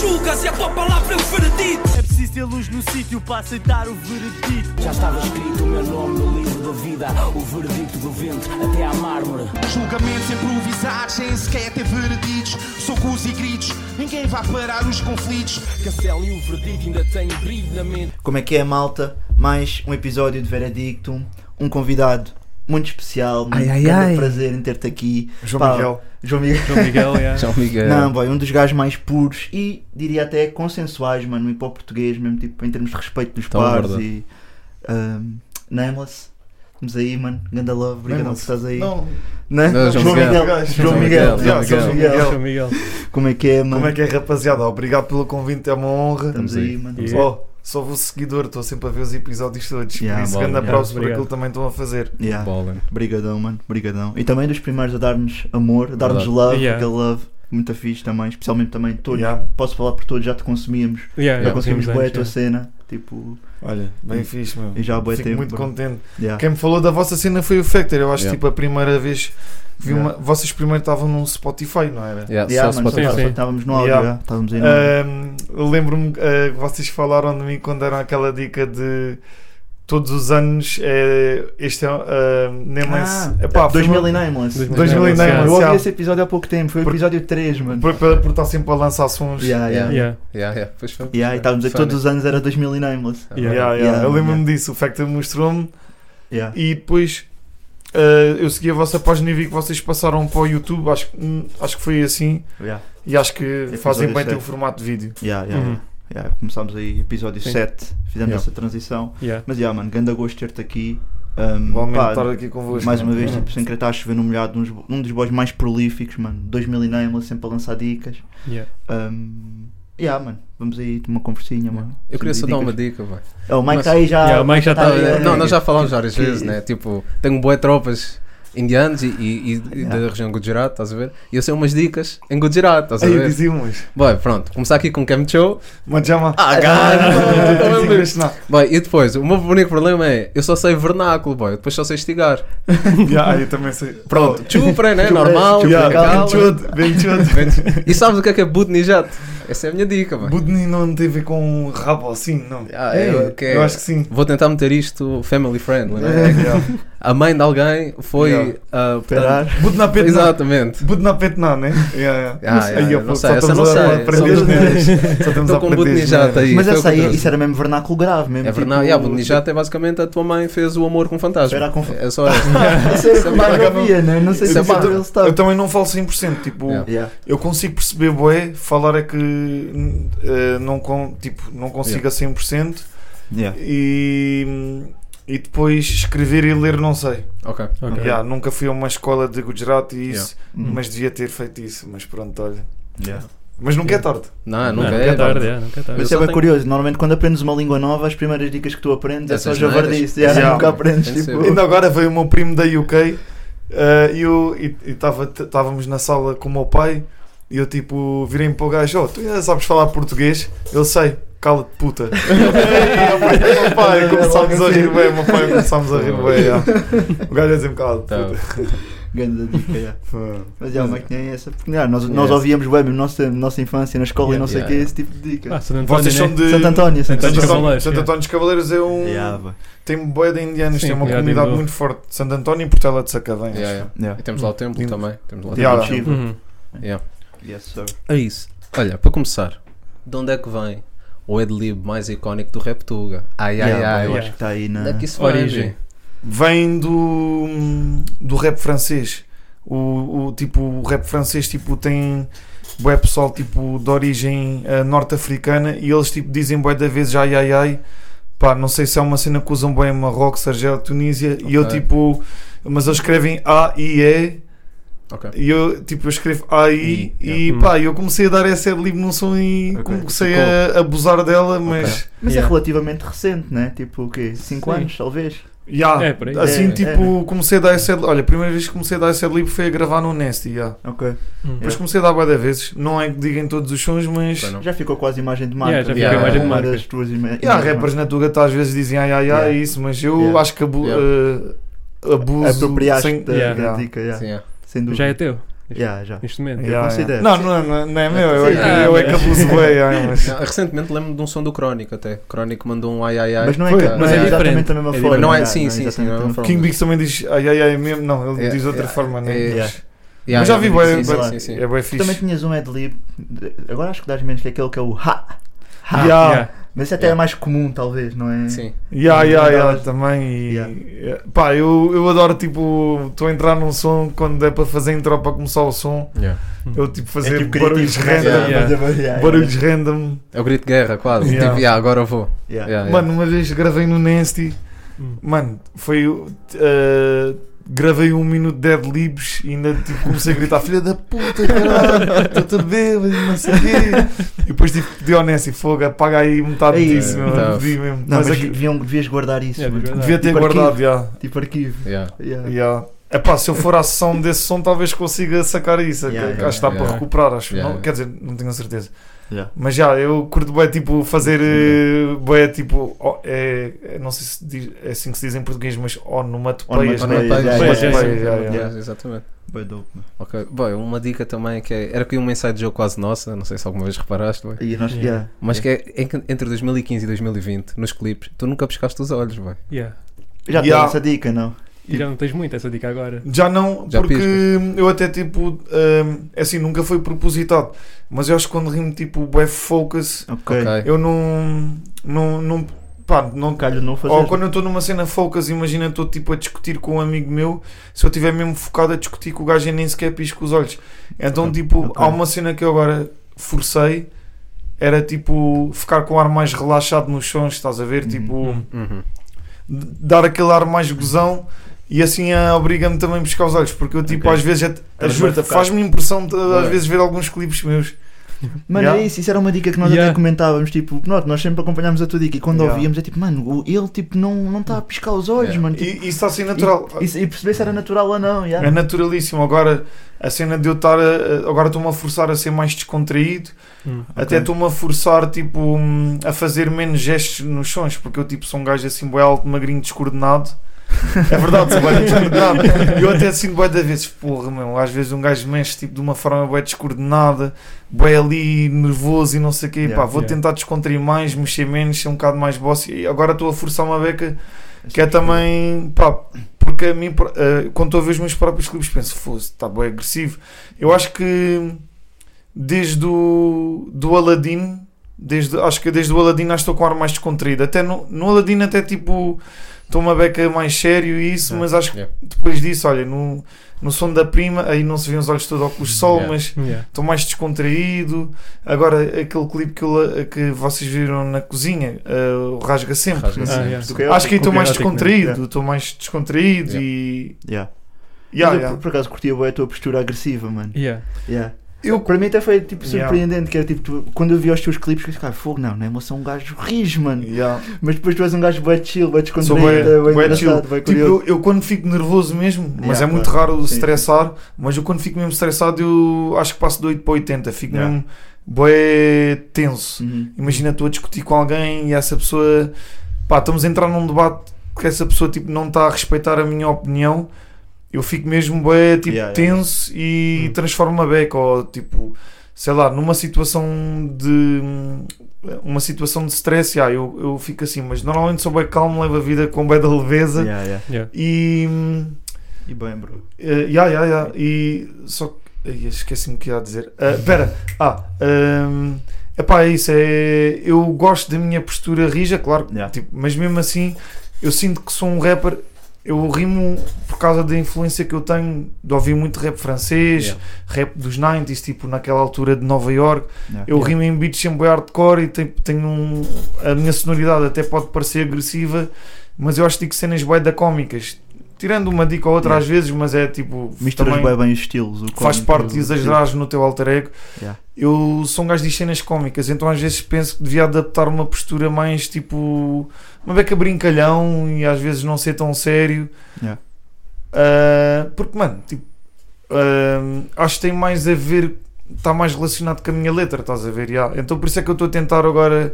julgas e a tua palavra é o veredito. É preciso ter luz no sítio para aceitar o veredito. Já estava escrito o meu nome no livro da vida, o veredito do vento até à mármore. Julgamentos improvisados, sem sequer ter vereditos. Socos e gritos, ninguém vai parar os conflitos. Castelo e o veredito ainda têm brilho na mente. Como é que é, malta? Mais um episódio de Veredictum. Um convidado muito especial. Ai, um ai, grande ai. prazer em ter-te aqui. João Pá, Miguel. João Miguel. João Miguel, yeah. João Miguel. Não, boy, um dos gajos mais puros e diria até consensuais, mano, no hip hop português, mesmo tipo em termos de respeito dos Então, pares verdade. e. Um, nameless. Estamos aí, mano. Ganda love, obrigado por estás aí. Não, Né? Não, João Miguel. João João Miguel. Miguel, João João Miguel. Miguel. Miguel. Como é que é, mano? como é que é, rapaziada? Obrigado pelo convite, é uma honra. Estamos Estamos aí, aí. mano. Yeah. Oh, sou vosso seguidor, estou sempre a ver os episódios todos. Yeah, por isso, grande yeah, aplauso por obrigado. aquilo que também estão a fazer. Yeah. Bola. Brigadão, mano. Brigadão. E também dos primeiros a dar-nos amor, a dar-nos love, Yeah. aquele love. Muito fixe também, especialmente também todos. Yeah. Posso falar por todos, já te consumíamos. Yeah, já yeah, conseguimos bué a tua cena. Tipo, Olha, bem fixe, meu. E já Fico tempo, muito bro. contente. yeah. Quem me falou da vossa cena foi o Factor. Eu acho que Yeah. tipo a primeira vez vi Yeah. uma. Vocês primeiro estavam num Spotify, não era? Yeah, Yeah, só Spotify. só- estávamos no áudio, Yeah. já. estávamos aí no Lembro-me que vocês falaram de mim quando deram aquela dica de todos os anos é, este é uh, Nameless. Ah, Epá, foi 2000 uma- e Nameless. 2000 e Eu Nameless, ouvi yeah. esse episódio há pouco tempo, foi o episódio 3, mano. por, por, por estar sempre a lançar sons. Yeah, yeah. Yeah. Yeah, yeah. Pois foi. Yeah, e estávamos a dizer que todos os anos era 2000 e Nameless. Yeah. Yeah, yeah. Yeah, eu lembro-me yeah. disso. O Factor mostrou-me Yeah. e depois ah, eu segui a vossa página e vi que vocês passaram para o YouTube. Acho, que- hum, acho que foi assim. Yeah. E acho que Episódio fazem bem ter o formato de vídeo. Yeah, yeah, Uhum. Yeah. Começámos aí, episódio Sim. 7, fizemos Yeah. essa transição. Yeah. Mas yeah, mano, grande gosto de ter-te aqui. Um, pá, estar aqui convosco. mais uma mano. vez, tipo, sem querer estar a chover no molhado, uns- um dos boys mais prolíficos, mano. 2000 e Nameless, sempre a lançar dicas. Yeah. Um, yeah, mano, vamos aí ter uma conversinha, mano. Eu queria só dar uma dica, vai. Oh, o Mike está aí já. Yeah, o Mike já tá aí, aí, é, Não, nós já falámos várias que- vezes, né? Tipo, tenho boas tropas indianos e, e- e Yeah. da região Gujarat, estás a ver? E eu sei umas dicas em Gujarat, estás a Aí ver? dizia umas. Bom, pronto, começar aqui com Cam Cho. Já Ah, não. Bom, e depois, o meu único problema é, eu só sei vernáculo, boy, depois só sei estigar. Já, eu também sei. Pronto, Oh, chupra, né? Normal, cala. bem chudo. E sabes o que é que é Budnijat? Essa é a minha dica, boy. Budni não tem a ver com rabo assim, não. Ah, É, eu, é- eu acho que sim. Vou tentar meter isto family friendly, É, né? já. A mãe de alguém foi. Yeah. ah, portanto- Esperar. Budna petna. Exatamente. Budna petna, né? Yeah, yeah. Ah, yeah, Aí, yeah, não só sei, essa estamos não a sei. aprender Só- estamos a Estou com aprender as Budnijat neiras. aí. Mas essa aí, isso era mesmo vernáculo grave mesmo. É tipo, verdade, yeah, Budnijat é basicamente a tua mãe fez o amor com fantasma. Era com- É só essa. Isso é havia, né? Não sei Isso se é é bom. ele está. Eu também não falo 100%, tipo, eu consigo perceber bué, falar é que eh, não, con, tipo, não consigo a 100% Yeah. e, e depois escrever e ler não sei. Ok. Ok. Yeah, nunca fui a uma escola de Gujarat e isso, Hum. mas devia ter feito isso, mas pronto, olha. Yeah. Mas nunca é tarde. Não, Não, nunca nunca é. é tarde, é, nunca é tarde. Mas é bem tenho- curioso. Normalmente, quando aprendes uma língua nova, as primeiras dicas que tu aprendes é só Essas javardice. Yeah, Yeah. Nunca aprendes. Tipo. Ainda agora veio o meu primo da UK eh, e estávamos na sala com o meu pai e eu tipo virei-me para o gajo, oh, tu ainda sabes falar português? Ele sei, cala-te puta. e meu pai, começámos a rir bem, meu pai começámos a rir bem. já. O gajo a dizer-me cala-te Tá. puta. Grande dica, yeah. Mas já, Mas- mas tinha essa. Porque yeah, nós, nós ouvíamos bem, mesmo nossa, nossa infância na escola e não sei o Yeah, que, yeah. esse tipo de dica. Ah, Santo António, Vocês são né? de Santo António, Santo António. Cavaleiros, Santo. António dos Cavaleiros é um. Tem boia de indianos, Sim, tem uma yeah, comunidade muito forte. Santo António e Portela de Sacavém. Yeah, yeah. Yeah. E temos lá o templo também. Temos lá o Yeah. templo. Yes, sir. É isso. Olha, para começar, de onde é que vem o adlib mais icónico do Rap Tuga? Ai, ai, Yeah, ai. Eu acho que está aí na. Onde é que isso vem? Origem. Vem do, do rap francês. O, o, tipo, o rap francês tipo, tem bué pessoal tipo, de origem eh, norte-africana e eles tipo, dizem bué da vez ai ai ai. Pá, não sei se é uma cena que usam bem em Marrocos, Argélia, Tunísia e eu tipo. Mas eles escrevem A I E Ok. e eu tipo eu escrevo A I I, e yeah. pá, eu comecei a dar essa livre não sou e Ok, comecei a abusar dela, mas Mas Yeah. é relativamente recente, né? Tipo o quê? 5 Sim. anos, talvez? Yeah, É, por aí. assim É, tipo comecei a dar essa olha, a primeira vez que comecei a dar essa livre foi a gravar no Nasty, yeah. Ok. Uhum. depois comecei a dar de vezes, não é que digam todos os sons, mas. Já ficou quase imagem de marca. Yeah, já ficou Yeah. imagem de marca. das tuas ima- e há imagens rappers na Tuga às vezes dizem ai ai ai Yeah. isso, mas eu Yeah. acho que abu Yeah. eh, abuso Apropriaste sem- da, Yeah. da Yeah. dica, yeah. Sim, é. Sem dúvida. Já é teu. Yeah, já. Instrumento. Eu Yeah, considero. yeah. Não, não, é- não, é- não é meu, eu, Sim. eu, é que abuso bem, Recentemente lembro de um som do Crónico até. Crónico mandou um ai ai ai. Mas não é, Foi, mas não é é exatamente diferente. da mesma É forma. Não é- sim, não sim, sim, não é. King Big também diz ai ai ai mesmo, não, ele É, diz de outra é, forma, né? é- Yeah. Yeah, Mas já vi, bué- sim, sim, é bem Tu também fixe. tinhas um Adlib, agora acho que dás menos que aquele que é o Ha. Ha. Yeah. Yeah. Mas até é Yeah. mais comum, talvez, não é? Sim. Ya, ya, Davas- também. E, Yeah. eh, Pá, eu, eu adoro, tipo, estou a entrar num som quando é para fazer intro para começar o som. Yeah. Eu, tipo, fazer É tipo barulhos random. a Yeah. yeah, Barulhos random. É o grito de guerra, quase. Yeah. Tipo, yeah, agora eu vou. yeah. Yeah, yeah. Mano, uma vez gravei no Nasty. Hum. Mano, foi. eh, gravei um minuto de Deadlibs e ainda tipo, comecei a gritar: Filha da puta, caralho, estou-te a bêbado, não sei o quê. E depois tipo, pedi ao Nasty: Fogo, apaga aí metade Ei, disso, meu. tá. Pedi mesmo. Não, Mas mas é que deviam, devias guardar isso. Yeah, mano. devias devia ter Tipo guardado, arquivo. já. Tipo arquivo. Yeah. Yeah. Yeah. Epá, se eu for à sessão desse som, talvez consiga sacar isso. Yeah, que- yeah, acho que está yeah. para recuperar, acho. Yeah, Não, yeah. Quer dizer, não tenho a certeza. Yeah. Mas já, eu curto bem, tipo, fazer. eh, Bem, tipo. oh, é, é- não sei se diz- é assim que se diz em português, mas onomatopeias. Onomatopeias, né? Exatamente. Dope, mano. Ok. Bom, uma dica também que é. Era aqui uma inside joke quase nossa, não sei se alguma vez reparaste, bem. Yeah. yeah. mas que é em que- entre 2015 e 2020, nos clipes, tu nunca pescaste os olhos, bem. Yeah. Já Yeah. essa dica, não? E já não tens muito essa dica agora. Já não, Já porque eu até tipo. hum, é assim, nunca foi propositado. Mas eu acho que quando rimo tipo, bué focus, Ok. Eu não. Não. não pá, não Calho não fazer. Ou quando eu estou numa cena focus, imagina estou tipo a discutir com um amigo meu, se eu estiver mesmo focado a discutir com o gajo e nem sequer pisco os olhos. Então, Ok, tipo, ok. há uma cena que eu agora forcei, era tipo ficar com o ar mais relaxado nos sons, estás a ver? Uhum. Tipo, Uhum. Uhum. d- dar aquele ar mais gozão. E assim ah, obriga-me também a buscar os olhos, porque eu tipo Ok. às vezes, focado. faz-me impressão de, às Ué. vezes ver alguns clipes meus. Mano, Yeah. é isso, isso era uma dica que nós Yeah. até comentávamos, tipo, nós, nós sempre acompanhámos a tua dica e quando Yeah. ouvíamos é tipo, mano, o- ele tipo não não está a piscar os olhos, Yeah. mano. E, Tipo, e isso está assim natural. E, e, e perceber se era natural ou não, yeah. É naturalíssimo. Agora, a cena de eu estar. a- Agora estou-me a forçar a ser mais descontraído. Hum. Até estou-me a forçar tipo, hum, a fazer menos gestos nos sons, porque eu tipo, sou um gajo assim, bem alto, magrinho, descoordenado. É verdade. Eu até sinto bem da vezes, porra, meu, às vezes um gajo mexe tipo, de uma forma bem descoordenada, bem ali nervoso e não sei o quê. Yeah, Pá, vou yeah. tentar descontrair mais, mexer menos, ser um bocado mais boss. E agora estou a forçar uma beca que é também, pá, porque a mim, eh, quando estou a ver os meus próprios clipes, penso, fosse, está bem agressivo. Eu acho que desde o do Aladdin, desde, acho que desde o Aladdin acho que estou com o ar mais descontraído. Até no, no Aladdin até tipo estou uma beca mais sério e isso, Yeah. mas acho que Yeah. depois disso, olha, no, no som da prima, aí não se vê os olhos todo ao de sol, Yeah. mas Yeah. estou mais descontraído. Agora aquele clipe que, eu que vocês viram na cozinha, o Rasga Sempre. Rasga Ah, sempre. Acho que aí estou Ok, mais né? descontraído, Yeah. estou mais descontraído Yeah. e. Yeah. Yeah, eu, yeah. por, por acaso curtia bem a tua postura agressiva, mano. Yeah. Yeah. Eu- Para mim até foi tipo Yeah. surpreendente, que era tipo, tu- quando eu vi os teus clipes, eu disse, cara, fogo, não, não é moção um gajo rijo, mano. Yeah. Mas depois tu és um gajo bem chill, bem descontraído, bem, engraçado, chill. bem Tipo, eu, eu quando fico nervoso mesmo, mas Yeah, é muito claro. raro Sim, estressar, mas eu quando fico mesmo estressado, eu acho que passo de 8 para 80, fico Yeah. mesmo bué tenso. Uhum. Imagina, estou a discutir com alguém e essa pessoa, pá, estamos a entrar num debate que essa pessoa tipo, não está a respeitar a minha opinião. Eu fico mesmo bué, tipo, Yeah, yeah. tenso e Hum. transformo a beca, ou tipo, sei lá, numa situação de uma situação de stress, yeah, eu, eu fico assim, mas normalmente sou bem calmo, levo a vida com bem da leveza Yeah, yeah. Yeah. e E bem, bro. Uh, yeah, yeah, yeah. E só Esqueci-me o que ia dizer. Uh, Espera, ah, um, epá, é isso. É, eu gosto da minha postura rija, claro, Yeah. tipo, mas mesmo assim eu sinto que sou um rapper. Eu rimo por causa da influência que eu tenho de ouvir muito rap francês, Yeah. rap dos 90s, tipo naquela altura de Nova York. Yeah. Eu rimo em beats sempre hardcore e tenho, tenho um, a minha sonoridade até pode parecer agressiva, mas eu acho que digo cenas bué da cómicas. Tirando uma dica ou outra Yeah. às vezes, mas é tipo. Misturas também bem bem os estilos. o faz parte de o- exagerares no teu alter ego. Yeah. Eu sou um gajo de cenas cómicas, então às vezes penso que devia adaptar uma postura mais tipo. uma beca brincalhão e às vezes não ser tão sério. Yeah. Ah, porque, mano, tipo. ah, acho que tem mais a ver. está mais relacionado com a minha letra, estás a ver? yeah. Então por isso é que eu estou a tentar agora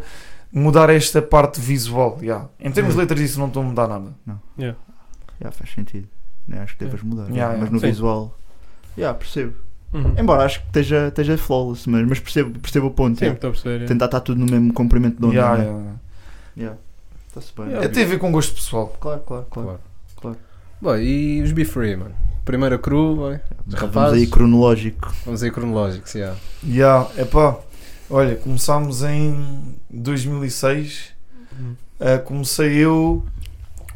mudar esta parte visual. yeah. Em termos de letras, isso não estou a mudar nada. Yeah, faz sentido. Eu acho que deves mudar. Yeah, Mas yeah. no Sim. visual. Yeah, percebo. Uhum. Embora acho que esteja, esteja flawless, mas, mas percebo, percebo o ponto. Sim, yeah. estou a perceber. é. Tentar estar tudo no mesmo comprimento de onda. Yeah, né? yeah. Yeah. Está-se bem. É, tem a ver com gosto pessoal. Claro, claro, claro. Claro. Bom, e os Be Free, mano? Primeira cru. Os Vamos rapazes. aí cronológico. Vamos aí cronológicos, yeah. Yeah, epá, olha, começámos em 2006. Uhum. Uh, comecei eu,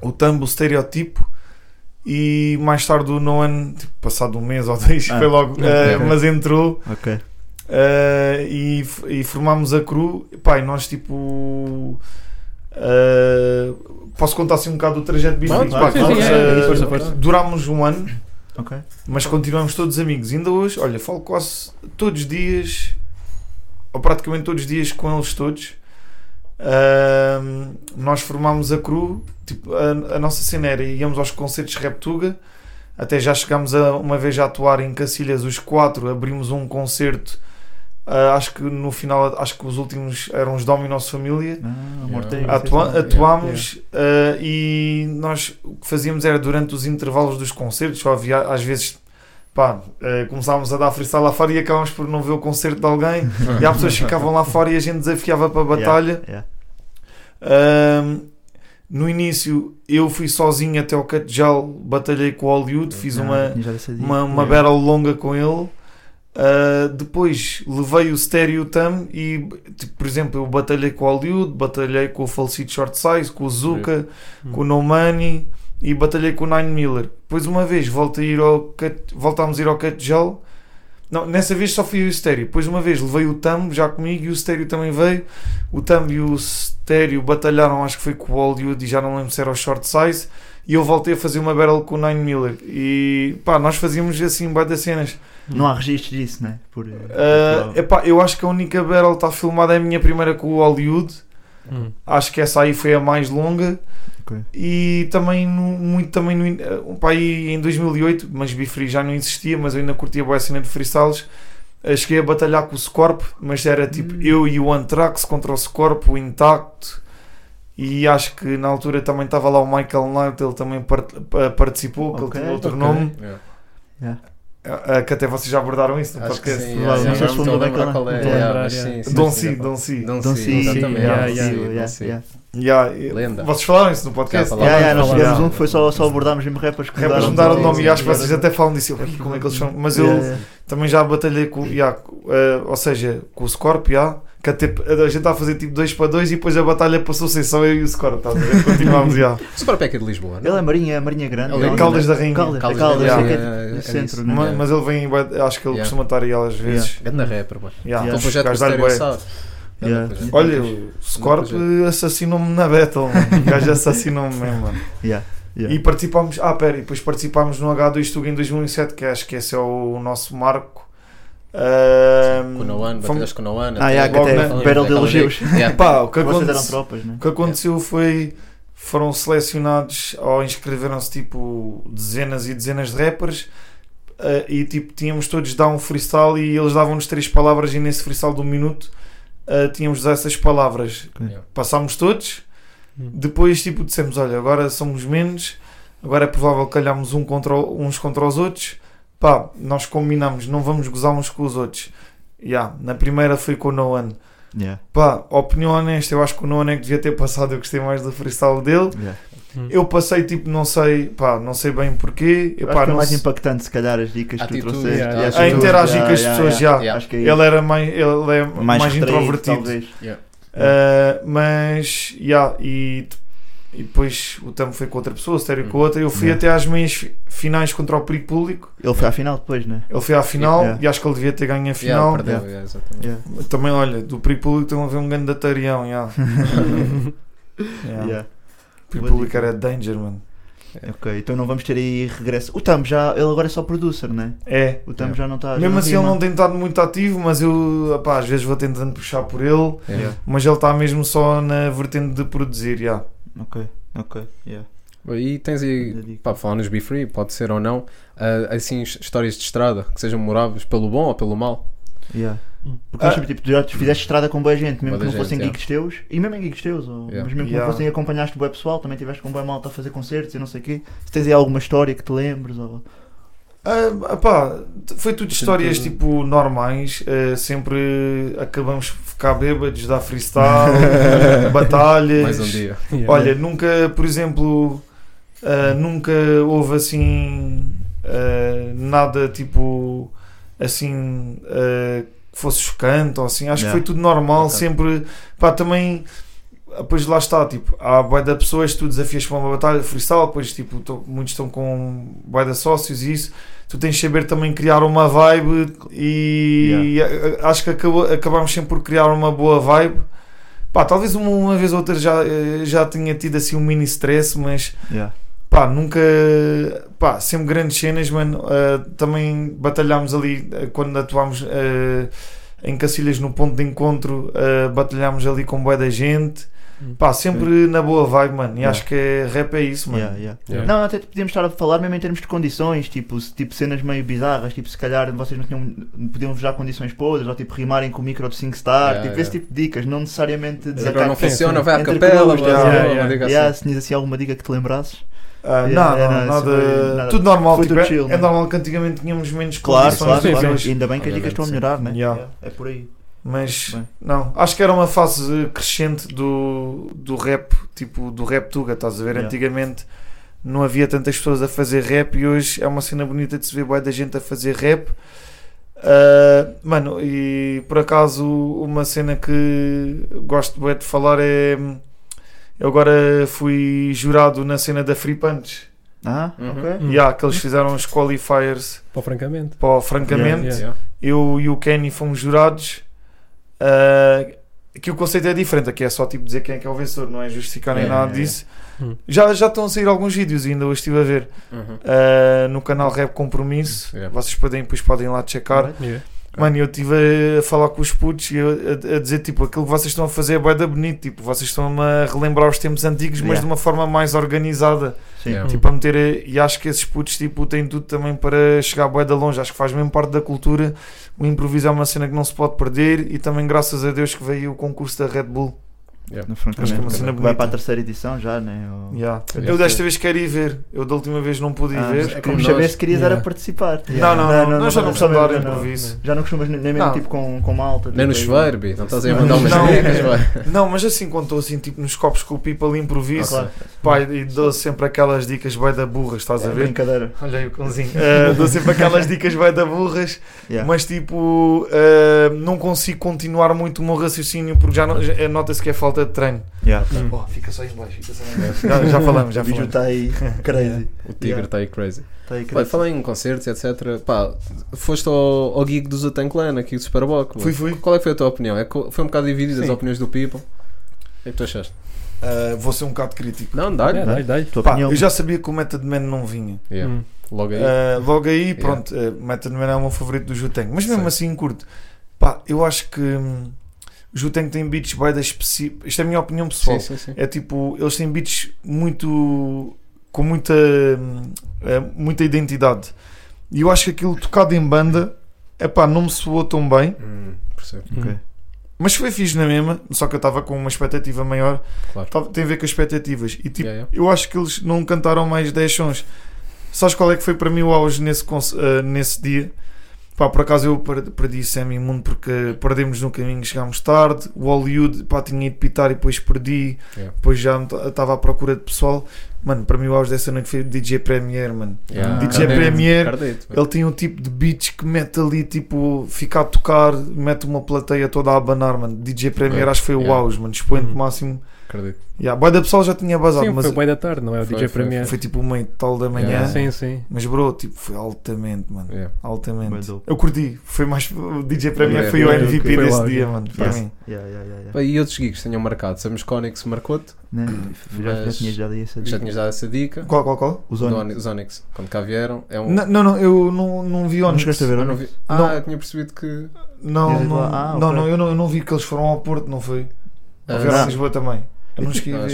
o Tambo Estereotipo e mais tarde o Noan, tipo, passado um mês ou dois, Ah, foi logo, ok, uh, ok. mas entrou Ok. uh, e, e formámos a Cru. Epá, e nós tipo. uh, posso contar assim um bocado do trajeto força, força. Durámos um ano Ok. mas continuamos todos amigos. Ainda hoje, olha, falo quase todos os dias, ou praticamente todos os dias com eles todos. Nós formámos a Cru, tipo, a, a nossa cena era íamos aos concertos de Reptuga, até já chegámos a, uma vez a atuar em Cacilhas, os quatro, abrimos um concerto. ah, acho que no final, acho que os últimos eram os Dominos Família. Ah, Yeah. Morteiro. Atua- sim, sim. atuámos uh, e nós o que fazíamos era durante os intervalos dos concertos, só havia às vezes pá, uh, começávamos a dar freestyle lá fora e acabámos por não ver o concerto de alguém e há pessoas que ficavam lá fora e a gente desafiava para a batalha. Yeah, yeah. Um, no início eu fui sozinho até ao Catejal, batalhei com o Hollywood, fiz Ah, uma, uma, uma battle longa com ele. Uh, depois levei o Stereo Tam e, tipo, por exemplo, eu batalhei com o Hollywood, batalhei com o Falsito Short Size, com o Zuka, com o No Money e batalhei com o Nine Miller. Depois, uma vez, voltei a ir ao voltámos a ir ao Catejal. Não, nessa vez só fui o Stereo. Depois, uma vez, levei o Tam já comigo e o Stereo também veio. O Tam e o Stereo batalharam, acho que foi com o Hollywood e já não lembro se era o Short Size. E eu voltei a fazer uma battle com o Nine Miller. E pá, nós fazíamos assim, das cenas. Não há registros disso, né? Por, Uh, epá, eu acho que a única battle que está filmada é a minha primeira com o Hollywood. Hum. Acho que essa aí foi a mais longa. Ok. E também, no, muito também no, eh, um pá, aí em 2008, mas Bifree já não existia, mas eu ainda curtia boa a cena de freestyles. Eh, Cheguei a batalhar com o Scorp, mas era tipo Hum. eu e o Anthrax contra o Scorp, o Intacto. E acho que na altura também estava lá o Michael Knight, ele também part- pa- participou, que Ok, ele tinha outro ok. nome. Yeah. Yeah. Eh, que até vocês já abordaram isso no podcast. sim, Não, yeah, não yeah, sei se lembrar Michael, qual é, yeah, yeah. sim, sim, Don yeah, yeah, yeah, yeah. Yeah, e- Lenda. Vocês falaram isso no podcast? Já Yeah, yeah, nós tivemos Yeah. um que foi só, só abordámos mesmo rappers que Rappers mudaram sim, nome e acho que vocês até falam disso. Eu, "Ih, Como é que eles chamam? Mas eu Yeah, yeah. também já batalhei com, yeah, com, eh, ou seja, com o Scorpio, yeah, que até a gente está a fazer tipo 2 para 2 e depois a batalha passou a ser só eu e o Scorpio. Tá? Continuámos, yeah. O Scorpio é que é de Lisboa, não? Ele é Marinha, é Marinha Grande. Ele é? Caldas da Rainha. Caldas, Caldas Caldas, que é é- do é centro, isso. né? Ma- Yeah. Mas ele vem, acho que ele Yeah. costuma estar aí às vezes. É na rapper, mano. Yeah. Bué. Sound. Yeah. Grande projeto. Olha, o Scorpio assassinou-me na battle. O gajo assassinou-me mesmo, mano. Yeah, yeah. E participámos, ah, pera, e depois participámos no H2 Tuga em 2007, que acho que esse é o nosso marco. Ahm, Com o Noan, fomos- batalhas com o Noan. Ah, yeah, que até na- Battle de elogios. Pá, o que tropas, né? o que aconteceu foi foram selecionados ou inscreveram-se tipo dezenas e dezenas de rappers eh, e tipo tínhamos todos de dar um freestyle e eles davam-nos três palavras e nesse freestyle de um minuto eh, tínhamos de dar essas palavras Yeah. passámos todos Hum. depois tipo dissemos olha agora somos menos agora é provável que calhamos um contra, uns contra os outros pá nós combinamos não vamos gozar uns com os outros yeah, na primeira foi com o Noan Yeah, Pá, opinião honesta, eu acho que o Noan é que devia ter passado, eu gostei mais do freestyle dele. yeah. Eu passei tipo, não sei, pá, não sei bem porquê. Eu, Acho pá, que é não mais sei- impactante, se calhar, as dicas que tu trouxeste. yeah, e a interagir yeah, com as yeah, pessoas yeah. já. Yeah. Acho que é. Ele era mais, ele é mais, mais, retraído, introvertido. Yeah. Ah, mas, yeah, e, e depois o Tamo foi com outra pessoa, o Stereo com Uhum. outra. Eu fui Yeah. até às meias fi- finais contra o Perigo Público. Ele foi à final depois, né? Ele foi à final Yeah. e acho que ele devia ter ganho a Yeah, final. perdeu, Yeah. yeah, exatamente. Yeah. Também, olha, do Perigo Público estão a ver um grande datarião. Yeah. Yeah. Yeah. O Perigo Público era danger, mano. Ok, então não vamos ter aí regresso. O Tam já, ele agora é só producer, né? É. O Tam Yeah. já não está. Mesmo assim, ele não tem estado muito ativo, mas eu opá, às vezes vou tentando puxar por ele. Yeah. Mas ele está mesmo só na vertente de produzir. já. Ok, ok, yeah. E tens aí, pá, falar nos Be Free, pode ser ou não, ah, assim, his- histórias de estrada que sejam memoráveis pelo bom ou pelo mal. Yeah. Hum. Porque Ah. tipo, tu já te fizeste estrada com boa gente, mesmo Boa que não gente, fossem yeah. gigs teus, e mesmo em gigs teus, ou, Yeah. mas mesmo que Yeah. não fossem acompanhaste boa pessoal, também tiveste com boa malta a fazer concertos e não sei o quê. Se tens aí alguma história que te lembres, ou Ah, pá, foi tudo histórias Tudo- tipo normais. ah, sempre acabamos de ficar bêbados, dar freestyle, batalhas. Mais um dia. Yeah. Olha, nunca, por exemplo, ah, nunca houve assim ah, nada tipo assim que fosse chocante ou assim. Acho Yeah. que foi tudo normal, Ok. sempre. Pá, também. Depois lá está, tipo, há boia de pessoas, tu desafias para uma batalha freestyle, depois tipo, tô- muitos estão com boia de sócios e isso, tu tens de saber também criar uma vibe e a- acho que acabou, acabámos sempre por criar uma boa vibe. Pá, talvez uma, uma vez ou outra já, eh, já tinha tido assim um mini stress, mas Yeah. pá, nunca, pá, sempre grandes cenas, mano. Ah, também batalhámos ali ah, quando atuámos ah, em Cacilhas no ponto de encontro, ah, batalhámos ali com boa da gente. Pá, sempre na boa vibe, mano. E Yeah. acho que é, rap é isso, mano. Yeah, yeah. Yeah. Não, até podíamos estar a falar mesmo em termos de condições, tipo, tipo cenas meio bizarras, tipo, se calhar vocês não tinham, podiam dar condições podres, ou tipo, rimarem com o micro de 5 star, Yeah, tipo, yeah. esse tipo de dicas, não necessariamente Agora desatar não sim, funciona, sim. vai à capela, mas yeah, assim. se tinhas assim alguma dica que te lembrasses. Yeah, não, não, não, nada, nada. Tudo normal. Foi tipo, tudo é- chill, é, né? normal que antigamente tínhamos menos Claro, condições claro, sim, claro. hoje. E ainda bem que as dicas estão a melhorar, né? Yeah. Yeah, É por aí. Mas Bem. não, acho que era uma fase crescente do, do rap, tipo do rap Tuga, estás a ver? Yeah. Antigamente não havia tantas pessoas a fazer rap e hoje é uma cena bonita de se ver bué da gente a fazer rap. Ah, mano, e por acaso uma cena que gosto bué de falar é eu agora fui jurado na cena da Free Punch. Ah, Uhum. ok. Hum. E há que eles fizeram os qualifiers Pô, francamente. para o francamente. Yeah, Yeah. Eu e o Kenny fomos jurados. Ah, aqui o conceito é diferente, aqui é só tipo dizer quem é que é o vencedor, não é justificar nem É, nada é, disso. Hum. Já, já estão a sair alguns vídeos, ainda hoje estive a ver Uhum. ah, no canal Rap Compromisso. Yeah. Vocês podem, depois podem ir lá checar. Yeah. Mano, eu estive a falar com os putos e a, a- a dizer tipo aquilo que vocês estão a fazer é bué da bonito, tipo, vocês estão a relembrar os tempos antigos, mas Yeah. de uma forma mais organizada. Sim. Yeah. Tipo, a meter. E acho que esses putos tipo, têm tudo também para chegar bué de longe. Acho que faz mesmo parte da cultura. O improviso é uma cena que não se pode perder. E também, graças a Deus, que veio o concurso da Red Bull. Yeah. No Acho que é uma cena Vai para a terceira edição já, né? Ou- Yeah. Eu desta vez quero ir ver. Eu da última vez não pude ir Ah, ver. É como saber se querias Yeah. era participar. Não, não, não, nós já não precisamos dar improviso. Já não costumas nem mesmo Não. tipo com, com malta. Nem no tipo, chuveiro. Não estás a Não, mandar umas não. dicas. Não, mas assim quando estou assim, tipo nos copos com o people improviso, Claro. pá, e dou sempre aquelas dicas bem da burras, estás a É ver? brincadeira. Olha aí o cãozinho. Uh, dou sempre aquelas dicas bem da burras. Mas tipo, uh, não consigo continuar muito o meu raciocínio porque já, não- já- nota-se que é falta de treino. Yeah. Hum. Oh, fica só em baixo, fica só em baixo. Já, já falamos, já o falamos. está aí crazy. O tigre Yeah. está aí crazy. Tá aí crazy. falar em concertos, etc. Pá, foste ao, ao gig do Zuten Clan aqui do Superboc. Fui, fui. Qual é que foi a tua opinião? É que foi um bocado dividida as opiniões do people. O que é que tu achaste? Uh, vou ser um bocado crítico. Não, dá-lhe. É. Tua Pá, opinião? eu já sabia que o Method Man não vinha. Yeah. Hum. Logo aí. Uh, logo aí, pronto, uh, Method Man é o meu favorito do Juteng. Mas mesmo assim, curto. Pá, eu acho que hum, o Juteng tem beats bem da específica. Isto é a minha opinião pessoal. sim, sim, sim. É tipo, eles têm beats muito. com muita. hum, é, muita identidade. E eu acho que aquilo tocado em banda, é pá, não me soou tão bem. Hum, percebo. Ok. Mas foi fixe na mesma, só que eu estava com uma expectativa maior. Claro. Tava- tem a ver com as expectativas. E tipo, Yeah, yeah. eu acho que eles não cantaram mais 10 sons. Sabes qual é que foi para mim o auge nesse, ah, nesse dia? Pá, por acaso eu per- perdi semi-imundo porque perdemos no caminho, chegámos tarde. O Hollywood, pá, tinha ido pitar e depois perdi. Yeah. Depois já estava à procura de pessoal. Mano, para mim o auge dessa noite foi DJ Premier, mano. Yeah. DJ Acredito, Premier. Ele tem um tipo de beats que mete ali, tipo, fica a tocar, mete uma plateia toda a abanar, mano. DJ Premier Ok. acho que foi o Yeah. auge, mano. Expoente Uhum. máximo. Acredito. Yeah, a boia da pessoal já tinha basado, Sim, mas foi bem da tarde, não é? O Foi, DJ foi, Premier. foi tipo e tal da manhã. Yeah. Sim, sim. Mas bro, tipo, foi altamente, mano. Yeah. Altamente. Eu curti. Foi mais. O DJ Premier Yeah, foi o MVP foi desse logo, dia, yeah. mano. Para mim. Yeah, yeah, yeah, yeah. Pá, E outros gigs tenham marcado? Sabemos que Onyx marcou-te? Já, já tinhas dado essa já dica. tinhas dado essa dica. Qual, qual, qual? Os Onyx. Ony- Os Onyx, quando cá vieram. É um... Não, não, não, eu não, não vi Não Onyx. chegaste a ver não Onyx? vi. Ah, Não. eu tinha percebido que. Não, não, lá, ah, não, não, eu não, eu não vi que eles foram ao Porto, não foi? Ah, Ou vieram a não. Lisboa também. Eu não dica.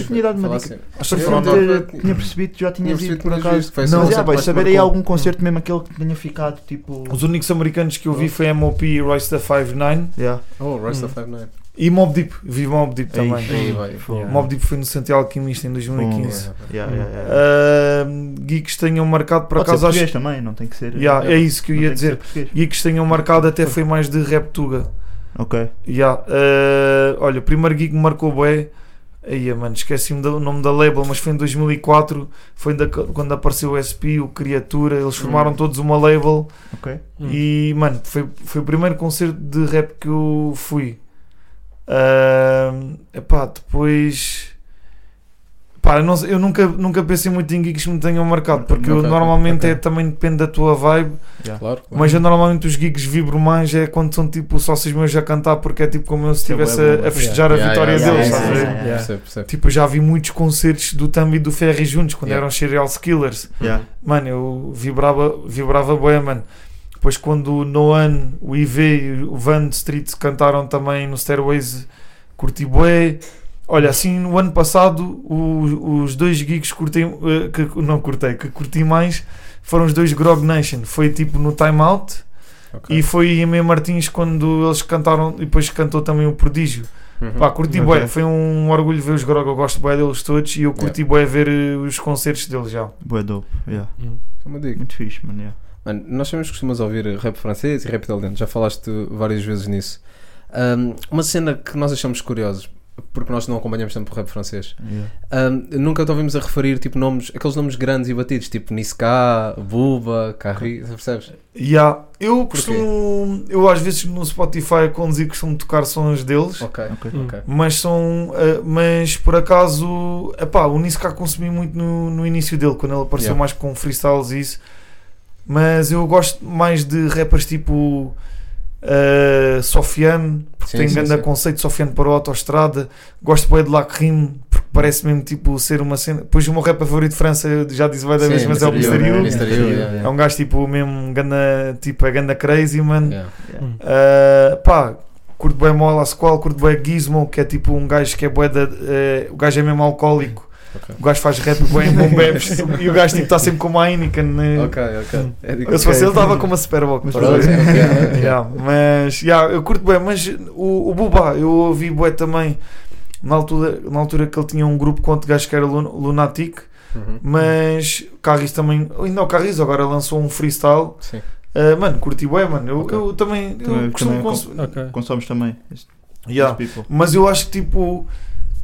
assim. Eu não Tinha, percebido que já Tinha ido que por acaso. visto. Não, Mas concerto já, vai saber aí algum concerto mesmo aquele que tenha ficado tipo. Os únicos americanos que eu vi foi MOP e Royce da 59. Yeah. Oh, Royce da Hum. 59. E Mob Deep, vi Mob Deep também. Aí vai. Fogo. Mob Deep foi no Santiago Alquimista em 2015. Yeah, yeah, yeah. Uh, geeks tenham marcado por Pode ser acho também, não tem que ser. Yeah, é isso que eu ia dizer. Geeks tenham marcado até foi mais de Reptuga. Ok. Yeah. Uh, olha, o primeiro geek me marcou bué. Aí, mano, esqueci-me do nome da label, mas foi em 2004. Foi da- quando apareceu o SP, o Criatura. Eles formaram Hum. todos uma label. Ok. Hum. E, mano, foi, foi o primeiro concerto de rap que eu fui. Uh, epá, depois. Pá, eu, não eu nunca, nunca pensei muito em gigs que me tenham marcado, porque eu Ok, normalmente ok. é também depende da tua vibe. Yeah. Claro. claro. Mas eu normalmente os gigs vibro mais é quando são tipo sócios meus a cantar, porque é tipo como eu se é estivesse a, bom. a festejar a Yeah, vitória yeah, deles. yeah, a yeah, yeah. Percebo, percebo. Tipo, eu já vi muitos concertos do Thumb e do Ferry juntos, quando Yeah. eram Serial Killers. Yeah. Mano, eu vibrava, vibrava bem, mano. Depois quando o Noan, o IV e o Van Street cantaram também no Stairways, curti bué. Olha, assim no ano passado o- os dois gigs que curti, eh, que não curtei, que curti mais foram os dois Grog Nation. Foi tipo no Time Out Ok. e foi em Meia Martins quando eles cantaram e depois cantou também o Prodígio. Uhum. Pá, curti Ok. bué, foi um orgulho ver os Grog, eu gosto bué deles todos e eu curti bué ver eh, os concertos deles já. Boa dope. Yeah. Como eu digo. Muito fixe, mano. Yeah. Mano, nós sabemos que costumas ouvir rap francês e rap italiano, já falaste várias vezes nisso. Ahm, uma cena que nós achamos curiosos, porque nós não acompanhamos sempre o rap francês. Yeah. Ahm, nunca te ouvimos a referir tipo nomes, aqueles nomes grandes e batidos, tipo Niska, Buba, Carri, percebes? Yeah. Eu Porquê? costumo, eu às vezes no Spotify a conduzir costumo tocar sons deles, Ok, Ok. Hum. ok. mas são, eh, mas por acaso, epá, o Niska consumi muito no, no início dele, quando ele apareceu Yeah. mais com freestyles e isso, mas eu gosto mais de rappers tipo eh, Sofiane, porque Sim, tem sim, grande sim. conceito, Sofiane para a autostrada, gosto bem de Lacrim, porque parece mesmo tipo ser uma cena, depois o meu rapper favorito de França, eu já disse vai da vez, mas é o. You, yeah, É yeah. um gajo tipo mesmo ganda, tipo, é ganda crazy, mano. Yeah. Hum. Uh, pá, curto bem Mola Squall, curto bem Gizmo, que é tipo um gajo que é bué da, eh, o gajo é mesmo alcoólico. Ok. O gajo faz rap bem em bom bebes e o gajo tipo está sempre com uma Heineken. Né? Ok, ok. É Eu se fosse ele estava com uma Superboc. Mas estás a pronto, ver? ok, ok. Yeah, mas yeah, eu curto bem, mas o, o Buba, eu ouvi bué também na altura, na altura que ele tinha um grupo com outro gajo que era Lun- Lunatic, Uhum. mas Carris também, ainda o Carris agora lançou um freestyle. Sim. Uh, mano, curti bué, mano. Eu, Ok. eu também, eu Também- costumo também cons- Ok. Consomes também. Este- Yeah. Mas eu acho que tipo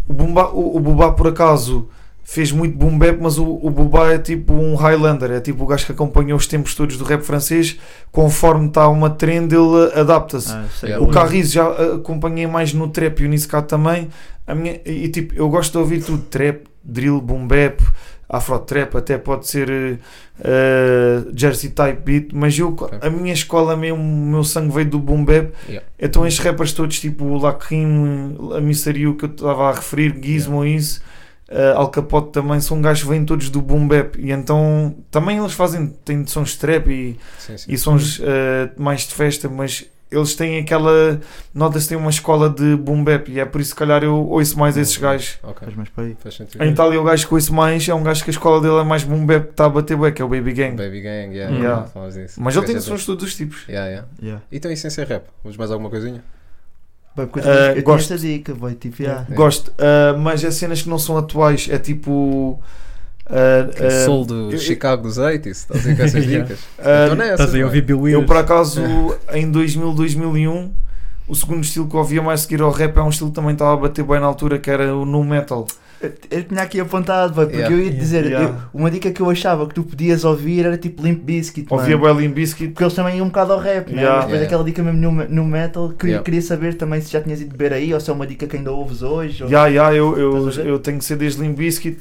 o Bumba, o, o Bubá por acaso fez muito boom bap, mas o, o Bubá é tipo um Highlander, é tipo o gajo que acompanhou os tempos todos do rap francês, conforme está uma trend ele adapta-se. Ah. Yeah. O Carriz já acompanhei mais no trap e o Nisca também. A minha, e tipo, eu gosto de ouvir tudo: trap, drill, boom bap, afro trap, até pode ser uh, jersey type beat. Mas eu, a minha escola, mesmo, o meu sangue veio do boom bap. Yeah. Então, estes rappers todos, tipo o Lacrim, a Missario que eu estava a referir, Gizmo, isso. Uh, Al Capote também são gajos que vêm todos do boom bap e então também eles fazem têm sons de trap e, Sim, sim. e sons uh, mais de festa, mas eles têm aquela. Nota-se têm uma escola de boom bap e é por isso, se calhar, eu ouço mais esses gajos. Ok, Faz mais para aí. faz sentido. Em Itália, o gajo que ouço mais é um gajo que a escola dele é mais boom bap que está a bater bué, que é o Baby Gang. Baby Gang, yeah. Yeah. Mas ele tem sons de todos os tipos. Yeah, yeah. Yeah. Então, essência rap. Vamos mais alguma coisinha? Bem, porque eu Ah, gosto. esta dica, vai tipo, yeah. É. Gosto, uh, mas é cenas que não são atuais, é tipo. uh, Aquele uh, soul do eu- Chicago dos 80s, estás a ver com essas Yeah. dicas? uh, Então Estás aí a mano. ouvir Bill Eu, por acaso, em 2000, 2001, o segundo estilo que eu ouvia mais seguir ao rap é um estilo que também estava a bater bem na altura, que era o nu metal. Eu, tinha aqui apontado, vai, porque Yeah. eu ia dizer, Yeah. eu- uma dica que eu achava que tu podias ouvir era tipo Limp Bizkit, Ouvia mano. Berlin Biscuit. Porque eles também iam um bocado ao rap, né? Yeah. mas depois Yeah. aquela dica mesmo no, no metal, queria, Yeah. queria saber também se já tinhas ido beber aí ou se é uma dica que ainda ouves hoje. ou- Já, já, eu, eu, Estás a ver? eu tenho CDs de Limp Bizkit.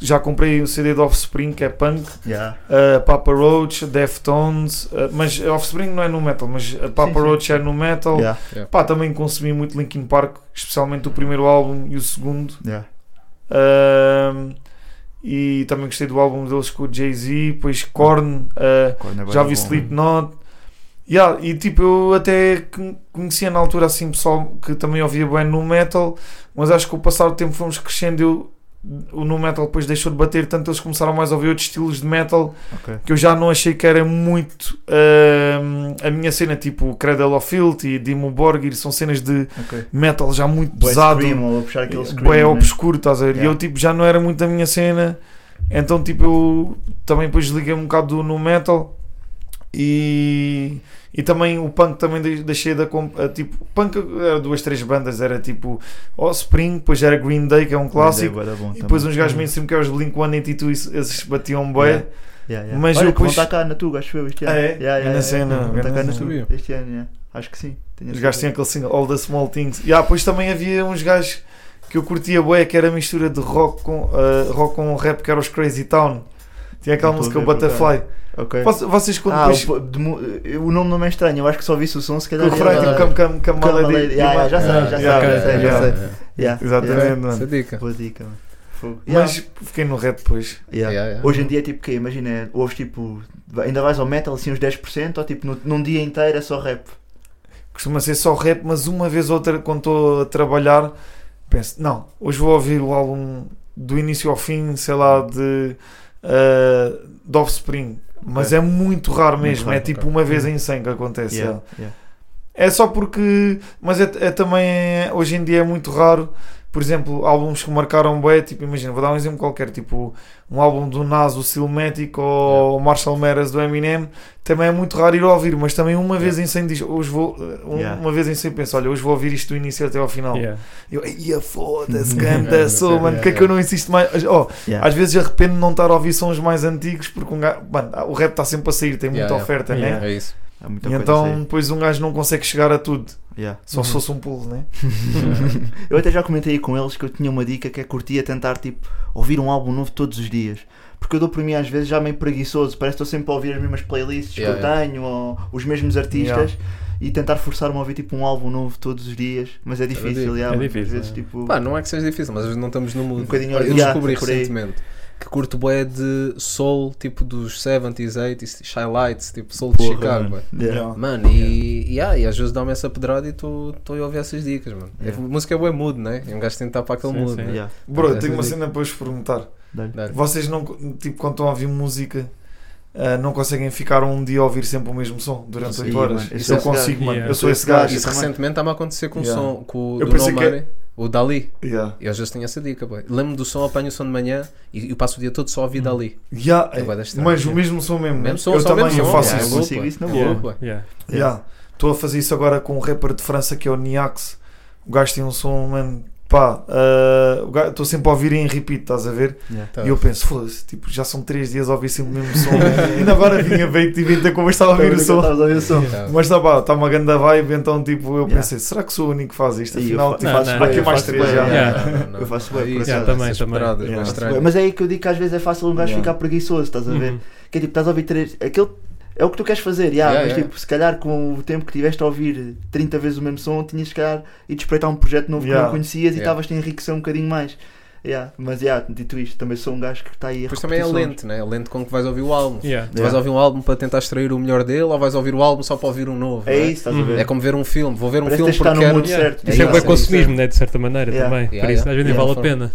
Já comprei o CD de Offspring, que é punk. Yeah. uh, Papa Roach, Deftones. uh, mas Offspring não é no metal, mas uh, Papa Sim, sim. Roach é no metal. Yeah. Pá, também consumi muito Linkin Park, especialmente o primeiro álbum e o segundo. Yeah. Um, e também gostei do álbum deles com o Jay-Z, depois Korn, uh, Corner já Boy vi é. Slipknot. Yeah, e tipo, eu até con- conhecia na altura assim pessoal que também ouvia bem no metal, mas acho que com o passar do tempo fomos crescendo. Eu o no metal depois deixou de bater, tanto eles começaram mais a ouvir outros estilos de metal Ok. que eu já não achei que era muito ahm, a minha cena, tipo Cradle of Filth e Dimmu Borgir, são cenas de Ok. metal já muito Bué pesado, scream, ou puxar aquele scream, bué né? obscuro, estás a ver? E Yeah. eu tipo já não era muito a minha cena, então tipo eu também depois liguei um bocado do no metal e, e também o punk também de- deixei da comp- eh, tipo punk era duas, três bandas, era tipo Offspring, depois era Green Day, que é um clássico. Bué da bom E depois também. uns gajos mainstream que é os Blink 182, esses batiam bem. Yeah. Yeah, yeah. Mas Olha, eu que vão depois- estar cá na Tuga, acho eu, este ano. Ah, é? Yeah, yeah, cena, yeah. Vão estar cá na cena. Tuga este ano, yeah. acho que sim. Tenho Os gajos tinham aquele single All the Small Things. E ah, depois também havia uns gajos que eu curtia bué, que era a mistura de rock com, ah, rock com rap, que era os Crazy Town. Tinha aquela música Butterfly. Ok. Voc- Vocês quando Ah, depois... o, de o nome não é estranho, eu acho que só vi o som, se calhar. o refrão, yeah, tipo, Cam Cam Cam Come Malady. Malady. Yeah, yeah, já sei, já sei, já sei, já sei. yeah. Exatamente, yeah. mano. Essa é dica. Boa dica, mano. Fogo. Mas Yeah. fiquei no rap depois. Yeah. Yeah, yeah. Hoje em dia é tipo que Imagina, ouves tipo. Ainda vais ao metal assim uns 10% ou tipo num dia inteiro é só rap. Costuma ser só rap, mas uma vez ou outra, quando estou a trabalhar, penso, não, hoje vou ouvir o álbum do início ao fim, sei lá, de, uh, de Offspring. Mas é muito raro Muito mesmo, raro, é tipo uma vez em 100 que acontece. Yeah, é. yeah. É só porque. Mas é, é também. Hoje em dia é muito raro. Por exemplo, álbuns que marcaram bem, tipo, imagina, vou dar um exemplo qualquer, tipo, um álbum do Nas, o Silmatic ou o Marshall Mathers do Eminem, também é muito raro ir ouvir, mas também uma vez em 100 diz, hoje vou, um- Yeah. uma vez em 100 penso, olha, hoje vou ouvir isto do início até ao final. Yeah. Eu, ia foda-se, Yeah, canta, sou, yeah, mano, porque é que yeah. eu não insisto mais? Oh, Yeah. às vezes arrependo de não estar a ouvir sons mais antigos, porque um gajo, mano, o rap está sempre a sair, tem muita Yeah, yeah. oferta, Yeah. né? É isso. E então depois um gajo não consegue chegar a tudo, Yeah. só se fosse um pulo, né? Eu até já comentei aí com eles que eu tinha uma dica que é curtia tentar tipo ouvir um álbum novo todos os dias. Porque eu dou por mim às vezes já meio preguiçoso, parece que estou sempre a ouvir as mesmas playlists Yeah, que eu yeah. tenho ou os mesmos artistas e tentar forçar-me a ouvir tipo um álbum novo todos os dias, mas é difícil, É mano. difícil, às vezes é. tipo Pá, não é que seja difícil, mas às vezes não estamos no mood. Um bocadinho eu descobri recentemente que curto bué de soul, tipo dos 70s, 80s, Shy Lights, tipo soul de Porra, Chicago, mano. Yeah. Mano, e, e, ah, e às vezes dá-me essa pedrada e estou a ouvir essas dicas, mano. Yeah. A música é bué mood, né? E um gajo tem que estar para aquele Sim, mood, sim. né? Yeah. Bro, tenho uma dica. cena para vos perguntar. Vocês não, tipo, quando estão a ouvir música, ah, não conseguem ficar um dia a ouvir sempre o mesmo som durante Sim, 8 horas? mano, eu Isso eu gajo. consigo, mano. Yeah. Eu sou esse gajo. Isso recentemente está-me a acontecer com o Yeah. som, com Eu do pensei No que- o Dali. Yeah. E às vezes tenho essa dica, boy. Lembro-me do som, apanho o som de manhã e eu passo o dia todo só a ouvir Dali. Yeah, É mas o mesmo som mesmo. Mesmo né? som, eu também mesmo eu faço Yeah, isso. eu consigo isso na boa. boa. boa. Yeah. Yeah. Estou a fazer isso agora com um rapper de França que é o Niax. O gajo tem um som, mano. Pá, ah, estou sempre a ouvir em repeat, estás a ver? Yeah. Tá. E eu penso, foda-se, tipo, já são 3 dias a ouvir sempre o mesmo som. Ainda agora vinha bem e vim ter como eu estava a ouvir o som. Estavas a ouvir o som. Tá. Mas está pá, está uma grande vibe, então tipo, eu Yeah. pensei, será que sou o único que faz isto? Afinal, tipo, Não, faço não, aqui eu mais faço três bem, já. Yeah. Não, não, não. Eu faço bem, É por acaso. Yeah, também, também. Mas é aí que eu digo que às vezes é fácil um gajo ficar preguiçoso, estás a ver? Uhum. Que é tipo, estás a ouvir três. Aquele é o que tu queres fazer, yeah, Yeah, mas yeah. tipo, se calhar com o tempo que tiveste a ouvir 30 vezes o mesmo som, tinhas se calhar ido espreitar um projeto novo que Yeah. não conhecias e Yeah. estavas a enriquecer um bocadinho mais. Yeah. Mas yeah, dito isto, também sou um gajo que está aí a Depois também é lento, né? É lento com que vais ouvir o álbum. Yeah. Tu vais ouvir um álbum para tentar extrair o melhor dele ou vais ouvir o álbum só para ouvir um novo? É não isso, estás a ver? É como ver um filme. Vou ver um Parece filme que porque estar quero. Yeah. certo. É Isso é isso, bem é consumismo, né? De certa maneira Yeah. também. Yeah, Por isso, às vezes vale a pena.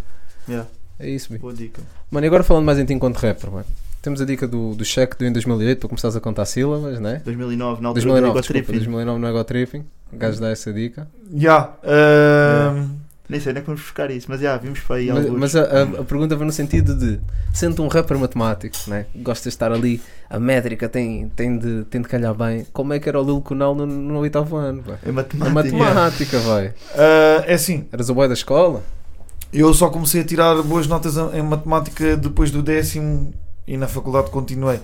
É isso. Boa dica. Mano, e agora falando mais em ti enquanto rapper, mano. Temos a dica do, do cheque do em 2008 para começares a contar sílabas, né? 2009, na altura 2009, do desculpa, Tripping. 2009 no Ego Tripping. O gajo dá essa dica. Yeah, ah, Nem sei onde é que vamos buscar isso, mas já, vimos para aí Mas, alguns. mas a, a- a pergunta vai no sentido de sendo um rapper matemático, né? gosta de estar ali, a métrica tem, tem, de, tem de calhar bem. Como é que era o Lil Kunal no, no oitavo ano? Vai? É matemática. matemática, vai. ah, é assim, Eras o boy da escola? eu só comecei a tirar boas notas em matemática depois do décimo e na faculdade continuei.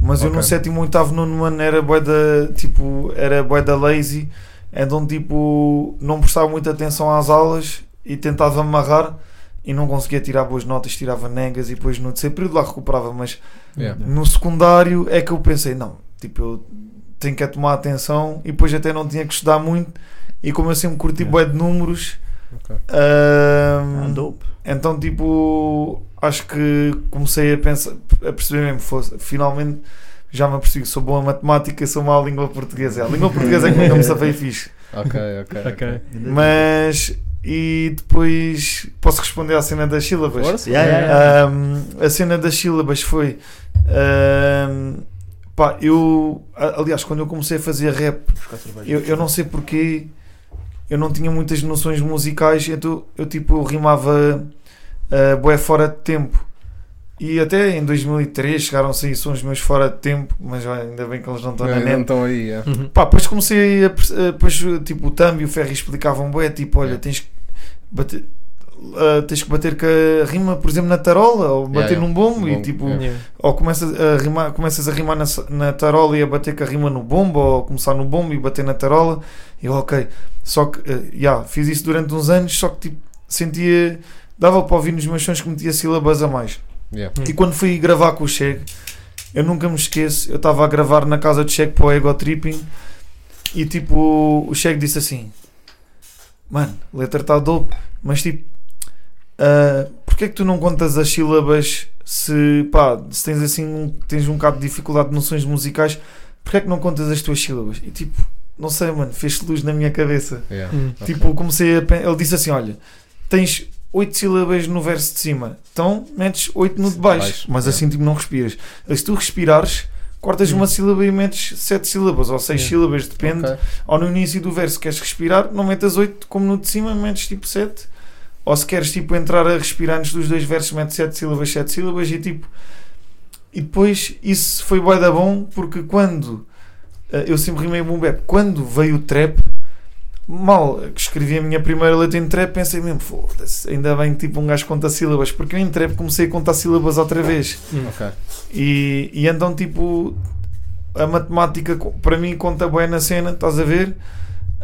Mas eu Ok. no sétimo, oitavo, nono ano era bué da, tipo, era bué da lazy, então tipo, não prestava muita atenção às aulas e tentava amarrar e não conseguia tirar boas notas, tirava negas e depois no terceiro período lá recuperava, mas Yeah. no secundário é que eu pensei, não, tipo, eu tenho que tomar atenção e depois até não tinha que estudar muito e como eu sempre curti bué de números, Ok. ahm, Ah, dope. então, tipo, acho que comecei a pensar, a perceber mesmo, fosse, finalmente já me apercebi que sou bom a matemática, sou má a língua portuguesa. A língua portuguesa é que nunca me safei fixe. Ok, ok. Ok. Mas E depois posso responder à cena das sílabas. Força? Yeah, yeah, yeah. Ahm, a cena das sílabas foi. ahm, pá, eu. Aliás, quando eu comecei a fazer rap, eu, eu não sei porquê. Eu não tinha muitas noções musicais, então eu tipo rimava uh, bué fora de tempo. E até em 2003 chegaram a sair sons meus fora de tempo, mas olha, ainda bem que eles não estão na net. estão aí. é. Uhum. Pá, depois comecei a. eh, Depois, tipo, o Thumb e o Ferry explicavam bué, tipo, olha, Yeah. tens que bater. Ah, tens que bater com a rima, por exemplo, na tarola, ou bater Yeah, num bombo, e tipo, yeah. Ou começas a rimar, começas a rimar na, na tarola e a bater com a rima no bombo, ou começar no bombo e bater na tarola, e eu, ok. Só que, eh, yeah, fiz isso durante uns anos, só que tipo, sentia, dava para ouvir nos meus sons que metia sílabas a mais. Yeah. E quando fui gravar com o Cheg, eu nunca me esqueço, eu estava a gravar na casa de Cheg para o Ego Tripping e tipo, o Cheg disse assim: Mano, letra está dope, mas tipo, ah, porquê é que tu não contas as sílabas se, pá, se tens assim, um, tens um bocado de dificuldade de noções musicais, porquê é que não contas as tuas sílabas? E tipo, não sei, mano, fez luz na minha cabeça. Yeah. Hum. Tipo, comecei a. Ele disse assim: Olha, tens 8 sílabas no verso de cima, então metes 8 no de baixo, Baixo, mas é. assim tipo não respiras. Se tu respirares, cortas Hum. uma sílaba e metes 7 sílabas ou 6 Yeah. sílabas, depende. Ok. Ou no início do verso queres respirar, não metas 8 como no de cima, metes tipo 7. Ou se queres tipo entrar a respirar antes dos dois versos, metes 7 sílabas, 7 sílabas e tipo. E depois isso foi bué da bom porque quando eh, eu sempre rimei boom bap, quando veio o trap, mal que escrevi a minha primeira letra em trap, pensei mesmo, foda-se, ainda bem que tipo um gajo conta sílabas, porque eu em trap comecei a contar sílabas outra vez. Hum. Ok. E, e então, tipo, a matemática para mim conta bem na cena, estás a ver?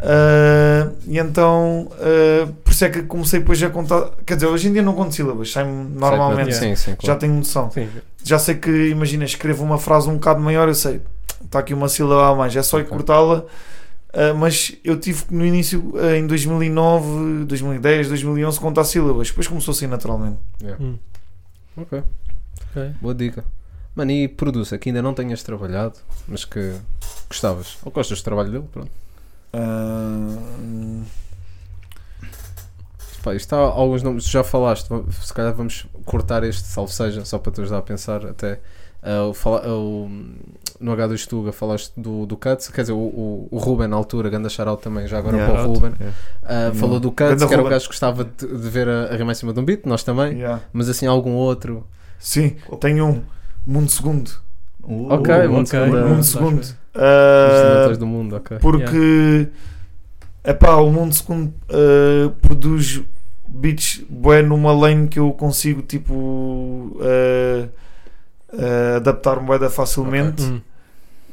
Ah, e então, ah, por isso é que comecei depois a contar. Quer dizer, hoje em dia não conto sílabas, sai-me normalmente. Sim, sim, Já claro. tenho noção. Sim. Já sei que, imagina, escrevo uma frase um bocado maior, eu sei, está aqui uma sílaba a mais, é só ir Ok. cortá-la. Ah, mas eu tive que no início, em 2009, 2010, 2011, contar sílabas. Depois começou a sair naturalmente. Hum. Ok. Ok. Boa dica. Mano, e produza que ainda não tenhas trabalhado, mas que gostavas. Ou gostas do trabalho dele? Pronto. Ah, Pá, isto há alguns nomes, já falaste, se calhar vamos cortar este, salvo seja, só para te ajudar a pensar até. Fala- o- no H2 Tuga falaste do, do Cuts, quer dizer, o, o, o Ruben na altura, ganda shout também, já agora Yeah. para o Ruben, Yeah. Ah, falou do Ganda Cuts, que era o gajo que gostava de, de ver a, a rimar em cima de um beat, nós também, yeah. mas assim algum outro. Sim, tenho um. Mundo Segundo. Uh, Ok, Uh, muito ok. segunda. Mundo Segundo. notas do mundo, ok. porque epá, o Mundo Segundo ah, produz beats bué numa lane que eu consigo tipo ah, ah, adaptar-me bué da facilmente. Hum.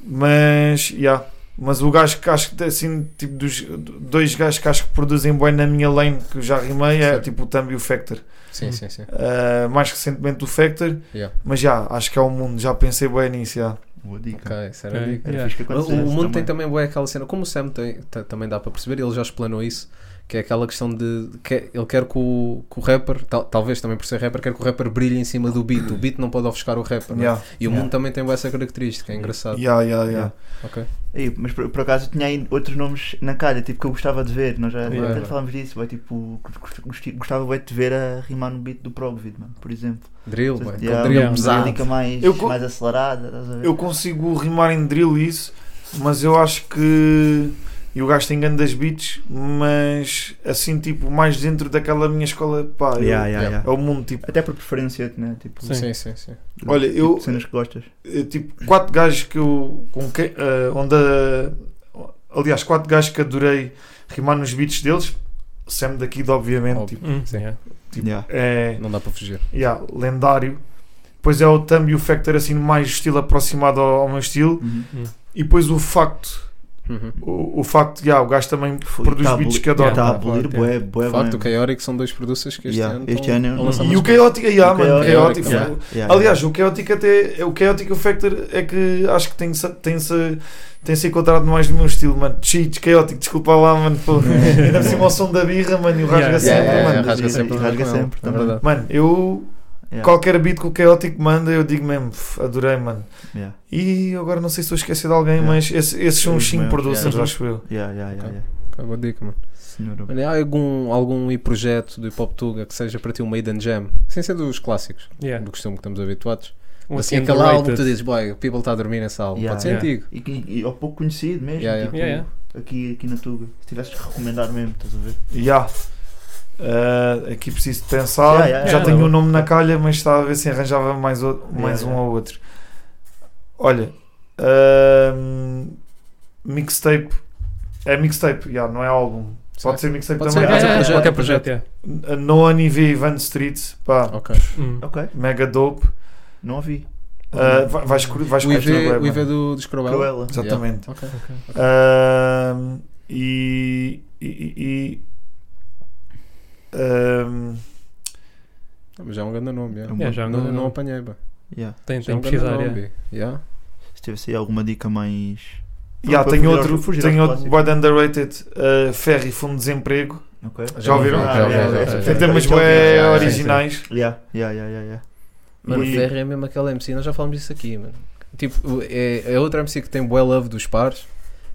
Mas, yeah. mas o gajo que acho que assim, tipo, dos dois gajos que acho que produzem bem na minha lane que eu já rimei é Certo. tipo o Thumb e o Factor. Sim, sim, sim. Uh, mais recentemente o Factor, Yeah. mas já, acho que é o mundo, já pensei bem nisso. Já. Boa dica. Ok, isso era Ok. a dica. O, o mundo tem também. também bué aquela cena, como o Sam tem, ta- também dá para perceber, ele já explanou isso, que é aquela questão de que ele quer que o, que o rapper, tal- talvez também por ser rapper, quer que o rapper brilhe em cima do beat. O beat não pode ofuscar o rapper. não é? Yeah. E o Yeah. mundo também tem essa característica, é engraçado. Yeah, yeah, yeah. Ok. Ei, mas por, por acaso eu tinha aí outros nomes na calha, tipo que eu gostava de ver, nós já Yeah. até falámos disso, vai, tipo, gost- gost- gostava bué de ver a rimar no beat do Progvid, mano, por exemplo. Drill, bué. Yeah, drill yeah. pesado. Uma mais, Eu mais acelerada, estás a ver? Eu consigo rimar em drill e isso, mas eu acho que. E o gajo tem grandes beats, mas assim, tipo, mais dentro daquela minha escola, pá, eu- Yeah, yeah, Yeah. yeah. é o mundo, tipo, Até por preferência, né? Tipo, Sim. Sim, sim, sim. Olha, tipo eu- de cenas que gostas. eh, tipo, quatro gajos que eu. Com que, eh, onde. a- aliás, quatro gajos que adorei rimar nos beats deles. Sam daqui, obviamente, Óbvio. tipo, Hum. Sim. Yeah. Yeah. é. Não dá para fugir. yeah, lendário. Depois é o Thumb e o Factor, assim, mais estilo aproximado ao, ao meu estilo. Uhum. E depois o facto. Uhum. O, o facto de, yeah, o gajo também Foi- produz tá beats que adoro. Tá a abolir, bué, bué, O facto, o bué. Chaotic são dois producers que este Yeah, ano. este ano lançar E o Chaotic, yeah, O mano, Chaotic, Chaotic, yeah. foi- Yeah, Aliás, o Chaotic até. O Chaotic e o Factor é que acho que tem-se tem-se tem-se encontrado mais no meu estilo, mano. Cheats, Chaotic, desculpa lá, mano. Pô. Ainda por cima o som da birra, mano, e o rasga Yeah, sempre, Yeah, mano. rasga sempre. rasga sempre é verdade. Mano, eu. Yeah, Qualquer beat que o Chaotic manda, eu digo mesmo, "F- adorei, mano. yeah, E agora não sei se estou a esquecer de alguém, Yeah. mas esse- esses são os Os 5 meus, producers, yeah. acho eu. yeah, yeah, yeah, Ok. yeah. Ok, boa dica, mano. há algum, algum projeto do Hip Hop Tuga que seja para ti um Maiden Jam, sem ser dos clássicos, Yeah. do costume que estamos habituados. Um assim, assim aquele álbum que tu dizes, boy, o people está a dormir nessa álbum. Yeah, Pode ser yeah. antigo. E, e ao pouco conhecido mesmo, Yeah, yeah. tipo, Yeah, yeah. Aqui, aqui na Tuga. Se tivesses que recomendar mesmo, estás a ver? Ya. Uh, aqui preciso de pensar. Ya, ya. Já Ya, tenho não. um nome na calha, mas estava a ver se arranjava mais, o- mais um ou outro. Olha, um, mixtape. É mixtape, ya, não é álbum. Pode ser mixtape Pode também. ser, Yeah, Ah, yeah, projeto, qualquer é projeto. projeto, yeah. No Anive Van Street, pá, Ok. Hum. Ok, mega dope. não ouvi. Uh, vai- vais vais O IV, o IV do, dos Cruella. Exatamente. Ok. Um, e. e, e- um, Mas já é um grande nome. yeah. É um Yeah, já é um não, grande não nome. apanhei. Bem. Yeah. Tem, Já é tem um que grande pesquisar. nome. yeah. yeah. Se tivesse aí alguma dica mais. Fugir aos- outro, fugir tenho aos outro wide underrated, uh, Ferry Fundo de Desemprego. Ok. Já ouviram? Já, Ah, já, yeah, já, yeah, já, yeah. já. Tem temas já, originais. Yeah, yeah, yeah, yeah, yeah. Mano, E- o Ferry é mesmo aquele MC, nós já falamos disso aqui, mano. Tipo, é, é outro MC que tem bué love dos pares,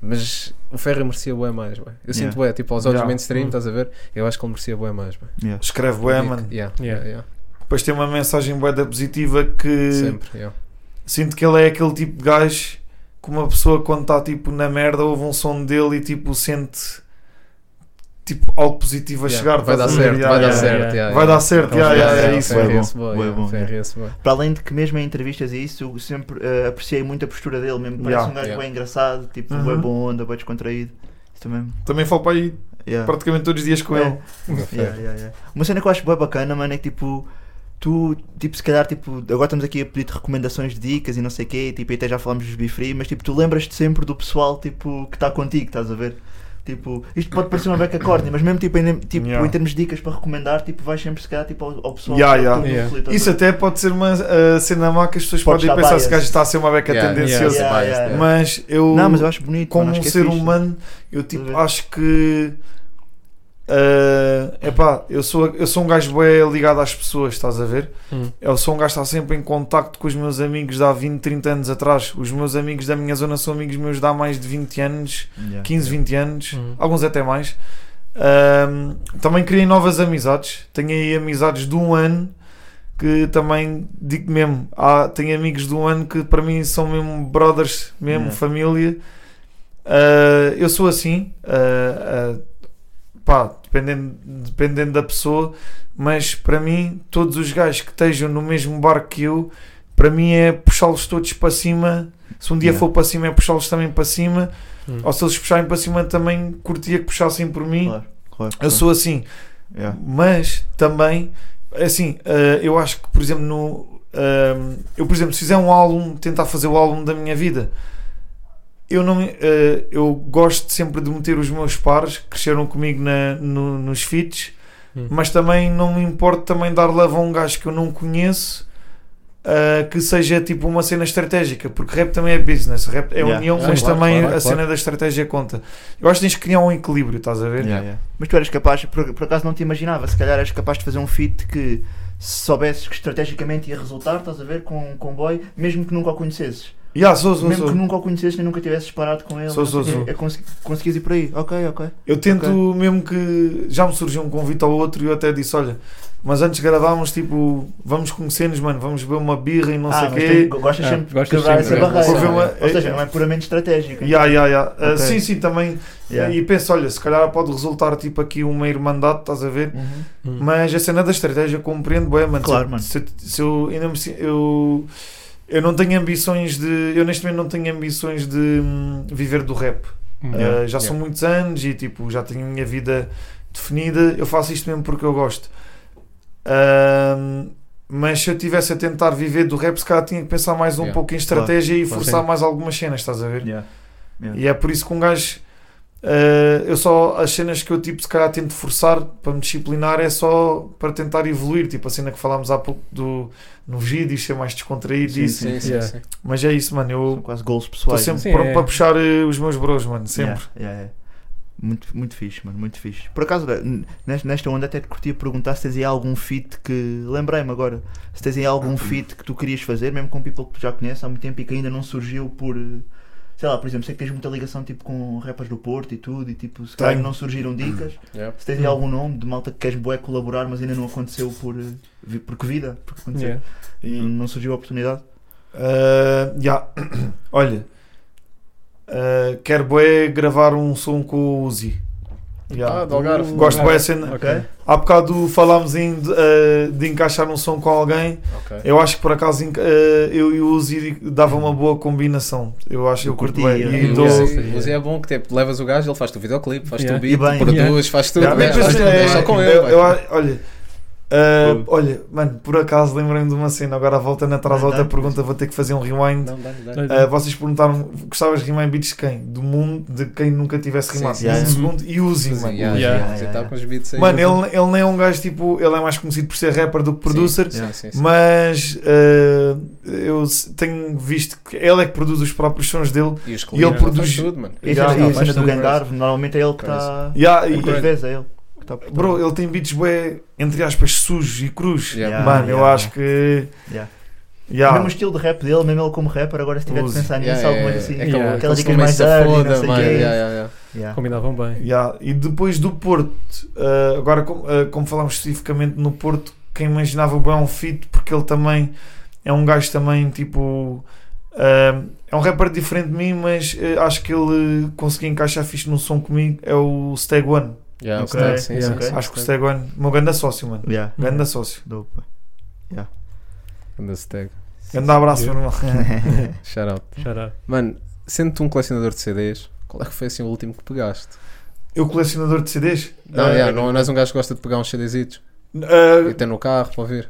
mas o Ferry merecia bué mais, bué. Eu sinto Yeah. bué, tipo, aos olhos Yeah. mainstream, Hum. estás a ver? Eu acho que ele merecia bué mais, bué. Yeah. Escreve bué, Digo- mano. Yeah, Yeah. yeah, yeah. Depois tem uma mensagem bué da positiva que Sempre, yeah. sinto que ele é aquele tipo de gajo que uma pessoa quando está tipo na merda ouve um som dele e tipo sente tipo algo positivo a Yeah, chegar. Vai dar estás a ver? certo, Yeah, vai dar yeah, certo. yeah, Vai dar certo, yeah, é isso. Ferry bom, yeah, bom. Para além de que mesmo em entrevistas e isso, eu sempre eh, apreciei muito a postura dele mesmo. Parece Yeah. um gajo Yeah. bem engraçado, tipo, Uhum. bem bom onda, bem descontraído. Isso também. Também falo para aí Yeah. praticamente todos os dias com É. ele. Yeah, yeah, yeah. Uma cena que eu acho bem bacana, mano, é que tipo, tu, tipo, se calhar, tipo, agora estamos aqui a pedir recomendações de dicas e não sei o quê, tipo, e até já falamos dos Bifree, mas tipo, tu lembras-te sempre do pessoal, tipo, que está contigo, estás a ver? Tipo, isto pode parecer uma beca corny, mas mesmo tipo, em, tipo, Yeah. em termos de dicas para recomendar, tipo, vais sempre se calhar tipo, ao, ao pessoal Yeah, yeah. Yeah. Isso até pode ser uma uh, cena má que as pessoas Pode podem pensar se gajo está a ser uma beca Yeah, tendenciosa. yeah, biased, yeah. yeah. Mas eu, Não, mas eu acho bonito. como mano, um é ser fixe. humano, eu tipo, acho que é epá, eu sou, eu sou um gajo bem ligado às pessoas, estás a ver? Hum. Eu sou um gajo que está sempre em contacto com os meus amigos de há 20, 30 anos atrás. Os meus amigos da minha zona são amigos meus de há mais de 20 anos, Yeah. 15, 20 anos, Hum. alguns até mais. Ahm, também criei novas amizades. Tenho aí amizades de um ano que também digo mesmo, há, tenho amigos de um ano que para mim são mesmo brothers, mesmo Yeah. família. Ah, eu sou assim, ah, ah, pá, dependendo, dependendo da pessoa, mas para mim, todos os gajos que estejam no mesmo barco que eu, para mim é puxá-los todos para cima. Se um dia Yeah. for para cima, é puxá-los também para cima. Hum. Ou se eles puxarem para cima, também curtia que puxassem por mim. Claro, claro, Eu claro. sou assim, Yeah. mas também, assim, eh, eu acho que, por exemplo, no, ehm, eu, por exemplo, se fizer um álbum, tentar fazer o álbum da minha vida, eu não, eh, eu gosto sempre de meter os meus pares que cresceram comigo na, no- nos feats, Hum. mas também não me importa também dar love a um gajo que eu não conheço. eh, que seja tipo uma cena estratégica, porque rap também é business, rap é Yeah. união, mas claro, também claro, a claro. cena da estratégia conta. Eu acho que tens que criar um equilíbrio, estás a ver? Yeah, yeah. Mas tu eras capaz, por, por acaso não te imaginava, se calhar eras capaz de fazer um feat que se soubesses que estrategicamente ia resultar, estás a ver, com, com o boy, mesmo que nunca o conhecesses. Yeah, sou, sou, mesmo sou. que nunca o conhecesses nem nunca tivesses parado com ele. Sou, sou, quê, sou. é consegui- conseguias ir por aí. Ok, ok. Eu tento Ok. mesmo que já me surgiu um convite ao outro e eu até disse: Olha, mas antes gravámos, tipo, vamos conhecer-nos, mano, vamos beber uma birra e não ah, sei o quê. tem- gostas Ah, sempre de quebrar sempre, essa é. barreira. Ver uma- Ou seja, não é puramente estratégico. Ya, ya, ya. Ah, Ok. sim, sim, também. Yeah. E penso: Olha, se calhar pode resultar tipo aqui uma irmandade, estás a ver? Uhum. Hum. Mas a cena da estratégia eu compreendo, bem, mano. Claro, se, mano. Se, se eu ainda me eu, eu não tenho ambições de. Eu neste momento não tenho ambições de hum, viver do rap. Uh, já são muitos anos e tipo, já tenho a minha vida definida. Eu faço isto mesmo porque eu gosto. Ahm, mas se eu estivesse a tentar viver do rap, se calhar tinha que pensar mais um Yeah, pouco em estratégia e claro. forçar Sim. mais algumas cenas, estás a ver? Yeah. Yeah. E é por isso que um gajo. Uh, eu só. As cenas que eu tipo, se calhar tento forçar para me disciplinar é só para tentar evoluir. Tipo a cena que falámos há pouco do, no vídeo, ser mais descontraído. Sim, isso. Sim, sim, Yeah. sim. Mas é isso, mano. São Eu quase estou pessoais. sempre Sim, para, é. para puxar uh, os meus bros, mano. né? Sempre. Yeah, yeah, yeah. Muito, muito fixe, mano, muito fixe. Por acaso, n- nesta, nesta onda até te curtia perguntar se tens aí algum feat que. Lembrei-me agora. Se tens aí algum feat que tu querias fazer, mesmo com people que tu já conheces há muito tempo e que ainda não surgiu por. eh, sei lá, por exemplo, sei que tens muita ligação tipo, com rappers do Porto e tudo, e tipo, se calhar não surgiram dicas. Yeah. Se tens aí algum nome de malta que queres bué colaborar, mas ainda não aconteceu por, eh, porque vida, porque aconteceu. Yeah. Não, não surgiu a oportunidade. Uh, yeah. Olha, uh, quero bué gravar um som com o Uzi. Yeah. Ah, do Algarve. Gosto bué da cena. Ok. Há bocado falámos em de, uh, de encaixar um som com alguém. Ok. Eu acho que por acaso uh, eu e o Uzi dava uma boa combinação. Eu acho que eu curto curti, bem. eu- E O dou- Uzi- o Uzi é bom que tipo, levas o gajo, ele faz-te o videoclipe, faz-te Yeah. o beat, bem. produz, Yeah. faz tudo. Yeah, Yeah, mas faz tudo, é- é só com eu- ele. eu- vai. olha, uh, olha, mano, por acaso lembrei-me de uma cena. Agora voltando atrás a outra Dá. pergunta, vou ter que fazer um rewind. Não. Uh, vocês perguntaram, gostavas de rimar em beats de quem? Do mundo, de quem nunca tivesse Sim, rimado. sim, Um sim. segundo, e Uzi, Uzi, mano. yeah, Yeah. yeah, Yeah, tá yeah. Mano, ele, ele nem é um gajo tipo. Ele é mais conhecido por ser rapper do que producer. Sim, sim, sim. Mas uh, eu tenho visto que ele é que produz os próprios sons dele. E os ele produz- tudo, mano. Isso Yeah, é, yeah, e a cena do. Gandarve, normalmente é ele que está. Yeah, e- Muitas vezes é ele que está por bro, ele tem beats bué, entre aspas, sujos e cruz. Yeah. Yeah. Mano, eu acho que. Yeah. Yeah. O mesmo estilo de rap dele, mesmo ele como rapper, agora se tiver de pensar nisso, Yeah, algumas yeah, assim. é aquele- Yeah. Aquelas dicas mais dirty, não sei mano. Yeah, yeah, yeah. Yeah. Combinavam bem. Yeah. E depois do Porto, uh, agora com- uh, como falámos especificamente no Porto, quem imaginava bem um feat, porque ele também é um gajo também tipo. uh, é um rapper diferente de mim, mas uh, acho que ele conseguiu encaixar fixe no som comigo. É o Stag One. Yeah, o Ok, Stag, sim, yeah. sim, sim, acho que o. Stag o meu grande sócio, mano. Yeah. Grande sócio. Dope. Anda Stag. Grande abraço, meu irmão. Shout out. Shout out. Mano, sendo-te um colecionador de CDs, qual é que foi assim o último que pegaste? Eu colecionador de CDs. Não, Uh, yeah, não, não és um gajo que gosta de pegar uns CDzitos uh, e ter no carro para ouvir.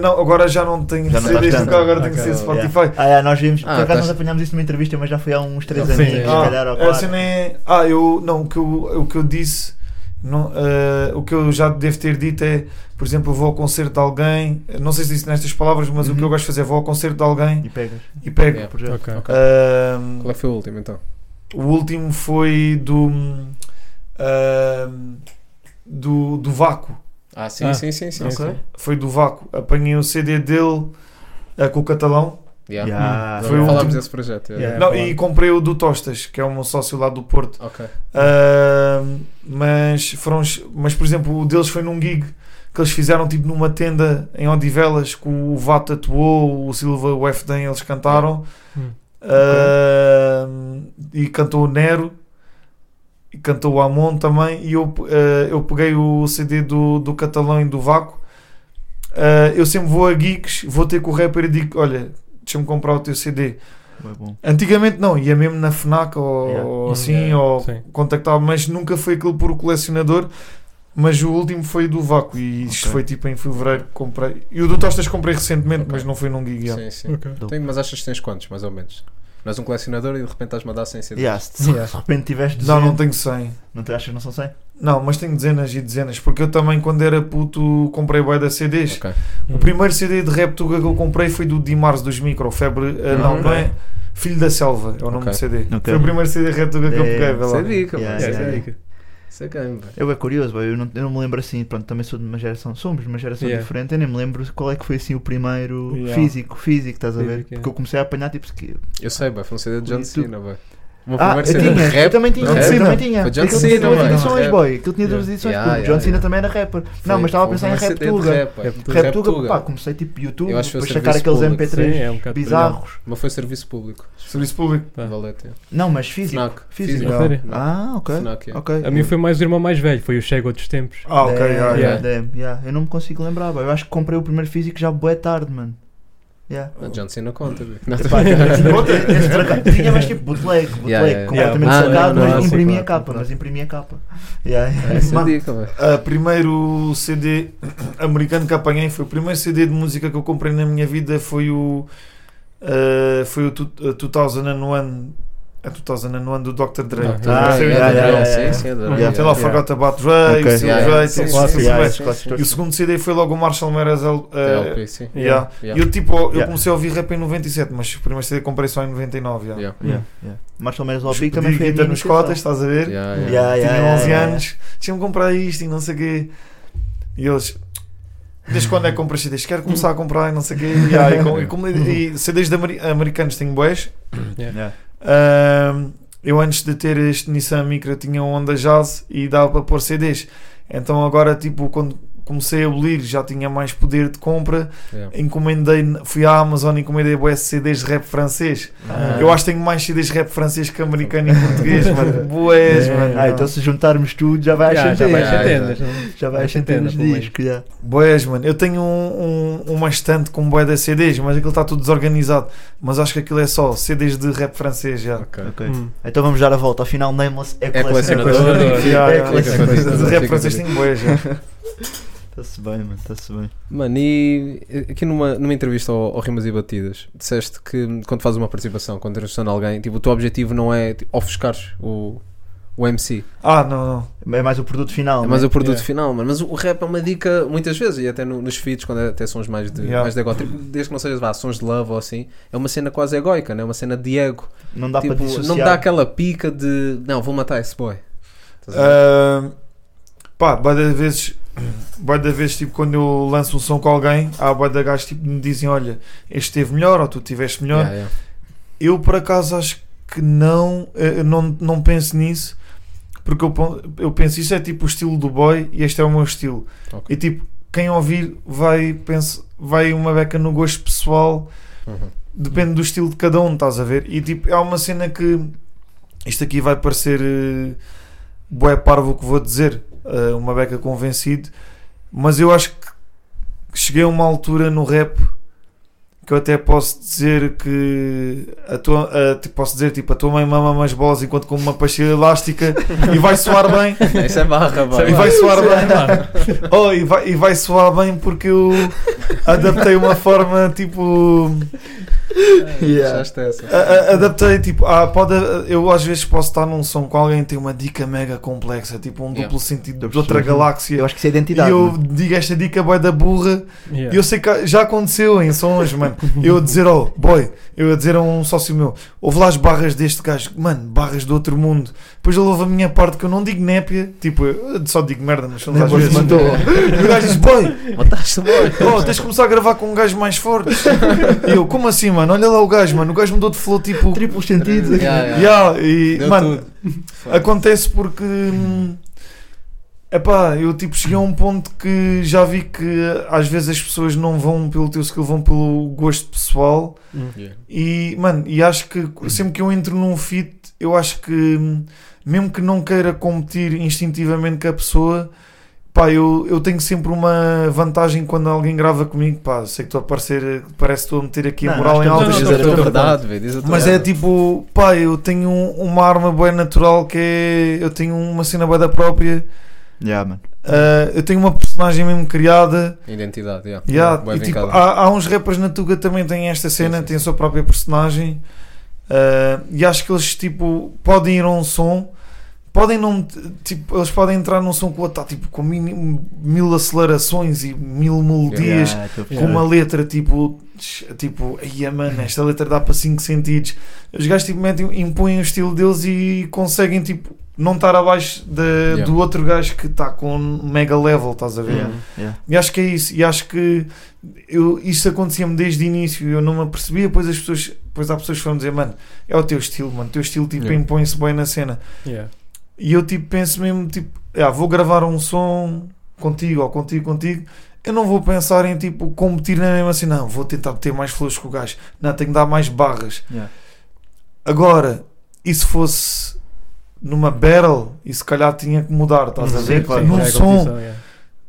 não, agora já não tenho Já não CDs no carro, agora tenho Ok. que ser Yeah. Spotify. Ah, yeah, nós vimos, Ah, por acaso estás- nós apanhámos isso numa entrevista, mas já foi há uns 3 Sim. anos, se Ah, calhar, ou a 4. cena é. Ah, eu. Não, o que eu, o que eu disse. Não, eh, o que eu já devo ter dito é, por exemplo, eu vou ao concerto de alguém, não sei se disse nestas palavras, mas o que Uhum. eu gosto de fazer é vou ao concerto de alguém E pegas. e pego. Yeah. Projeto. Ok. Ok. Ahm, Qual é que foi o último então? o último foi do. ahm, do, do Vácuo. Ah, sim, Ah, sim, sim, sim. ok. sim. Foi do Vácuo. Apanhei o CD dele eh, com o catalão. Yeah. Yeah. Foi o Falámos desse projeto. yeah. Yeah. não, e comprei o do Tostas, que é o meu sócio lá do Porto. Ok. Ahm, mas foram mas por exemplo o deles foi num gig que eles fizeram tipo numa tenda em Odivelas que o Vato atuou, o Silva, o FDN eles cantaram Hum. Ahm, e cantou o Nero e cantou o Amon também e eu, ah, eu peguei o CD do, do Catalão e do Vaco Ah, eu sempre vou a gigs vou ter com o rapper e digo olha deixa-me comprar o teu CD. Antigamente não, ia mesmo na FNAC ou, Yeah. ou assim, yeah, ou sim. contactava, mas nunca foi aquele por colecionador. Mas o último foi do Vácuo e isto Ok. foi tipo em fevereiro que comprei. E o do Tostas comprei recentemente, Ok. mas não foi num gig. Sim, sim. Ok. Tem, mas achas que tens quantos, mais ou menos? Não és um colecionador e de repente estás-me a dar 100 CDs. Yeah, se Yeah. de repente tiveste Não, não 200, tenho 100. não te achas que não são 100? Não, mas tenho dezenas e dezenas. Porque eu também, quando era puto, comprei bué da CDs. Ok. O Hum. primeiro CD de rap tuga que eu comprei foi do Dimars dos Micro. Febre, eh, não, não é? Filho da Selva é o nome Ok. do CD. Ok. Foi o primeiro CD de rap tuga que eu É, peguei. Isso lá. é dica, mano. Isso yeah, é yeah. dica. Isso é velho. Eu é curioso, eu, não, eu não me lembro assim, pronto, também sou de uma geração, somos de uma geração Yeah. diferente, eu nem me lembro qual é que foi assim o primeiro Yeah. físico, físico, estás a ver? Porque eu comecei a apanhar tipo que. Eu sei, vai, foi um CD de John? Cena, vai. Meu Ah, eu tinha, de eu rap. também tinha, John eu Cena. também tinha. Foi John Aquilo Cena, tinha duas edições, Rap. boy. Aquilo tinha duas edições, Yeah, porque yeah, John Cena yeah. também era rapper. Foi- Não, mas estava a pensar em primeiro rap CD de tuga. rap. Rap tuga. Rap pá, comecei tipo YouTube, depois sacar aqueles público. MP3 Sim, é um bizarros. Mas foi serviço público. Serviço público. Tá. Valete. Não, mas físico. Fnac. Físico. Ah, ok. Fnac, yeah. ok. A mim foi mais o irmão mais velho, foi o Chego outros tempos. Ah, ok. Yeah, yeah. damn, yeah. Eu não me consigo lembrar, eu acho que comprei o primeiro físico já boa tarde, mano. Yeah. Ah, John Cena conta. Não, Epá, acaso- Tinha mais tipo bootleg, bootleg, Yeah, yeah. completamente Yeah. Ah, sacado, não, mas sim, imprimia a capa, claro. mas imprimia a capa. Yeah, yeah. Essa é a Mano, velho. O primeiro CD americano que apanhei foi o primeiro CD de música que eu comprei na minha vida foi o uh, foi o tu- uh, 2001 a 2001 do Dr. Dre. Ah, Ah, Sim, yeah, yeah, yeah, Sim, yeah. sim, adorei. Yeah, Tem lá o. Forgot About Dre, Ok. o Still Yeah, Dre, tem. E o segundo CD foi logo o Marshall Mathers uh, TLP, sim. yeah. Yeah. E eu tipo, eu comecei a ouvir rap em 97, mas o primeiro CD comprei só em 99. Yeah. Yeah. Yeah, yeah. Marshall Mathers Big também foi a guita minha nos cotas, estás a ver? Tinha yeah, 11 yeah. anos, tinha-me comprar isto e não sei o quê. E eles, desde quando é que compras CDs? Quero começar a comprar e não sei o quê. E, e, e CDs de americanos tenho boés. Ahm, eu antes de ter este Nissan Micra tinha um Honda Jazz e dava para pôr CDs. Então agora, tipo, quando comecei a abolir, já tinha mais poder de compra. Yeah. Encomendei, fui à Amazon e encomendei bué CDs de rap francês. Ah. Eu acho que tenho mais CDs de rap francês que americano e português, mano. Boés, É. mano. Ah, então se juntarmos tudo já vai Já, a já vai centenas. centenas. centenas. Já vai centenas de centenas, discos, já. Boés, mano. Eu tenho um, um, uma estante com bué de CDs, mas aquilo está tudo desorganizado. Mas acho que aquilo é só CDs de rap francês já. Ok. Ok. Hum. Então vamos dar a volta. Afinal, Nameless é É colecionador. colecionador. Já, É colecionador. De rap francês tem boés já. Está-se bem, mano. Está-se bem. Mano, e aqui numa, numa entrevista ao, ao Rimas e Batidas, disseste que quando fazes uma participação, quando entrevistas alguém, tipo, o teu objetivo não é tipo, ofuscares o, o MC, Ah, não, não. É mais o produto final. é mais né? o produto Yeah. final, mano. Mas o rap é uma dica muitas vezes, e até no- nos feeds, quando é até sons mais de, Yeah. mais de ego, tipo, desde que não sejas vá, sons de love ou assim, é uma cena quase egoica, né? é uma cena de ego. Não dá Tipo, para dissociar. não dá aquela pica de não, vou matar esse boy. Ah, pá, de vezes, bué de vezes, tipo, quando eu lanço um som com alguém, há bué de gajos tipo, me dizem: Olha, este teve melhor ou tu tiveste melhor. Yeah, yeah. Eu, por acaso, acho que não, eh, não, não penso nisso, porque eu, eu penso isso é tipo o estilo do boy e este é o meu estilo. Ok. E tipo, quem ouvir vai, penso, vai uma beca no gosto pessoal, Uhum. depende do estilo de cada um, estás a ver? E tipo, é uma cena que isto aqui vai parecer uh, bué parvo o que vou dizer, eh, uma beca convencido, mas eu acho que cheguei a uma altura no rap que eu até posso dizer que a tua, a- tipo, posso dizer tipo a tua mãe mama umas bolas enquanto com uma pastilha elástica e vai soar bem Isso é barra, e vai soar bem oh, e, vai, e vai soar bem porque eu adaptei uma forma tipo Yeah. Achaste essa. a- a- adaptei tipo ah, pode, eu às vezes posso estar num som com alguém que tem uma dica mega complexa tipo um Yeah. duplo sentido Eu de outra galáxia Eu acho que isso é e identidade. eu mano. digo esta dica boy da burra Yeah. e eu sei que já aconteceu em sons, mano. Eu a dizer, oh, boy, eu a dizer a um sócio meu, ouve lá as barras deste gajo, mano, barras do outro mundo. Depois ele ouve a minha parte que eu não digo népia, tipo, eu só digo merda, mas são às vezes. mandou. E o gajo diz, boy, Mataste boy. oh, tens de começar a gravar com um gajo mais forte. E eu, como assim, mano? Olha lá o gajo, mano. O gajo mudou de flow, tipo. Triplos sentidos. Yeah, yeah. Yeah, e, Deu mano, tudo. Acontece porque. hum, Epá, eu tipo cheguei a um ponto que já vi que às vezes as pessoas não vão pelo teu skill, vão pelo gosto pessoal Yeah. e, mano, e acho que sempre que eu entro num fit, eu acho que hum, mesmo que não queira competir instintivamente com a pessoa, pá, eu, eu tenho sempre uma vantagem quando alguém grava comigo, pá, sei que estou a parecer, parece que estou a meter aqui a Não, moral em a Diz dizer a tua a tua verdade, diz a mas é tipo, pá, eu tenho uma arma boa natural que é. Eu tenho uma cena boa da própria. Yeah, mano. ah, eu tenho uma personagem mesmo criada. Identidade, yeah. Yeah, e, tipo, há, há uns rappers na Tuga também têm esta cena, sim, têm a sua própria personagem. ah, e acho que eles tipo, podem ir a um som. Podem não, tipo, eles podem entrar num som que está tipo, com mil, mil acelerações e mil melodias Yeah, com uma letra tipo, tipo, ai mano, esta letra dá para 5 sentidos. Os gajos tipo, metem, impõem o estilo deles e conseguem tipo, não estar abaixo da- Yeah. do outro gajo que está com mega level, estás a ver? Yeah, yeah. E acho que é isso, e acho que eu, isso acontecia-me desde o início, eu não me apercebia, depois as pessoas, depois há pessoas que foram dizer, mano, é o teu estilo, mano, o teu estilo tipo Yeah. impõe-se bem na cena. Yeah. E eu tipo penso mesmo, tipo, ah, vou gravar um som contigo ou contigo, contigo. Eu não vou pensar em tipo competir na mesma assim, não, vou tentar ter mais flores que o gajo, não, tenho que dar mais barras. Yeah. Agora, e se fosse numa battle, e se calhar tinha que mudar, estás a Sim, ver? claro. Num é som, yeah.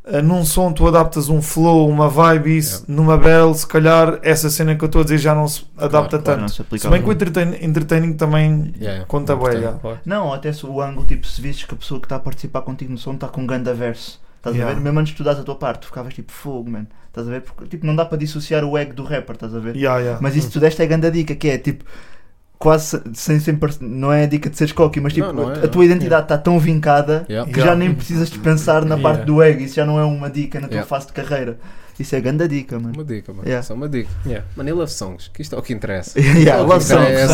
Uh, num som tu adaptas um flow, uma vibe, isso, numa battle, se calhar essa cena que eu estou a dizer já não se adapta claro, tanto. Não se se bem que o entertain, entertaining também Yeah, yeah. conta bem. Não, até se o ângulo, tipo, se visses que a pessoa que está a participar contigo no som está com um ganda verso. Estás Yeah. a ver? Mesmo antes de tu a tua parte, tu ficavas tipo fogo, mano. Estás a ver? Porque tipo, não dá para dissociar o ego do rapper, estás a ver? Yeah, yeah. Mas isso tu deste é a ganda dica, que é tipo, quase sem, sem par- não é a dica de seres cocky, mas tipo, Não, não é, a tua identidade está tão vincada Yeah. que Yeah. já nem precisas de pensar na Yeah. parte do ego, isso já não é uma dica na tua Yeah. fase de carreira. Isso é ganda dica, mano. Uma dica, mano. Yeah. Só uma dica. Yeah. Mano, e love songs? Que isto é o que interessa. yeah, É o love que songs.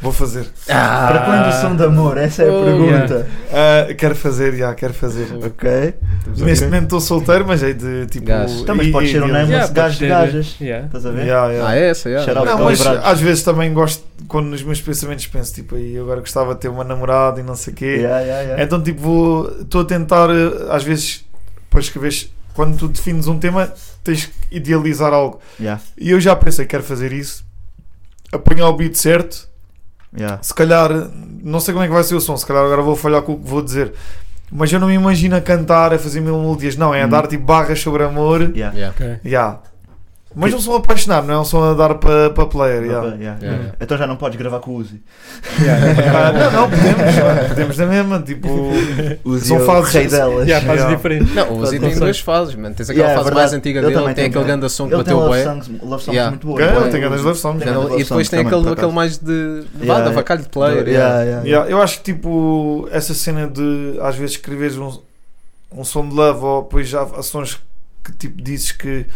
Vou fazer. Para quando o som de amor? Essa é a Oh, pergunta. Ah, quero fazer, já, quero fazer. Ok. Neste momento estou solteiro, mas é de tipo. Gajo. Então, mas e- pode e- ser um e- name- Yeah, gajo de gajas. Yeah. Estás a ver? Yeah, yeah. Ah, é essa, yeah. Não, Não, mas às vezes também gosto, quando nos meus pensamentos penso, tipo, aí agora gostava de ter uma namorada e não sei o quê. Yeah, yeah, yeah. Então, tipo, vou- estou a tentar, eh, às vezes, depois que vês, quando tu defines um tema, tens que idealizar algo. Yeah, E eu já pensei, quero fazer isso, apanhar o beat certo, yeah. se calhar, não sei como é que vai ser o som, se calhar agora vou falhar com o que vou dizer. Mas eu não me imagino a cantar, a fazer mil melodias, não, é a Hum. dar tipo barras sobre amor. Yeah. Yeah. Ok. Yeah. Mas não sou apaixonado, não é um som a dar para pa player. yeah. Yeah, yeah. Yeah. Então já não podes gravar com o Uzi. Ah, não, não, podemos, podemos na mesma. Tipo, Uzi São é o fases- rei delas. Yeah, fazes Yeah. diferente. Não, o Uzi tem duas fases, mano. Tens aquela Yeah, é fase verdade. mais antiga Ele dele, tem tem, aquele grande som que bateu songs, love songs Yeah. muito. Ele Bué. tem grandes love songs. Tem E depois tem aquele, mais de. vá, de avacalho de player. Eu acho que tipo essa cena de às vezes escreveres um, um som de love ou depois já há sons que tipo dizes que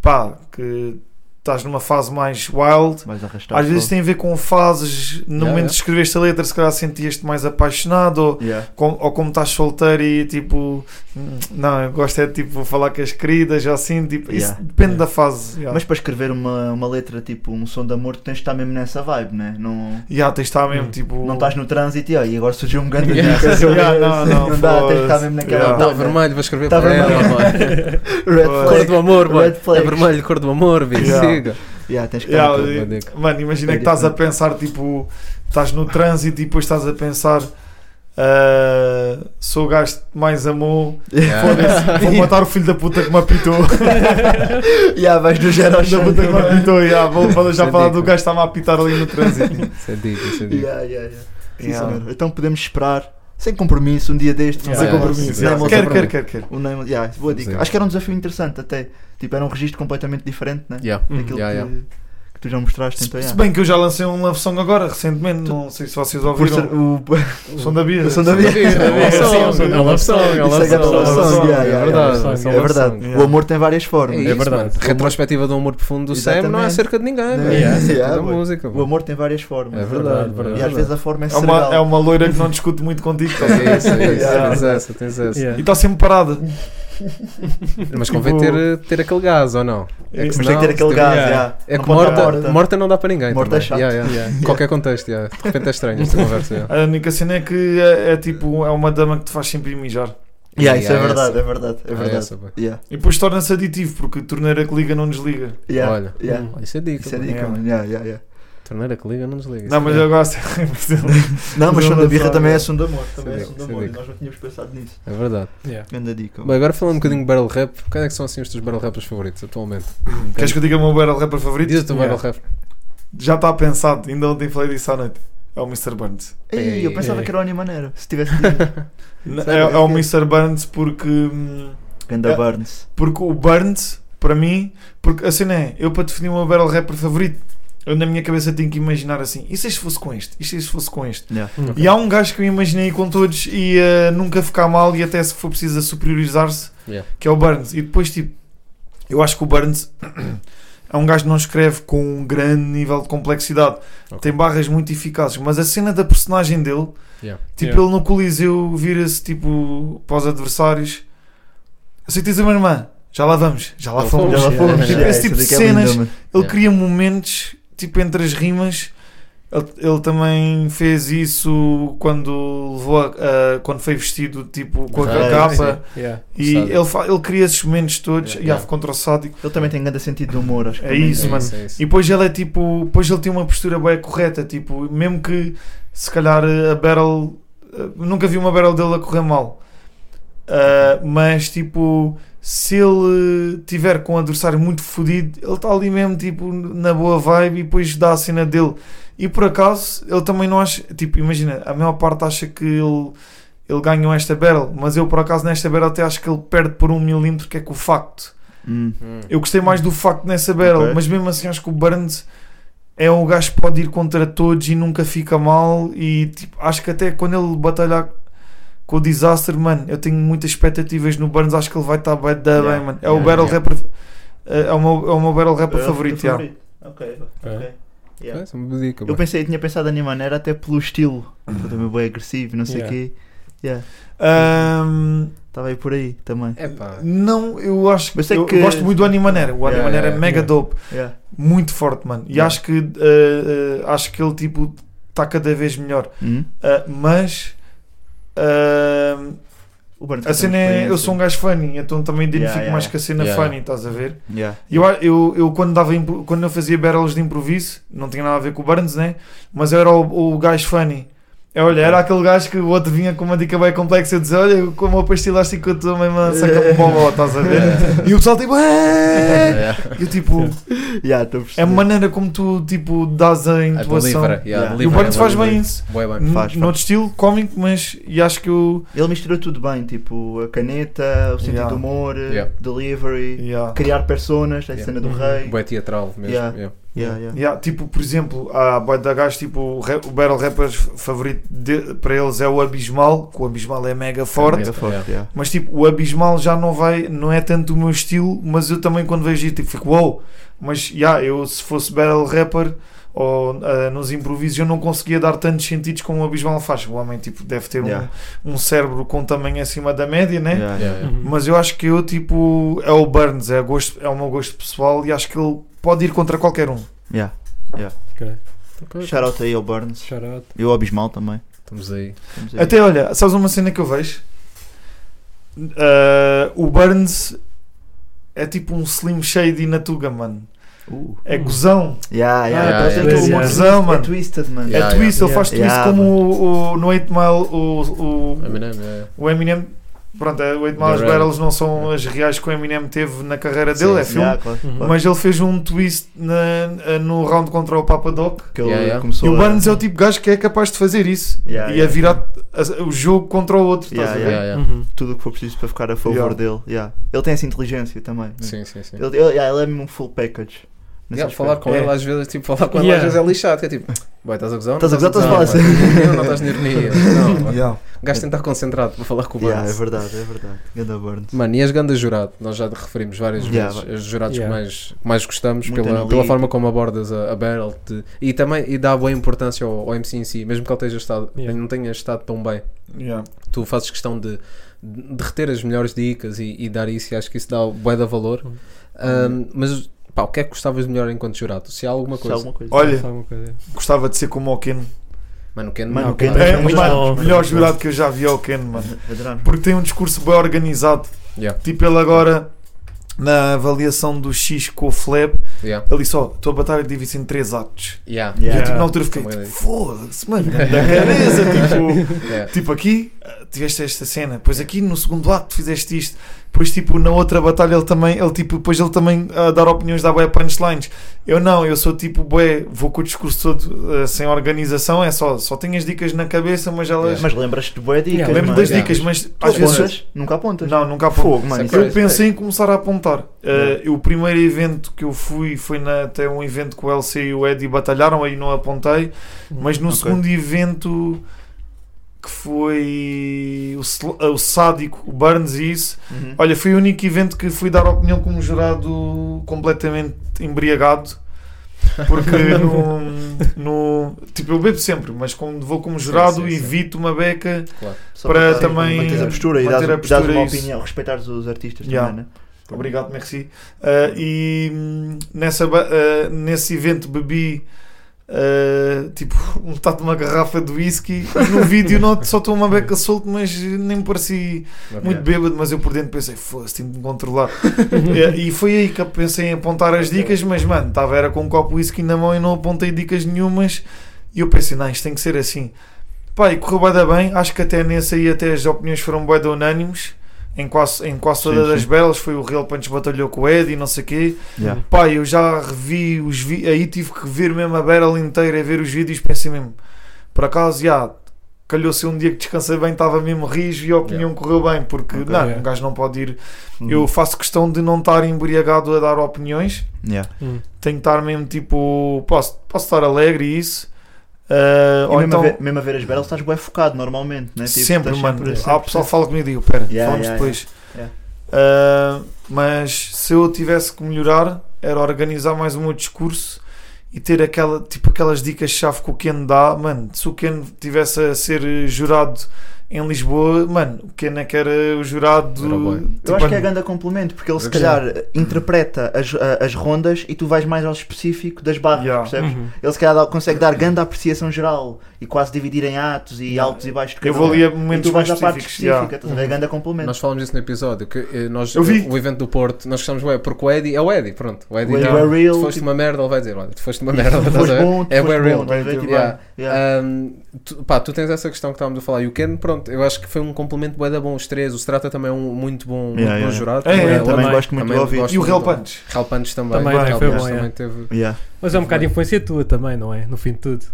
pá, que estás numa fase mais wild. Vais arrastar Às vezes tem a ver com fases, no Yeah, momento yeah. de escreveste a letra, se calhar sentias-te mais apaixonado, ou, Yeah. com- ou como estás solteiro e tipo, hum, não, eu gosto é de tipo falar com as queridas, assim, tipo, isso Yeah. depende da fase. Yeah. Mas para escrever uma, uma letra tipo um som de amor, tu tens de estar mesmo nessa vibe, né? Não, yeah, tens de estar mesmo, Hum. tipo, não estás no trânsito e, ó, e agora surgiu um grande Yeah. dica. Yeah, não, não, não dá, tens de estar mesmo naquela Yeah. Tá vibe, né? vermelho, vou escrever Tá para ela, vermelho. mano. Red Cor Cor flag. do amor. Red flags. É vermelho, cor do amor, bicho. Yeah. Tens que Yeah, e-. Mano, imagina que estás a pensar, tipo, estás no trânsito e depois estás a pensar, ah, sou o gajo que mais amou, Yeah. vou matar o filho da puta que me apitou. yeah, vais do filho da puta que me apitou, yeah, vou, vou já falar do gajo que está-me a apitar ali no trânsito. Isso é dica, isso é dica. Yeah, yeah, yeah. Sim, Yeah. Então podemos esperar, sem compromisso, um dia destes. Yeah. Sem compromisso. Yeah. yeah. Quer, quer, quer, quer. O name, yeah, boa dica. Sim. Acho que era um desafio interessante até. Tipo, era um registro completamente diferente, né? Yeah. Daquilo Yeah, que. Que tu já mostraste. Então, Se yeah. bem que eu já lancei um love song agora, recentemente, não sei se vocês ouviram. ser o, O som da Bia. o som da vida. É Sim, love song, sim. é love song, é love é song, love é song, é verdade, É. O amor tem várias formas. É verdade. Retrospectiva do amor profundo do Sam não é acerca de ninguém, é, música. O amor tem várias formas. É verdade, E às vezes a forma é É uma, cerebral. é uma loira que não discute muito contigo. tá? É isso, é isso. Yeah. Tens essa, tens essa. E está sempre parada. Mas convém Tipo- ter, ter aquele gás ou não? É Mas que tem que ter aquele gás, yeah. yeah. É Não que morta, estar morta. não dá para ninguém. Morta também. é chato. Yeah, yeah. Yeah. Qualquer contexto, yeah. de repente é estranho esta conversa. yeah. A única cena é que é, é tipo, é uma dama que te faz sempre mijar. Yeah, isso é verdade, é verdade, é Ah, verdade. essa, pá. Yeah, E depois torna-se aditivo, porque torneira que liga não desliga. yeah, Olha, yeah. Olha, isso é dica. Isso é dica, mano. Torneira que liga, não desliga. Não, mas Isso é- eu gosto. Não, mas som da birra também é som de amor. Também é é som de dica, amor. é Nós não tínhamos pensado nisso. É verdade. Yeah. Grande dica. Bem, agora falando um bocadinho de battle rap, quais é que são assim os teus battle rappers favoritos atualmente? Queres que eu diga o meu battle rapper favorito? Diz o teu Yeah. battle rap. Já está pensado, ainda ontem falei disso à noite. É o Mr. Burns. Ei, eu pensava Ei. que era o Animaneiro. Se tivesse dito. É, é o Mr. Burns porque. hum, Ganda É. Burns. Porque o Burns, para mim, porque a cena é, eu para definir o meu battle rapper favorito, eu na minha cabeça tenho que imaginar assim, e se este fosse com este? E se este fosse com este? Yeah. E há um gajo que eu imaginei com todos e eh, nunca ficar mal e até se for preciso a superiorizar-se, Yeah. que é o Burns. E depois, tipo, eu acho que o Burns é um gajo que não escreve com um grande nível de complexidade. Ok. Tem barras muito eficazes, mas a cena da personagem dele, Yeah. tipo, Yeah. ele no Coliseu vira-se tipo para os adversários. Aceitas a minha irmã? Já lá vamos, já lá Já fomos. Já lá fomos. Yeah. Yeah, Esse tipo de é cenas. Ele Yeah. cria momentos, tipo, entre as rimas. Ele, ele também fez isso quando levou a- a- quando foi vestido tipo com a Ah, capa Yeah. e Sádico. ele, fa- ele cria esses momentos todos Yeah. e yeah. contra o sádico Ele também tem grande sentido de humor, acho que É isso, tem. mano. é isso. e depois ele é tipo depois ele tem uma postura bem correta tipo mesmo que se calhar a battle eh, nunca vi uma battle dele a correr mal Ah, mas tipo se ele tiver com um adversário muito fodido ele está ali mesmo tipo na boa vibe e depois dá a cena dele e por acaso ele também não acha tipo imagina a maior parte acha que ele ele ganhou esta battle mas eu por acaso nesta battle até acho que ele perde por um milímetro que é com o facto Hum. Hum. eu gostei mais do facto nessa battle, Ok. mas mesmo assim acho que o Burns é um gajo que pode ir contra todos e nunca fica mal. E tipo, acho que até quando ele batalhar com o Disaster, mano, eu tenho muitas expectativas no Burns. Acho que ele vai estar bem, Yeah. bem, mano. É o Yeah, battle yeah. rapper, é o meu, é o meu battle rapper É o favorito. yeah. Ok, Ok. ok. Yeah. É. Eu pensei, tinha pensado a minha maneira até pelo estilo. Eu também bem agressivo, não sei o Yeah. quê. Yeah. Ahm, Estava aí por aí também. É não, eu acho que. é Eu, que- eu gosto muito do Animaneira. O Yeah, Animaneira é yeah, mega yeah. dope. Yeah. Muito forte, mano. E Yeah. acho que. ah, ah, acho que ele, tipo, está cada vez melhor. Ah, mas. O Burns a tem cena é. Eu sou um gajo funny, então também identifico Yeah, yeah, mais yeah. com a cena Yeah, funny, yeah. estás a ver? Yeah. Eu, eu, eu quando, dava, quando eu fazia battles de improviso, não tinha nada a ver com o Burns, né? Mas eu era o, o gajo funny. É, olha, era aquele gajo que o outro vinha com uma dica bem complexa e dizia: Olha, eu com uma pastilha assim que eu estou mesmo a sacar um boló, estás a ver? E o pessoal tipo, "É!" E eu tipo, Yeah, a é a maneira como tu tipo dás a A intuação. delivera, yeah, Yeah. E o é faz bem isso. Bué bem. Faz, faz. Noutro estilo cómico, mas e acho que eu. Ele mistura tudo bem, tipo a caneta, o sentido Yeah. do humor, Yeah. delivery, Yeah. criar personas, a Yeah. cena do Uhum. rei. Bué teatral mesmo. Yeah. yeah. Yeah, tipo, por exemplo, há boy da gás, tipo, o, Battle Rappers favorito de- para eles é o Abismal, que o Abismal é mega forte. Mega forte, yeah. Mas tipo, o Abismal já não vai, não é tanto o meu estilo, mas eu também quando vejo isso, tipo, fico, wow, mas yeah, eu se fosse Battle Rapper ou ah, nos improvisos eu não conseguia dar tantos sentidos como o Abismal faz. O homem tipo, deve ter um- Yeah. um, cérebro com tamanho acima da média, né? Yeah, Yeah, yeah. yeah. Mas eu acho que eu, tipo, é o Burns, é, gosto, é o meu gosto pessoal e acho que ele pode ir contra qualquer um. Yeah. Ok. Ok, Shout out aí ao Burns Shout out. e ao Abismal também. Estamos aí. Estamos aí. Até olha, sabes uma cena que eu vejo? Ah, o Burns é tipo um Slim Shady na Tuga, mano. Uh. É gozão. Yeah, yeah, Yeah, parece yeah, aquele yeah. twist, Gozão, mano. É twisted, mano. Yeah, é twist, ele yeah. faz twist Yeah, como o, o, no 8 Mile, o, o, Eminem, yeah. o Eminem. Pronto, é, o 8 Mile The Battles não são as reais que o Eminem teve na carreira dele, Sim, é filme. Yeah, claro, Uhum. claro. Mas ele fez um twist na- no round contra o Papa Doc. Que ele Yeah, yeah. começou E o a- Burns é o tipo de gajo que é capaz de fazer isso Yeah, e a yeah. virar a- o jogo contra o outro. Yeah, estás a ver? Yeah, yeah. Uhum. tudo o que for preciso para ficar a favor Yeah. dele. Yeah. Ele tem essa inteligência também. Sim, sim, sim. Ele, ele, yeah, ele é mesmo um full package. Yeah, falar com É. ele às vezes, tipo, falar com ele Yeah. às vezes é lixado, que é tipo, boy, estás a gozar? Estás a gozar, estás a Não, falar boy. Não estás de ironia. Não. Yeah. o gajo tem de estar concentrado para falar com o Yeah, é Burns. verdade, é verdade. Ganda Burns. Mano, e as gandas jurado? Nós já te referimos várias Yeah, vezes. vai. Os jurados Yeah. que mais, que mais gostamos Muito pela, pela forma como abordas a, a battle de- e também e dá boa importância ao, ao MC em si, mesmo que ele esteja estado, Yeah. não tenha estado tão bem. Yeah. Tu fazes questão de, de reter as melhores dicas e, e dar isso, e acho que isso dá bué de valor. Uhum. Ahm, mas pá, o que é que gostavas de melhor enquanto jurado? Se há alguma Se há coisa. alguma coisa. Olha, Sabe uma coisa? gostava de ser como o Ken. Mano, o Ken, Mano, não, o Ken é É, muito mano, bom. o melhor jurado que eu já vi é o Ken, mano. Porque tem um discurso bem organizado. Yeah, Tipo, ele agora, na avaliação do X com o Fleb, yeah, ele disse: Ó, tua batalha divide-se em três atos. yeah. E eu, Yeah. tipo, na altura fiquei, tipo, é foda-se, mano, da cabeça. tipo, Yeah. tipo, aqui tiveste esta cena, depois aqui no segundo ato fizeste isto. Depois, tipo, na outra batalha, ele também, ele, tipo, depois ele também a dar opiniões, dá bué punchlines. Eu não, eu sou tipo, bué, vou com o discurso todo ah, sem organização, é só, só tenho as dicas na cabeça, mas elas. Mas lembras-te de boas dicas. Yeah, Lembro das Yeah. dicas, mas Tu às vezes. apontas? Nunca apontas. Não, nunca aponto. Fogo, mano. Isso é é- Eu pensei em começar a apontar. Uh, o primeiro evento que eu fui foi na, até um evento que o LC e o Eddie batalharam, aí não apontei. Mas no Ok. segundo evento que foi o, uh, o Sádico, o Burns e isso, Uhum. olha, foi o único evento que fui dar opinião como jurado completamente embriagado. Porque no, no- Tipo, eu bebo sempre, mas quando vou como jurado, sim, sim. evito uma beca. Só para sim, também Manteres a postura e manter dás, a dás uma isso. opinião, respeitares os artistas Yeah. também, né? Obrigado, merci. Uh, e hum, nessa, uh, nesse evento bebi uh, tipo metade de uma garrafa de whisky. E no vídeo não, só estou uma beca solto, mas nem me pareci muito bêbado. Mas eu por dentro pensei, foda-se, tenho de me controlar. e, e foi aí que eu pensei em apontar as dicas. Mas mano, estava era com um copo de whisky na mão e não apontei dicas nenhumas. E eu pensei, não, isto tem que ser assim. Pá, e correu bem. Acho que até nesse aí até as opiniões foram bué unânimes. Em quase, em quase Sim, todas as sim. belas foi o Real Punch batalhou com o Ed e não sei o quê. Yeah. Pá, eu já revi os vi aí tive que ver mesmo a battle inteira, ver os vídeos, pensei mesmo, por acaso, já, calhou ser um dia que descansei bem, estava mesmo rijo e a opinião correu bem, porque Ok. não, Yeah. um gajo não pode ir. Uhum. Eu faço questão de não estar embriagado a dar opiniões, Yeah. Hum. tenho que estar mesmo tipo, posso, posso estar alegre e isso. E ou mesmo, então, a ver, mesmo a ver as battles estás bem focado normalmente, né? Tipo, sempre, mano. sempre- Ah, o pessoal fala comigo e digo, pera, Yeah, falamos yeah, depois. yeah. Ah, mas se eu tivesse que melhorar, era organizar mais o meu discurso e ter aquela, tipo, aquelas dicas-chave que o Ken dá, mano, se o Ken tivesse a ser jurado em Lisboa, mano, o Ken é que era o jurado. Era bué. Eu tipo, acho que é grande complemento, porque ele se calhar interpreta as, as rondas e tu vais mais ao específico das barras, Yeah. percebes? Uhum. Ele se calhar consegue dar grande apreciação geral e quase dividir em atos e Yeah. altos e baixos Eu vou ali a momentos tu vais mais à parte específicos. específica, yeah. estás a ver? Grande complemento. Nós falamos isso no episódio, que eh, nós, Eu vi. o evento do Porto, nós gostamos, ué, porque o Eddie é o Eddie, pronto. O Eddie, O Eddie tipo, é real, tu foste tipo- uma merda, ele vai dizer, olha, tu foste uma merda, estás a ver? é bem bom, real. Tipo, tu, pá, tu tens essa questão que estávamos a falar. E o Ken, pronto, eu acho que foi um complemento bué da bom os três. O Strata também é um muito bom, muito Yeah, bom jurado. É, Também é, também gosto muito de também ouvir. gosto E o Real. Punch. Real Punch também. Também, foi Punch bom, também é. teve. Yeah. Mas é um bocado de influência tua também, não é? No fim de tudo.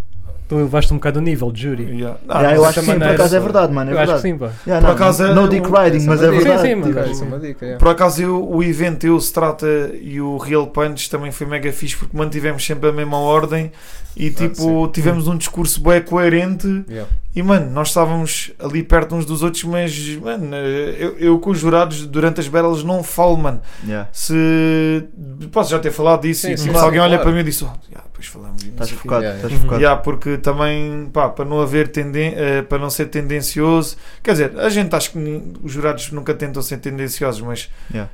Tu levaste um bocado o nível de júri. Yeah. Yeah, eu acho que sim, por acaso é verdade, mano. É eu acho que verdade. sim, pá. Yeah, Por não, acaso é no um- dick riding, mas é verdade. Sim, sim, mas Tipo, é uma dica, yeah. Por acaso eu, o evento, eu, Strata e o Real Punch também foi mega fixe porque mantivemos sempre a mesma ordem e tipo sim. tivemos um discurso bem coerente Yeah. e mano, nós estávamos ali perto uns dos outros, mas mano, eu, eu com os jurados durante as battles não falo, mano. yeah. Se posso já ter falado disso Sim, e sim, se alguém olha claro. para mim e disse, oh, yeah, depois falamos. e não Estás sei o quê." focado, Yeah, estás focado. Yeah, porque também, pá, para não haver tenden eh, para não ser tendencioso, quer dizer, a gente acho que os jurados nunca tentam ser tendenciosos, mas Yeah.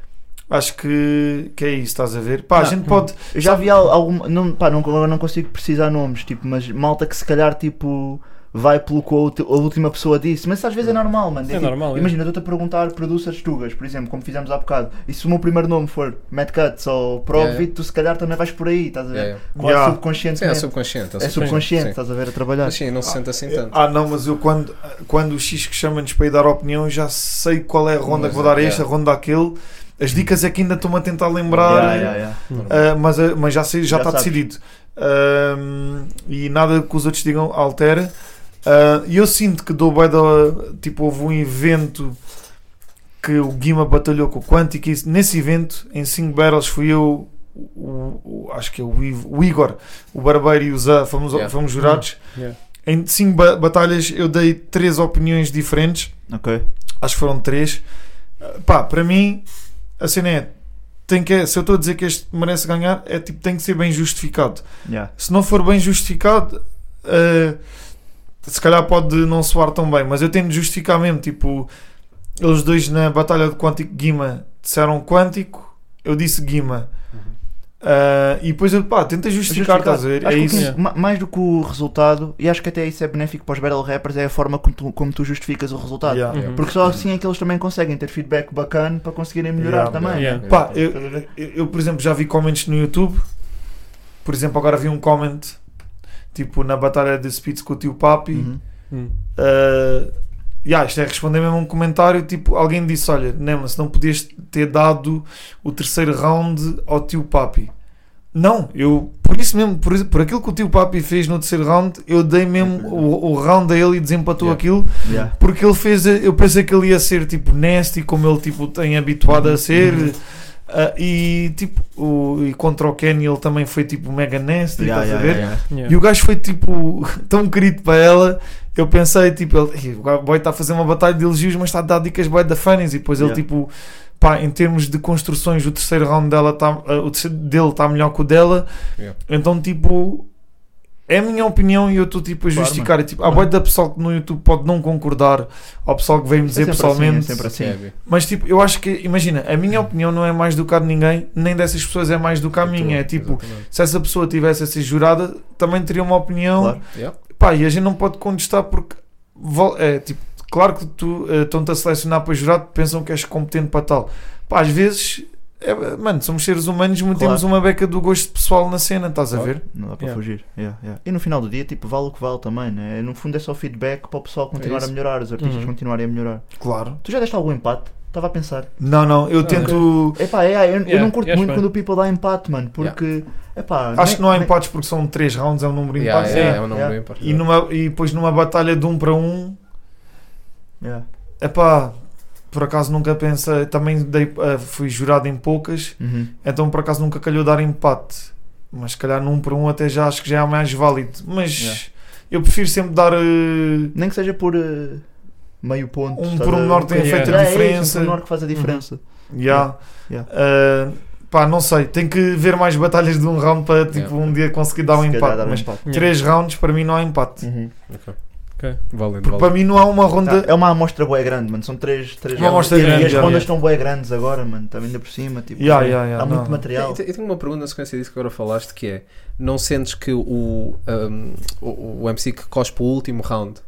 acho que, que é isso, estás a ver? Pá, a Não. gente pode. Eu já vi al- alguma. Não, pá, não, agora não consigo precisar nomes, tipo, mas malta que se calhar tipo. Vai pelo que a última pessoa disse, mas às vezes é normal, mano. É tipo, normal, é. Imagina, eu estou-te a perguntar producers tugas, por exemplo, como fizemos há bocado. E se o meu primeiro nome for Matt Cuts ou Pro Yeah, tu se calhar também vais por aí, estás a ver? Yeah. Quase Yeah. subconsciente. Sim, é subconsciente. é subconsciente, Sim. estás a ver a trabalhar. Mas sim, não se sente assim tanto. Ah, não, mas eu quando, quando o X que chama-nos para ir dar opinião, já sei qual é a ronda Mas que vou dar a é, este, a yeah. ronda àquele. As dicas é que ainda estou-me a tentar lembrar. Yeah, yeah, yeah. Ah, mas, ah, mas já sei, já Já está sabes. decidido. Ahm, e nada que os outros digam altera. Ah, E eu sinto que do da- tipo, houve um evento que o Guima batalhou com o Quantic. e Nesse evento, em 5 battles, fui eu, o, o- acho que é o, Ivo- o Igor, o Barbeiro e o Zé, fomos, Yeah. fomos jurados. Yeah. Em 5 batalhas, eu dei 3 opiniões diferentes. Ok. Acho que foram 3. Pá, para mim, a cena é. Tem que, se eu estou a dizer que este merece ganhar, é tipo, tem que ser bem justificado. Yeah. Se não for bem justificado, eh, se calhar pode não soar tão bem, mas eu tenho de justificar mesmo. Tipo, eles dois na Batalha de Quântico Guima disseram Quântico, eu disse Guima. Ah, e depois eu pá, tentei justificar, Justificar. estás a ver? Acho É isso. que- ma- Mais do que o resultado, e acho que até isso é benéfico para os battle rappers, é a forma como tu, como tu justificas o resultado. Yeah. Uhum. Porque só assim é que eles também conseguem ter feedback bacana para conseguirem melhorar Yeah, também. yeah. Pá, eu, eu, eu, por exemplo, já vi comments no YouTube. Por exemplo, agora vi um comment tipo na batalha de Spitz com o tio Papi. Uhum. Hum. Uh, yeah, isto é responder mesmo a um comentário. Tipo, alguém disse: Olha, Nema, se não podias ter dado o terceiro round ao tio Papi. Não, eu por isso mesmo, por, por aquilo que o tio Papi fez no terceiro round, eu dei mesmo o, o round a ele e desempatou Yeah. aquilo Yeah. porque ele fez, eu pensei que ele ia ser tipo nasty, como ele tipo tem habituado a ser. Ah, e tipo, o, e contra o Kenny ele também foi tipo mega nasty, Yeah, estás a yeah, ver? yeah. Yeah. E o gajo foi tipo tão querido para ela. Eu pensei, tipo, ele, "Ih, o boy está a fazer uma batalha de elogios, mas está a dar dicas boy da funnies. E depois ele, tipo, pá, em termos de construções, o terceiro round dela tá, ah, o terceiro dele está melhor que o dela. Yeah. Então, tipo, é a minha opinião e eu estou tipo a justificar. Tipo, há boy da pessoal que no YouTube pode não concordar, ao pessoal que veio me É dizer pessoalmente. assim, é sempre assim. Sim, é, Mas tipo, eu acho que, imagina, a minha opinião não é mais do que a de ninguém, nem dessas pessoas é mais do que a minha. É tipo, Exatamente. se essa pessoa tivesse a ser jurada, também teria uma opinião. Claro. Yeah. Pá, e a gente não pode contestar porque é tipo, claro que tu eh, estão-te a selecionar para jurado, pensam que és competente para tal. Pá, às vezes, é, mano, somos seres humanos, metemos uma beca do gosto pessoal na cena, estás a Claro. ver? Não dá para Yeah. fugir. Yeah, yeah. E no final do dia, tipo, vale o que vale também, né? No fundo é só feedback para o pessoal continuar isso. a melhorar, os artistas Uhum. continuarem a melhorar. Claro. Tu já deste algum empate? Estava a pensar. Não, não, eu Ah, tento. Epá, é, eu, eu Yeah, não curto yeah, muito quando o people dá empate, mano, porque. Epá, Acho nem- que não há nem- empates porque são 3 rounds, é um número Yeah, é um número. E, numa, e depois numa batalha de um para um, Yeah. epá, por acaso nunca pensei. Também dei, eh, fui jurado em poucas. Uhum. Então por acaso nunca calhou dar empate. Mas se calhar num por um até já acho que já é mais válido. Mas Yeah. eu prefiro sempre dar eh, Nem que seja por eh, meio ponto. um por um menor tem Yeah. feito a Yeah, é isso, um diferença. pormenor que faz a diferença. Yeah. Yeah. Uh, pá, não sei, tem que ver mais batalhas de um round para tipo um dia conseguir dar um Se empate. dar um Mas empate. Yeah. três rounds para mim não há empate. Uhum. Ok. Valendo, Porque para valendo. mim não há uma ronda. Tá, É uma amostra bué grande, mano. São três, três Uma amostra E- grande, E as yeah. rondas estão bué grandes agora, mano. Também ainda por cima. Tipo, Yeah, yeah, yeah, há não. muito material. Eu, eu tenho uma pergunta na sequência disso que agora falaste que é não sentes que o, um, o, o MC que cospe o último round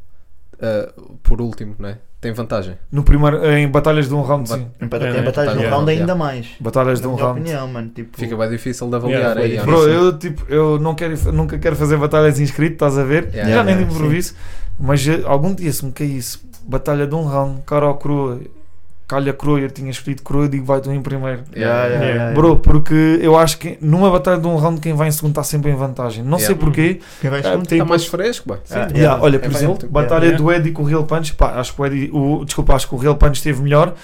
uh, por último, né? Tem vantagem. No primeiro, em batalhas de um round, sim. Em bata- É, em né? batalhas no round yeah. ainda mais. Batalhas de Na um minha round. opinião, mano. Tipo, Fica bem difícil de avaliar Yeah, aí. ah. Bro, eu tipo, eu não quero, nunca quero fazer batalhas inscrito, estás a ver? Yeah, Já yeah, nem de yeah, improviso. Mas eh, algum dia se me caísse batalha de um round, cara ou crua, calha crua, eu tinha escolhido crua, eu digo vai tu em primeiro. Yeah, yeah, Yeah. yeah. Bro, porque eu acho que numa batalha de um round quem vai em segundo está sempre em vantagem. Não sei porquê. Quem vai Ah, segundo tem Está mais fresco. Ah, Yeah, yeah. olha, É por exemplo, batalha Yeah. do Eddie com o Real Punch, pá, acho que o Eddie, o, desculpa, acho que o Real Punch esteve melhor.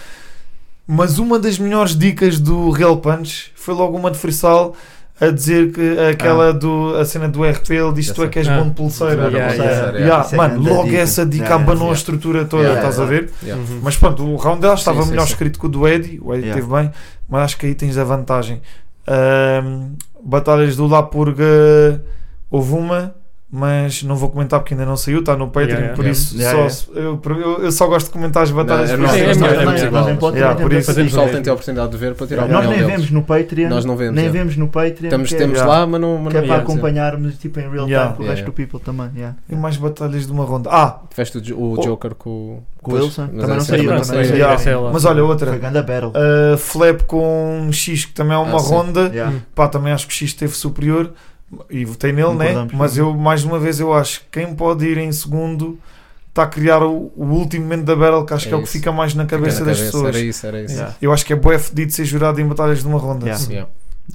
Mas uma das melhores dicas do Real Punch foi logo uma de freestyle a dizer que aquela do a cena do RP, ele diz tu é que és Ah. bom de pulseira. Yeah, yeah, yeah. Yeah, é mano, logo dica. essa dica Yeah, abanou yeah. a estrutura toda, Yeah, estás yeah. a ver? Yeah. Uhum. Mas pronto, o round dela estava sim, melhor sim. escrito que o do Eddie, o Eddie Yeah. teve bem, mas acho que aí tens a vantagem. Ahm, batalhas do La Purga houve uma, mas não vou comentar porque ainda não saiu, está no Patreon, Yeah, yeah. por isso Yeah, só, Eu, eu, eu só gosto de comentar as batalhas. Não, por é é é é Yeah, isso- O Fazemos pessoal tem a oportunidade de ver para tirar Yeah. Nós nem deles. vemos no Patreon. Nós não vemos, Nem yeah. vemos no Patreon. Estamos, que é- temos Yeah. lá, mas não, mas Que é para acompanharmos tipo, em real time Yeah. com o Yeah, resto do people também. Yeah. E mais batalhas de uma ronda. Ah. Tiveste o, Oh. Joker com, Com o Wilson. Também não saiu. Yeah. É mas olha outra. Uh, Flap com X, que também é uma Ah, ronda. Yeah. Pá, também acho que o X esteve superior e votei nele, né? Mas eu, mais uma vez, eu acho que quem pode ir em segundo está a criar o, o último momento da battle, que acho É que é o que fica mais na cabeça na das cabeça, pessoas. Era isso, era isso. Yeah. Eu acho que é bué fedido ser jurado em batalhas de uma ronda. Yeah. Yeah.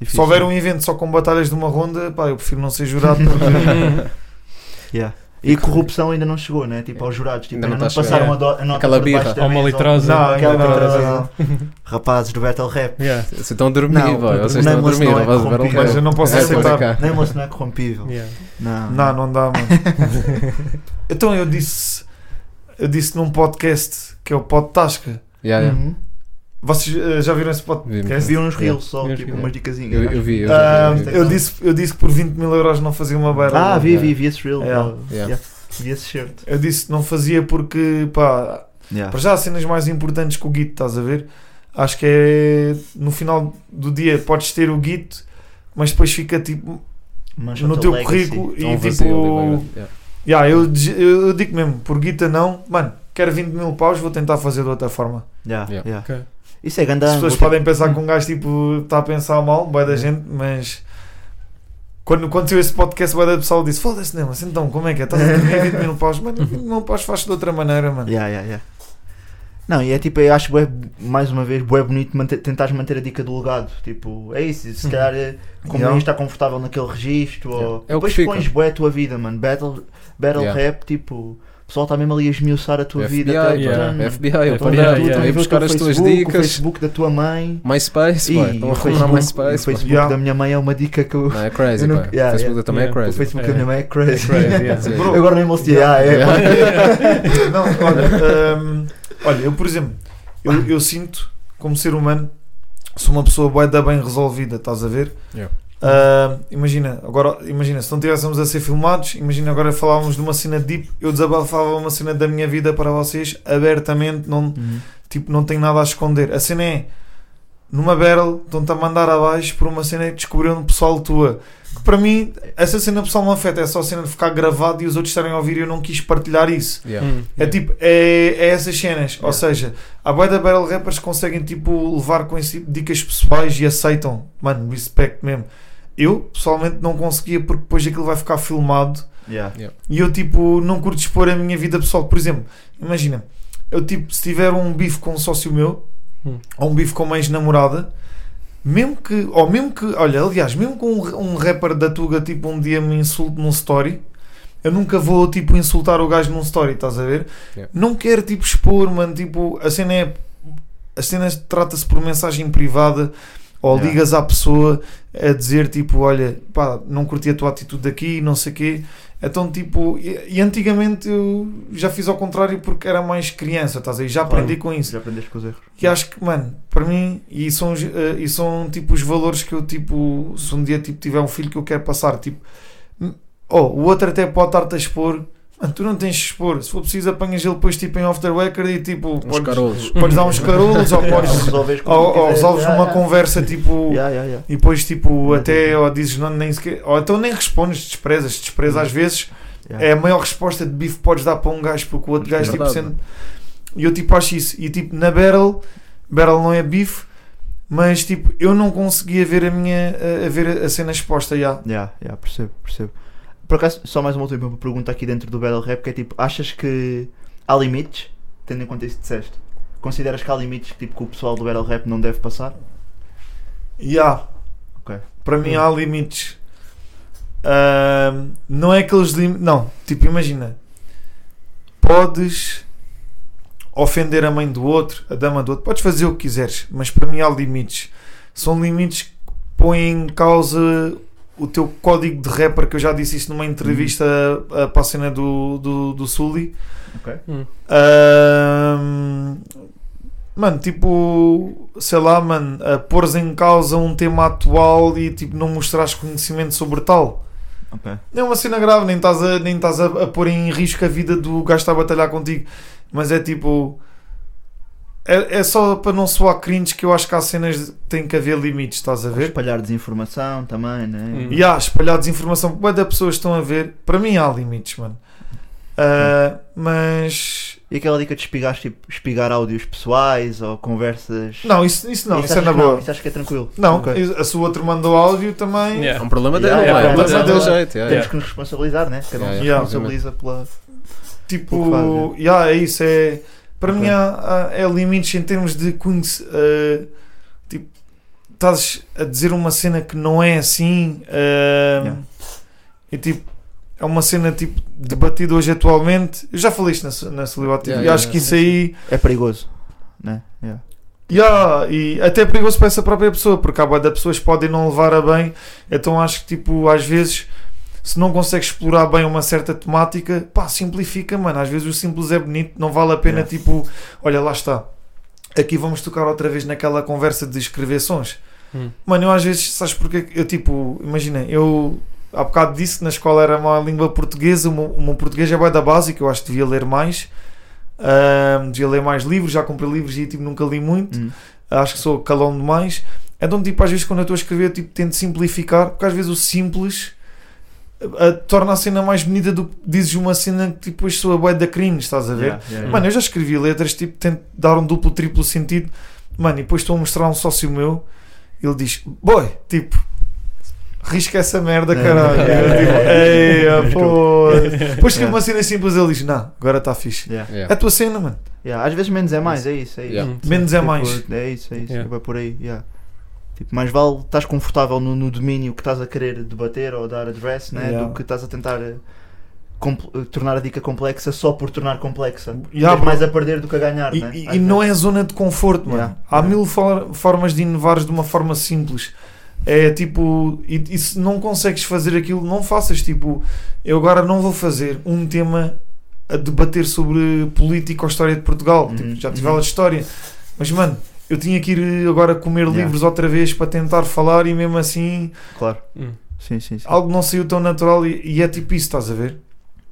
Se houver um evento só com batalhas de uma ronda, pá, eu prefiro não ser jurado porque Yeah. E corrupção ainda não chegou, né? Tipo, aos jurados. Tipo, Ainda ainda não não, passaram a, do, a nota Aquela birra. da Ou uma litrosa. Não, aquela não, litrosa. não, Rapazes do Battle Rap. Yeah. Vocês estão a dormir, Não, boy. Vocês o estão a dormir. não é corrompível. Mas eu não posso É, aceitar. pode cá. Nameless não é corrompível. Yeah. Não. Não, não dá, mano. então eu disse, eu disse num podcast que é o Pod Tasca. Yeah, yeah. Uhum. Vocês eh, já viram esse podcast? Vi uns reels só, Yeah. tipo, umas dicasinhas. Eu, eu vi. Eu Ah, vi, eu vi. eu, disse, eu disse que por 20 mil euros não fazia uma battle. Ah, vi, vi, vi esse reel. Yeah. uh, Yeah. yeah. Vi esse shirt. Eu disse que não fazia porque, pá, Yeah. para já há cenas mais importantes que o Git, estás a ver? Acho que é no final do dia podes ter o Git, mas depois fica tipo Mancha o no teu legacy. currículo e vazio ali, tipo. yeah. Yeah, eu, eu, digo mesmo, por Guita não, mano, quero 20 mil paus, vou tentar fazer de outra forma. Yeah, Yeah. yeah. Ok. Isso é ganda As pessoas podem pensar que um gajo tipo está a pensar mal, boa da gente, mas quando, quando saiu esse podcast, boa da pessoal disse: Foda-se, não, mas então como é que é? Estás a dormir 20 mil paus? Mano, 20 mil paus faz de outra maneira, mano. Yeah, yeah, yeah. Não, e é tipo, eu acho bué, mais uma vez, bué bonito manter, tentares manter a dica do legado. Tipo, é isso, se calhar, é, como Yeah. está confortável naquele registro, Yeah. ou É depois pões bué a tua vida, mano. Battle, battle Yeah. rap, tipo, pessoal está mesmo ali a esmiuçar a tua vida. FBI, até yeah. mano, FBI, eu FBI, estou yeah, a buscar as tuas Facebook, O dicas. Facebook da tua mãe. MySpace, E boy. Estão a o arrumar Facebook, MySpace. o. Facebook Yeah. da minha mãe é uma dica que eu. Não, é crazy, Eu não- yeah, O Facebook yeah. também é Yeah. O crazy. Facebook É. da minha mãe é crazy. crazy. Agora nem mostrei. Ah, é. Não, olha, olha, eu por exemplo, eu, eu sinto como ser humano, sou uma pessoa bué da bem resolvida, estás a ver? Yeah. Ah, imagina, agora, imagina, se não estivéssemos a ser filmados, imagina agora falávamos de uma cena deep, eu desabafava uma cena da minha vida para vocês abertamente, não, Uhum. tipo, não tenho nada a esconder. A cena é, numa battle, estão-te a mandar abaixo por uma cena que descobriram no pessoal tua. Que para mim, essa cena pessoal não afeta, é só a cena de ficar gravado e os outros estarem a ouvir e eu não quis partilhar isso. Yeah. Hum, É tipo, é, é essas cenas. Ou Yeah. seja, a boia da Battle Rappers conseguem tipo levar com esse tipo de dicas pessoais e aceitam. Mano, respect mesmo. Eu, pessoalmente, não conseguia porque depois aquilo vai ficar filmado Yeah. e eu tipo não curto expor a minha vida pessoal. Por exemplo, imagina, eu tipo, se tiver um bife com um sócio meu Hum. ou um bife com uma ex-namorada, mesmo que, ou mesmo que, olha, aliás, mesmo que um, um rapper da Tuga tipo um dia me insulte num story, eu nunca vou tipo insultar o gajo num story, estás a ver? Yeah. Não quero tipo expor, mano, tipo, a cena é a cena trata-se por mensagem privada ou Yeah. ligas à pessoa a dizer tipo, olha, pá, não curti a tua atitude aqui, não sei o quê. Então, tipo, e, e antigamente eu já fiz ao contrário porque era mais criança, estás aí? Já aprendi com isso. Já aprendeste com os erros. E acho que, mano, para mim, e são, eh, e são tipo os valores que eu, tipo, se um dia tipo, tiver um filho que eu quero passar, tipo, oh, o outro até pode estar-te a expor, mano, tu não tens de expor, se for preciso apanhas ele depois, tipo, em off the record e, tipo, Uns podes, carolos. podes dar uns carolos ou podes, resolves ou, ou resolves numa conversa, tipo, Yeah, yeah, yeah. e depois, tipo, até, ou dizes, não, nem sequer, ou então nem respondes, desprezas, despreza às vezes, Yeah. é a maior resposta de bife que podes dar para um gajo, porque o outro gajo, tipo, sendo. E eu, tipo, acho isso. E, tipo, na Battle, Battle não é bife, mas, tipo, eu não conseguia ver a minha. a, a ver a cena exposta, já. Yeah, yeah, percebo, percebo. Por acaso, só mais uma última pergunta aqui dentro do Battle Rap, que é tipo, achas que há limites, tendo em conta isso que disseste? Consideras que há limites que, tipo, que o pessoal do Battle Rap não deve passar? Já. Ok. Para mim há limites. Ahm, não é aqueles limites. Não, tipo, imagina. Podes ofender a mãe do outro, a dama do outro, podes fazer o que quiseres, mas para mim há limites. São limites que põem em causa o teu código de rapper, que eu já disse isso numa entrevista a, para a cena do, do, do Sully. Ok. Hum. Ahm, mano, tipo, sei lá, mano, a pôres em causa um tema atual e tipo não mostrares conhecimento sobre tal. Ok. Não é uma cena grave, nem estás a, nem estás a, a pôr em risco a vida do gajo que está a batalhar contigo, mas é tipo. É, é só para não soar cringe que eu acho que há cenas que tem que haver limites, estás a ver? Espalhar desinformação também, né? Hum. E há espalhar desinformação, bué da pessoas estão a ver. Para mim há limites, mano. Ah, mas. E aquela dica de espigar, tipo, espigar áudios pessoais ou conversas. Não, isso, isso não, isso, é achas na que não? boa. Isso acho que é tranquilo. Não, Ok. a sua outro mandou áudio também. Yeah. É um problema dele, yeah, é um yeah, problema yeah. dele jeito. yeah, Temos yeah. que nos responsabilizar, né? Cada um Yeah, se yeah. responsabiliza pela. Tipo, faz, yeah, é isso. É, para Ok. mim há, há- é limites em termos de conhecer. ah, tipo, estás a dizer uma cena que não é assim. ah, Yeah. E tipo, é uma cena tipo debatida hoje atualmente. Eu já falei isto na, na Celibato Yeah, e yeah, acho que isso aí. É perigoso, né? Yeah. Yeah, e até é perigoso para essa própria pessoa, porque há de pessoas que podem não levar a bem, então acho que tipo, às vezes, se não consegues explorar bem uma certa temática, pá, simplifica, mano. Às vezes o simples é bonito, não vale a pena, Yeah. tipo, olha, lá está. Aqui vamos tocar outra vez naquela conversa de escrever sons. Hum. Mano, eu às vezes, sabes porque eu tipo, imagina, eu há bocado disse que na escola era uma língua portuguesa, o meu, o meu português é da básica, eu acho que devia ler mais. Devia ler mais livros, já comprei livros e tipo, nunca li muito Hum. acho que sou calão demais. Então, tipo, às vezes quando eu estou a escrever, tipo, tento simplificar, porque às vezes o simples eh, torna a cena mais bonita do que dizes uma cena que tipo, depois soa bué da cringe, estás a ver? Yeah, yeah, Mano, eu já escrevi letras, tipo, tento dar um duplo, triplo sentido. Mano, e depois estou a mostrar a um sócio meu, ele diz, boy, tipo, risca essa merda, caralho. Eu, não, tipo, não, não, "Eia, não, não, pô." Depois que Yeah. uma cena simples, ele diz, não, agora está fixe. Yeah. Yeah. É a tua cena, mano. Yeah, Às vezes menos é mais, é isso. É isso. Yeah. Menos é Tipo, mais. É isso, é isso. Yeah. Vai por aí. Yeah. Tipo, mais vale estás confortável no, no domínio que estás a querer debater ou dar address né, Yeah. do que estás a tentar eh, eh, tornar a dica complexa só por tornar complexa. Yeah, Tens mais a perder do que a ganhar. E, né? e- e não é zona de conforto, mano. Yeah, Há mil for- formas de inovares de uma forma simples. É tipo, e, e se não consegues fazer aquilo, não faças. Tipo, eu agora não vou fazer um tema a debater sobre política ou história de Portugal. Uhum, Tipo, já tive uhum. aula de história. Mas, mano, eu tinha que ir agora comer Yeah. livros outra vez para tentar falar e mesmo assim Claro. Hum. Sim, sim, sim. algo não saiu tão natural e, e é tipo isso, estás a ver?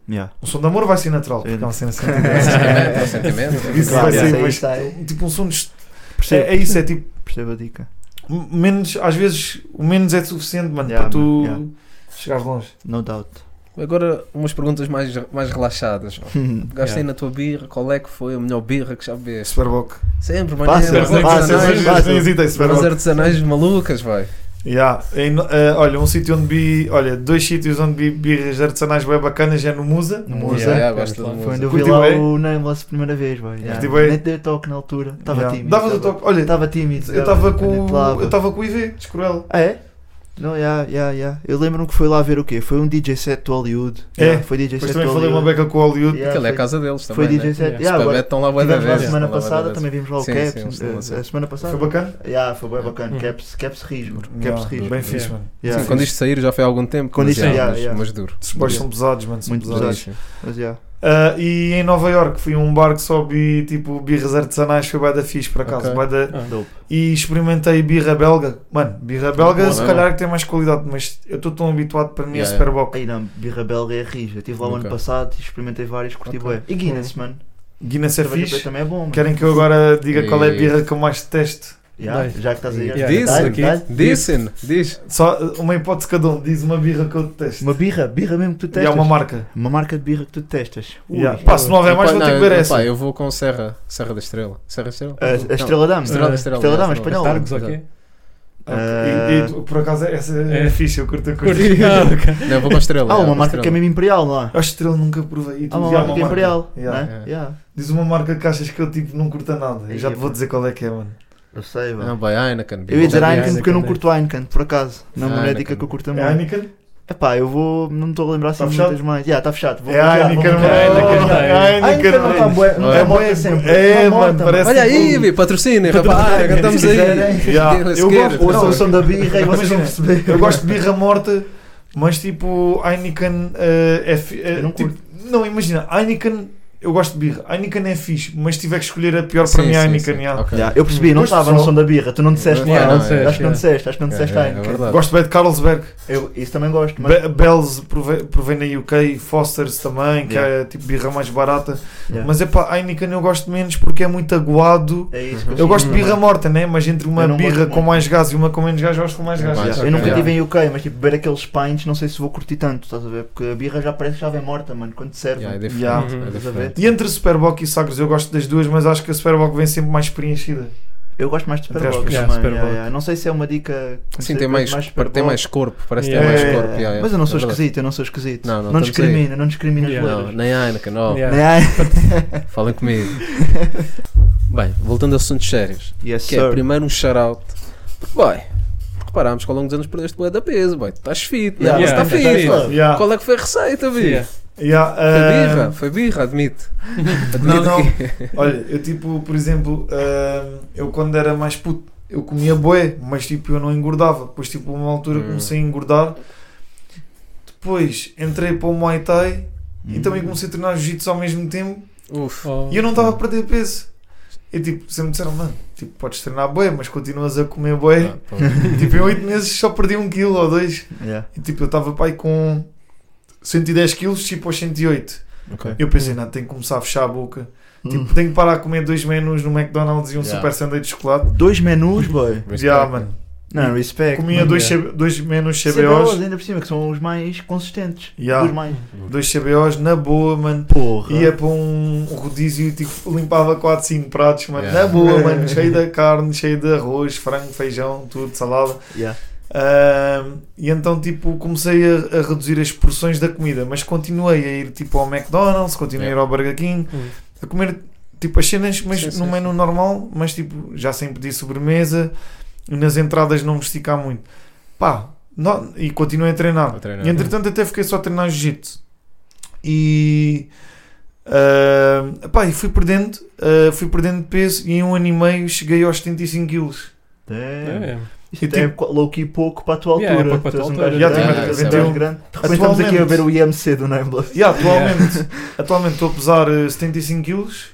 Yeah. O som de amor vai ser natural, porque é uma cena é sentimento. Isso Claro, vai ser, isso aí mas está tipo um som de Percebo, É, é isso, é tipo, percebo a dica. menos, às vezes o menos é suficiente, mano, Yeah, para tu man, yeah. chegares longe. No doubt. Agora, umas perguntas mais, mais relaxadas. mano. Gastei Yeah. na tua birra, qual é que foi a melhor birra que já bebeste? Superboc. Sempre, hesitei, umas Superboc. artesanais malucas, vai. Yeah. Em- eh, olha, um sítio onde vi, olha, dois sítios onde vi birras artesanais bem bacanas é no Musa. No Musa. Yeah, yeah, é, gosto claro. de Foi onde eu música. vi Curtiu lá o Nameless a primeira vez, boy. Yeah. Bem? Nem dei toque na altura. Estava Yeah. tímido. Dava do estava- toque. Olha, Estava tímido. eu estava com, eu estava com o IV, de Escurela. Ah, é? Não, yeah, yeah, yeah. Eu lembro-me que foi lá ver o quê? Foi um DJ set do Hollywood. É, Yeah, foi DJ set também falei uma beca com o Hollywood. Yeah, Aquilo é a foi- casa deles Foi também. DJ né? set. Yeah. Yeah, Os agora- estão lá bué da lá a vez. semana passada, vez. também vimos lá o Sim, Caps. sim, estão eh, a a semana passada. Foi bacana? Yeah, foi bem bacana. Uhum. Caps, Caps Rijo. Caps Yeah, Rijo. Bem fixe, Yeah. mano. Yeah. Sim, quando isto sair já foi há algum tempo. Quando mas, isto- yeah, yeah, mas- duro. Esses boys são pesados, mano. Muito pesados. pesados. Mas yeah. Ah, e em Nova York fui a um bar que só vi tipo birras artesanais, foi bué da fixe por acaso. Ok. bué da- Ah. E experimentei birra belga. Mano, birra belga Boa, se não é? calhar é que tem mais qualidade, mas eu estou tão habituado para mim Yeah, a Superboc. Aí não, birra belga é rijo. Eu estive lá o ano passado e experimentei vários, curti Ok. bué. E Guinness, mano. Guinness é fixe. também é bom, mano. Querem que eu agora diga qual é a E- birra que eu mais detesto? Yeah, já que estás aí. Yeah. Dai. Disse, diz. Só uma hipótese cada um. Diz uma birra que eu detesto. Uma birra, birra mesmo que tu E testas. há uma marca. Uma marca de birra que tu testas. Ui. Yeah. Pá, se não houver mais, vou ter que ver essa. Eu vou com Serra. Serra da Estrela. Serra da Estrela? A, Estrela Dama. Estrela da Ah, Estrela. Estrela Dama, espanhola. Targos, ok? Ok. E, e, por acaso essa é, É. fixe, eu curto a curto. Curti. Ah. Não, eu vou com a Estrela. Ah, yeah, uma marca que é Estrela. mesmo Imperial, não há? A estrela nunca provei. E tu Há uma já marca que é Imperial. Yeah. né? Yeah. Diz uma marca que achas que eu tipo não curta nada. Eu já te vou dizer qual é que é, mano. Eu sei, Não, mano. vai Heineken. Eu ia dizer Heineken, Heineken porque eu não Heineken, curto Heineken, por acaso. Não é uma Heineken. dica que eu curto É muito. Heineken? Epá, eu vou. Não me estou a lembrar assim Tá muitas mais. Já, está fechado. Vou É bloquear, Heineken, vou mano. bloquear. Heineken, É Heineken Heineken, não está bué- não É é morta bué- sempre. É, Não mano, morta, parece Olha aí, patrocínio, Tipo, rapaz. Cantamos se aí. Yeah. Eu gosto-. Ouçam o som da birra e vocês vão perceber. Eu gosto de birra morta, mas tipo Heineken eh, é, fi- é Eu não tipo, não, imagina, Heineken eu gosto de birra. Heineken é fixe, mas se tiver que escolher a pior Sim, para mim é. Ok. Já, eu percebi, não estava no som da birra, tu não disseste Yeah, nada. não Acho que não disseste, acho que não É, disseste é, é. Gosto bem de Carlsberg. Eu, isso também gosto, mas. Be Bells provei, provei na UK, Foster's também, que é tipo birra mais barata. Yeah. Mas é pá, Heineken eu gosto menos porque é muito aguado. É isso que Eu gosto de birra morta, né? Mas entre uma birra com mais gás e uma com menos gás, eu gosto com mais gás. Yeah, ok. Eu nunca estive em UK, mas tipo, beber aqueles pints, não sei se vou curtir tanto, estás a ver? Porque a birra já parece que já vem morta, mano, quando serve. Yeah, é diferente. É a diferente. E entre Superboc e Sagres eu gosto das duas, mas acho que a Superboc vem sempre mais preenchida. Eu gosto mais de aspas. Yeah. Superbox. yeah, yeah. Não sei se é uma dica. Sim, tem é mais, Superbox. tem mais corpo. Parece que Yeah. tem mais corpo. yeah, yeah, Mas eu não sou é verdade. esquisito, eu não sou esquisito. Não, não, não discrimina, não discrimina as Yeah. Não, nem Heineken, não. Yeah. Falem comigo. Bem, voltando a assuntos sérios. Yes, Que é sir. primeiro um shout-out. Porque, boy, reparámos que ao longo dos anos perdeste bué da peso, boy. Estás fit, né? Yeah, Mas yeah, está tá fit. Qual é que foi a receita, Vi? Yeah. Yeah, Foi ah, birra, foi birra, admito. Não, Admito não. que- Olha, eu tipo, por exemplo, ah, eu quando era mais puto, eu comia bué, mas tipo, eu não engordava. Depois, tipo, a uma altura Hum. comecei a engordar. Depois entrei para o Muay Thai e Hum. também comecei a treinar Jiu-Jitsu ao mesmo tempo Uf. E eu não estava a perder peso. E tipo, sempre me disseram, mano, tipo, podes treinar bué, mas continuas a comer bué. Ah, tipo, em 8 meses só perdi um quilo ou dois. Yeah. E tipo, eu estava pai com 110 quilos, tipo aos 108. Ok. Eu pensei, não, tenho que começar a fechar a boca. Hum. Tipo, tenho que parar a comer dois menus no McDonald's e um Yeah. super sanduíche de chocolate. Dois menus, boy. Já, mano. Não, respect. Comia dois, yeah. Dois menus CBOs, CBOs. ainda por cima, que são os mais consistentes. Yeah. Os mais. Dois CBOs na boa, mano. Porra. Ia para um rodízio e tipo, limpava 4, 5 pratos, mano. Yeah. Na boa, mano. Cheio de carne, cheio de arroz, frango, feijão, tudo, salada. Yeah. Ahm, e então, tipo, comecei a, a reduzir as porções da comida, mas continuei a ir, tipo, ao McDonald's, continuei a ir ao Burger King, Hum. a comer, tipo, as cenas, mas Sim, sim, no menu normal, mas, tipo, já sem pedir sobremesa e nas entradas não me esticar muito. Pá, não- e continuei a treinar. A treinar. E, entretanto, até fiquei só a treinar jiu-jitsu. E... ah, pá, e fui perdendo, ah, fui perdendo peso e em um ano e meio cheguei aos 75 quilos. Damn. É. Isto E é tipo- low-key pouco para a tua Yeah, é altura. pouco para a tua um altura. Grande, um 21. gajo grande. De repente estamos aqui a ver o IMC do Nameless. E atualmente, atualmente estou a pesar eh, 75 quilos.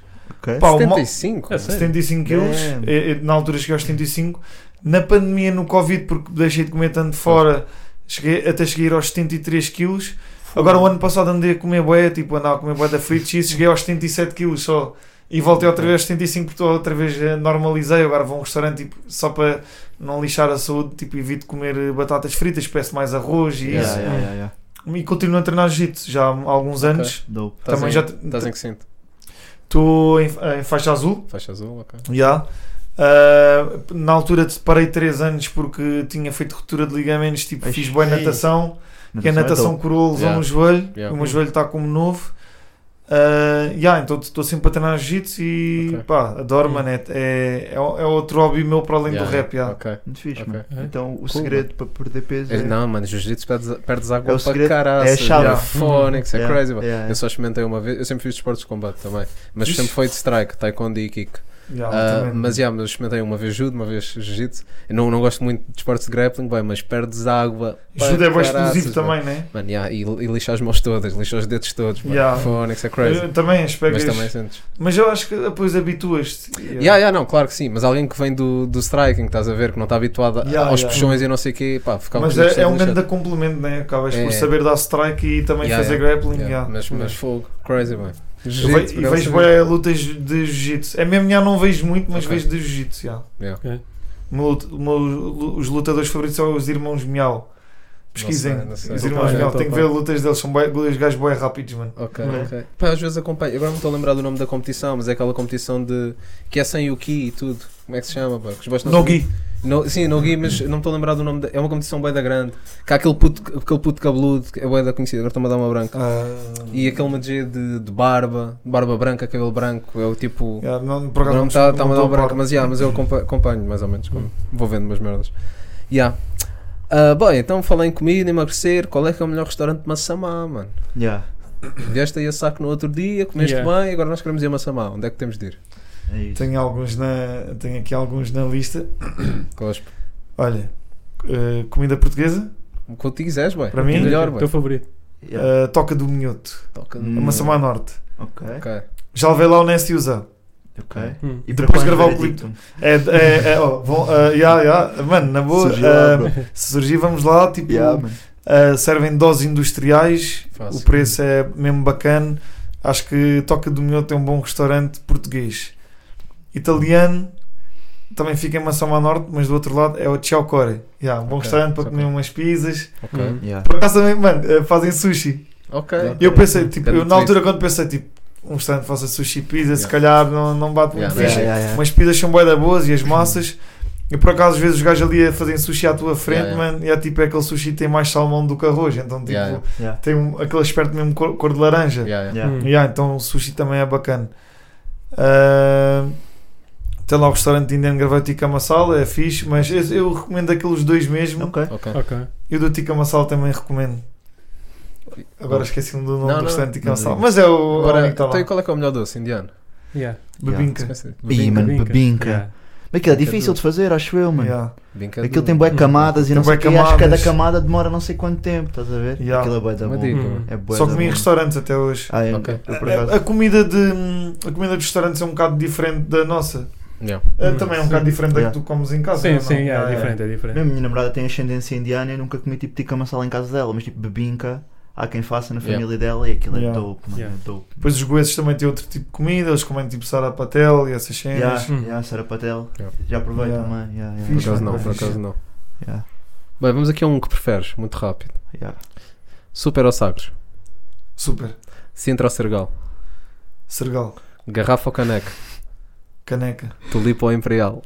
Ok. Pá, o mal- 75? É sério? 75 quilos. Damn. Eh, eh, Na altura cheguei aos 75. Na pandemia, no Covid, porque deixei de comer tanto fora, cheguei, até cheguei aos 73 quilos. Agora, o ano passado andei a comer boé, tipo, andava a comer boé da frito cheese, cheguei aos 77 quilos só. E voltei outra vez aos 75 porque outra vez normalizei. Agora vou a um restaurante tipo, só para não lixar a saúde, tipo, evito comer batatas fritas, peço mais arroz e Yeah, isso. yeah, yeah, yeah. E continuo a treinar jiu-jitsu já há alguns Ok. anos. Dope. Estás Também em, já- Estás em que cinto? Estou em, em faixa azul. Faixa azul, ok. Já. Ah, na altura parei 3 anos porque tinha feito ruptura de ligamentos, tipo, Ai, fiz boa natação, que a natação dope. curou a lesão Yeah. no joelho, Yeah. o meu joelho está como novo. Uh, yeah, então estou sempre a treinar jiu-jitsu e Ok. pá, adoro, mano. É, é, é outro hobby meu para além Yeah, do rap. Yeah. Ok. Muito fixe, Ok. mano. É. Então o Cool, segredo para perder peso é. É, Não, mano, jiu-jitsu perdes, perdes água É o para segredo, caralho. é a chave. Phonics, é Yeah, crazy, mano. yeah, Eu só experimentei uma vez, eu sempre fiz esportes de combate também, mas Ixi. sempre foi de strike, taekwondo e kick. Yeah, Ah, também. mas yeah, mas experimentei uma vez judo, uma vez jiu-jitsu. Não, não gosto muito de esportes de grappling, bem, mas perdes água. Judo é bem explosivo também, né? Mano, yeah, e, e lixa as mãos todas, lixa os dedos todos. Yeah. Phonics é crazy. Eu também as pegas. Mas Mas, também sentes. eu acho que depois habituas-te. Yeah, yeah, não, claro que sim, mas alguém que vem do, do striking, estás a ver, que não está habituado Yeah, aos yeah. puxões e não sei o quê, pá, ficava Mas é, é um grande complemento, né? Acabas É. por saber dar strike e também Yeah, fazer yeah. grappling. Yeah, yeah. Mas, mas fogo, crazy, mano. Eu e acaso, vejo bem lutas de jiu-jitsu. É mesmo, já não vejo muito, mas Ok. vejo de jiu-jitsu. já. Yeah. Ok. O meu lut- o meu- os lutadores favoritos são os irmãos Miau. Pesquisem. Não sei, não sei. Os irmãos Miau. Tem que ver lutas deles. São dois gajos bem rápidos, mano. Ok, Ok. ok. Pá, às vezes acompanho. Agora não estou a lembrar do nome da competição, mas é aquela competição de. que é sem o ki e tudo. Como é que se chama, pá? Que os bastos não No sim, no Gui, mas não me estou a lembrar do nome. Da, é uma competição bem da grande. Que há aquele puto, aquele puto cabeludo, que é bem da conhecida, agora estou-me a dar uma branca. E aquele magia de, de barba, barba branca, cabelo branco, é o tipo. Yeah, não, por acaso não não está tá a dar estou a branca, mas, yeah, mas eu acompa- acompanho mais ou menos, como- vou vendo umas merdas. Yeah. Ah, bem, então falei em comida, emagrecer, qual é que é o melhor restaurante de Massamá, mano? Yeah, Vieste aí a saco no outro dia, comeste Yeah. bem, agora nós queremos ir a Massamá, onde é que temos de ir? É. Tenho, alguns na, tenho aqui alguns na lista. Cospe. Olha, eh, comida portuguesa, O que tu quiseres, bem. Para mim, melhor, Teu favorito. Yeah. eh, Toca do Minhoto, Toca Hum. no... a Massamá Norte. Ok, Ok. Já levei lá o Nest Usa. ok. Hum. E Depois gravar quando o clipe. É, é, é, oh, vão, eh, yeah, yeah, mano, na boa, Surgiu lá, se surgir, vamos lá, tipo, Yeah, eh, servem doses industriais, Fácil. o preço é mesmo bacana. Acho que Toca do Minhoto é um bom restaurante português. Italiano, também fica em Massamá Norte, mas do outro lado é o Ciao Core. Yeah, um bom Ok, restaurante para ok. comer umas pizzas. Ok. Hum. Yeah. Por acaso também, mano, eh, fazem sushi. Ok. Eu pensei, tipo, eu, na altura quando pensei, tipo, um restaurante que faça sushi e pizza, se Yeah. calhar não, não bate muito Yeah, fixe. Yeah, yeah, yeah. Mas pizzas são bué da boas e as massas. E por acaso, às vezes, os gajos ali a fazerem sushi à tua frente, Yeah, yeah. mano, e é tipo é aquele sushi que tem mais salmão do que arroz. Então, tipo, Yeah, yeah. Yeah. tem um, aquele aspecto mesmo cor, cor de laranja. Yeah, yeah. Yeah. Hum. Yeah, então o sushi também é bacana. Ah, tem lá o restaurante indiano gravei Tikka Masala, é fixe, mas esse eu recomendo aqueles dois mesmo. Ok. Ok. Ok. E o do Tikka Masala também recomendo. Agora esqueci-me do nome Não, do restaurante Tikka não Masala. Mas é o Agora, tá então, e lá. qual é que é o melhor doce indiano? Yeah. Bebinca. Ih, mano, bebinca. Yeah. Mas aquilo é difícil de fazer, acho eu, mano. Yeah. Aquilo tem bué camadas e Tem não sei o bué que. Acho que cada camadas. camada demora não sei quanto tempo, estás a ver? Yeah. Aquilo é bué da bom. Hum. mano. É bué Só comi em restaurantes até hoje. Ah, é, Ok. eu por A, a comida de a comida de restaurantes é um bocado diferente da nossa. Yeah. Eh, Hum, também é um bocado diferente da Yeah. que tu comes em casa. Sim, não? sim, yeah, Yeah, é yeah. diferente, é diferente. Mesmo a minha namorada tem ascendência indiana e nunca comi tipo tikka masala em casa dela, mas tipo bebinca há quem faça na Yeah. família dela e aquilo Yeah. é dope, mano. Yeah. É dope. Depois os goeses também têm outro tipo de comida, eles comem tipo sarapatel e essas cenas. Yeah, Hum. yeah, Sara Patel. Yeah. Já provei Yeah. também. Yeah, yeah, Por acaso não, é por acaso não. yeah, Bem, vamos aqui a um que preferes, muito rápido. yeah. Super ou Sagres? Super. Sintra ou Sergal? Sergal. Garrafa ou caneca? Caneca. Tulipa ou Imperial?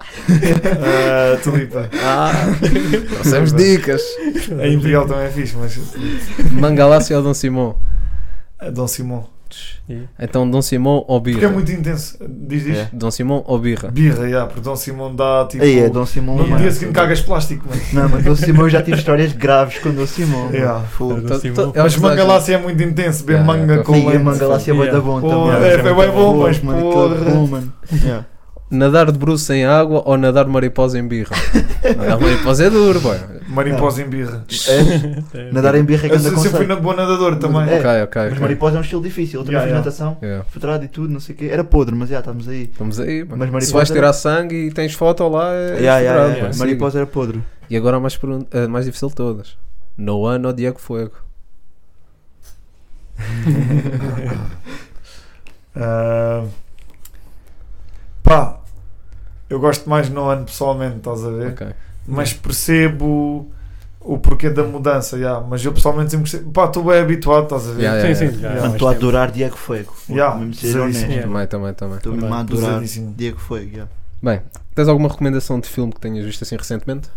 Ah, tulipa. Ah, trouxemos dicas. A Imperial também é fixe, mas. Mangalácia ou Dom Simão? Dom Simão. Yeah. Então Dom Simão ou Porque é birra? muito intenso. Diz, diz. Yeah. Dom Simão ou birra? Birra, yeah, porque Dom Simão dá tipo. Aí é Dom Simão. No mano. dia seguinte cagas plástico, mano. Não, mas Dom Simão eu já tive histórias graves com Dom Simão. Yeah. To- Simão. to- eu Mas mangalácia é muito intenso, bem Yeah, manga yeah, com mangalácia é da bom também. é, é bem bom, mas mano, é bom, Nadar de bruço em água ou nadar mariposa em birra? nadar mariposa é duro, boy. Mariposa em birra. É, nadar em birra é que Eu anda sempre fui na boa nadador também. É. Ok, ok, Mas ok. mariposa é um estilo difícil. Eu também Yeah, fiz yeah. natação, Yeah. futrado e tudo, não sei o quê. Era podre, mas já estamos aí. Estamos aí, mano. Mas mariposa Se vais era- tirar sangue e tens foto lá, é Yeah, yeah, yeah. Mariposa era podre. E agora a mais, pergun- a mais difícil de todas. Noan ou Diego Fuego? Ah, pá, eu gosto mais no ano pessoalmente, estás a ver? Ok. Mas percebo o porquê da mudança, yeah. mas eu pessoalmente sempre gostei. Pá, estou bem habituado, estás a ver? Yeah, Sim, yeah, sim. há Yeah. Mano, estou a tempo. adorar Diego Fuego. Yeah, mesmo ser pesadíssimo. honesto. Yeah. Também, também, também. Estou mesmo a adorar. Diego Fuego. yeah. Bem, tens alguma recomendação de filme que tenhas visto assim recentemente?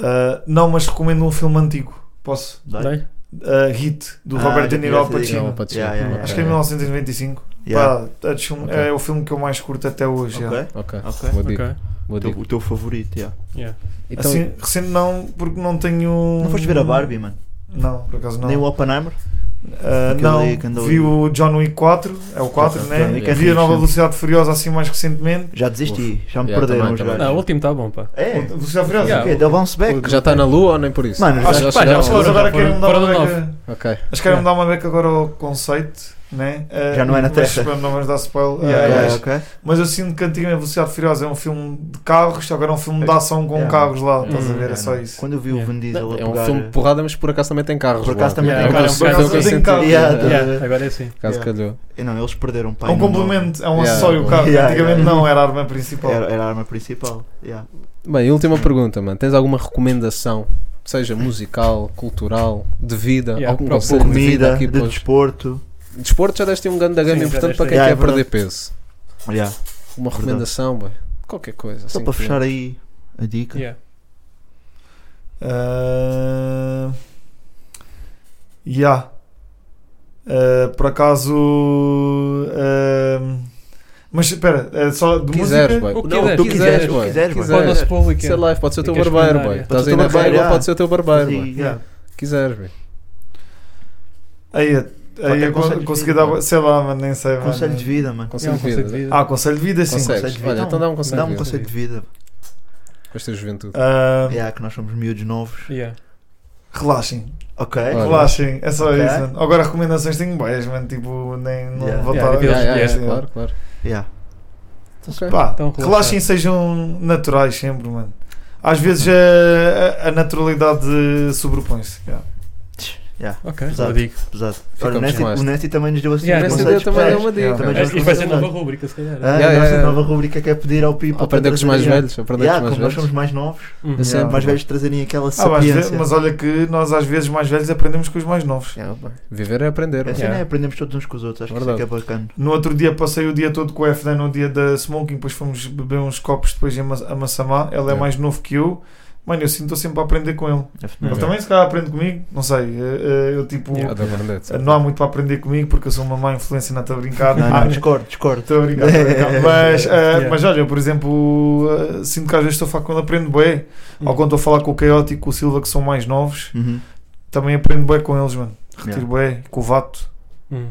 Ah, não, mas recomendo um filme antigo. Posso? Dai? uh, Hit, do Ah, Robert De Niro Pacino. Pacino. Yeah, yeah, Acho que é 1995. Yeah. Pá, é, de filme- Ok. é o filme que eu mais curto até hoje. Ok, yeah. Ok, ok. boa dica. O teu-. O teu favorito, yeah. Yeah. Então, Assim, recente não, porque não tenho. Não foste ver a Barbie, mano? Não, por acaso não. Nem o Oppenheimer? Uh, não, aí vi aí. o John Wick 4, é o 4, John né? É vi a nova sim. Velocidade Furiosa assim mais recentemente. Já desisti, já me Yeah, perderam também, os gajos. Não, o último está bom, pá. É? Velocidade Furiosa? Yeah. Ok, deu bounce back. já está na lua ou nem por isso? Mano, Acho já que pá, já já querem foram, mudar foram uma beca. Acho que querem mudar uma beca agora ao conceito, né? Uh, Já não é na mas, Terra. Não vamos dar spoiler. Yeah, Uh, yeah, mas, ok. mas eu sinto que antigamente Velocidade Furiosa é um filme de carros, agora é um filme de ação com Yeah. carros lá. Estás a ver? É Hum, só isso. Quando eu vi o. Vin Diesel a É um pegar... filme de porrada, mas por acaso também tem carros. Por acaso lá. também Yeah, tem carros. Por acaso bocado tem carros. Agora é assim. Caso calhou. E Não, eles perderam pai É um complemento, é um acessório o carro. Antigamente não, era a arma principal. Era, a arma principal. Bem, última pergunta, mano. Tens alguma recomendação? Seja musical, cultural, de vida, Yeah, algum conselho de vida Comida, aqui de desporto. Desporto já deste um grande da gama Sim, importante para quem Yeah, quer é perder peso. Yeah. Uma recomendação, bem. Qualquer coisa. Só assim para fechar aí a dica. Yeah. Uh, yeah. Uh, por acaso. uh, mas espera, é só de Quiseres, música? boy. O que Não, quiseres, tu quiseres, quiseres, boy. quiseres, boy. Nosso público. Ser live, pode ser o teu barbeiro, boy. Estás Pode aí ser na barbeiro, pode ser o teu barbeiro, boy. Quiseres, boy. Aí, aí eu conselho de consegui vida, dar. mano. Sei lá, mas nem sei. mano. Conselho de vida, mano. Conselho de conceito de vida. vida. Ah, conselho de vida, sim. Conselho de vida. Olha, então dá um conselho Dá de um vida. conselho de vida. Com esta juventude. Uh, Yeah, que nós somos miúdos novos. Yeah. Relaxem, Ok. Olha. relaxem, é só Ok. isso. Mano. Agora recomendações tenho boias, mano. Tipo, nem não Yeah. vou Yeah. Yeah, yeah, yeah, claro, claro. Yeah. Ok. Pá, Então, relaxem e sejam naturais sempre, mano. Às vezes a, a, a naturalidade sobrepõe-se. yeah. Yeah. Ok, Pesado. digo. Pesado. Olha, o esta. o Nesty também nos deu assim Yeah, conselhos ideia também é uma dica. Yeah. Também já Isto vai ser nova rúbrica, se calhar. Ah, Yeah, a yeah, nossa yeah. nova rubrica que é pedir ao Pipo Aprender com os mais velhos. Aprender Yeah, com os mais nós somos velhos. mais novos, Uhum. Os mais velhos trazerem aquela Ah, sapiência. mas olha que nós às vezes mais velhos aprendemos com os mais novos. Yeah. Viver é aprender. É assim, Yeah. né? aprendemos todos uns com os outros, acho que isso é que é bacana. No outro dia passei o dia todo com o FD no dia da Smoking, depois fomos beber uns copos depois em a Massamá. Ele é Yeah. mais novo que eu. Mano, eu sinto sempre a aprender com ele. É Ele também se calhar aprende comigo, não sei. eh, eh, Eu tipo. Não há muito para aprender comigo porque eu sou uma má influência, não estou a brincar. Não, Ah, discordo, discordo. Estou a brincar, estou a brincar. Mas, Yeah. mas olha, eu, por exemplo, eh, sinto que às vezes estou a falar quando aprendo bem. Ou quando estou a falar com o Chaotic e com o Silva, que são mais novos, Uhum. também aprendo bem com eles, mano. Retiro Yeah. bem, com o Vato. Uhum.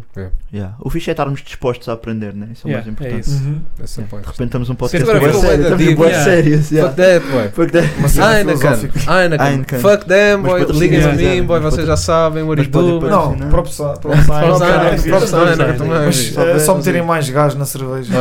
Yeah. O fixe é estarmos dispostos a aprender, né? Isso é o Yeah, mais é importante. isso. Uhum. É o point. De repente estamos um podcast agora ficou sério, yeah. sérios, yeah. Fuck that, boy. Fuck that. Heineken. Heineken, Heineken. fuck them, Mas boy, liguem a mim, é, boy, mas vocês já sabem, what it mas pode do. Não, Não. props Heineken. Mas Só mas meterem é. mais gás na cerveja.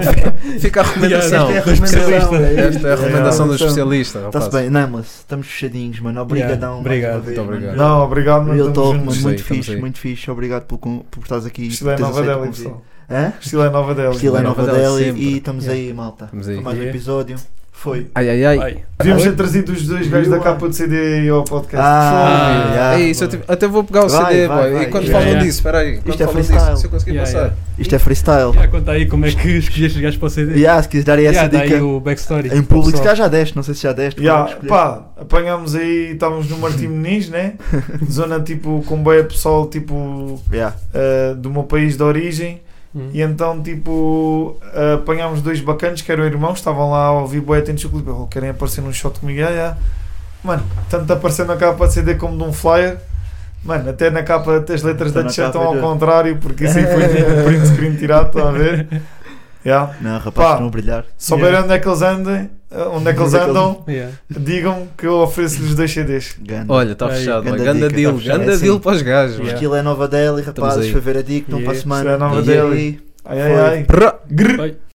Fica a recomendação. Esta é a recomendação. É a recomendação do Yeah. especialista. Está-se bem, Nameless, estamos fechadinhos, mano. Obrigadão. obrigado. Muito obrigado. Não, obrigado, muito fixe, muito fixe. Obrigado por, por, por estares aqui. Estilo é teres Nova pessoal. Hã? Estilo é Nova Delhi. Estilo é Nova sempre. e estamos Yeah. aí, malta. Estamos aí. Mais um episódio. Foi. Ai, ai, ai. Devíamos ter trazido os dois gajos da capa de CD ao podcast. Ah, Ah, yeah. É isso, eu até vou pegar o Vai, CD, vai, boy. vai. E quando Yeah, falam yeah. disso, espera aí. Quando Isto é freestyle. disso, se eu conseguir Yeah, passar. yeah. Isto é freestyle. Yeah, conta aí como é que escolheste os gajos para o CD. Yeah, se quiseres dar aí essa Yeah, dica o backstory. em público, se calhar já deste, não sei se já deste. Como é pá, apanhámos aí, estávamos no Martim Meniz, né? Zona tipo, com boia pessoal tipo. Yeah. eh, do meu país de origem. Hum. E então, tipo, apanhámos dois bacanas que eram irmãos, estavam lá a ouvir boia atentos o clipe. Querem aparecer num shot comigo? Yeah, yeah. Mano, tanto aparecer na capa de CD como de um flyer. Mano, até na capa até as letras Então da capa estão ao contrário, porque isso aí foi tipo print screen tirado, estão a ver? Yeah. Não, rapaz, Pá. estão a brilhar. Souberem Yeah. onde é que eles andem, eh, onde é que eles é que andam, Yeah. digam que eu ofereço-lhes dois CDs. Ganda. Olha, está Aí, fechado. ganda. Ganda dica, deal. tá fechado. Ganda É assim. deal para os gajos. O boy. estilo é Nova Delhi, rapazes. aí. Foi ver a dica, então para a Yeah. semana. Isto é Nova Delhi. aí? Ai ai Foi. ai.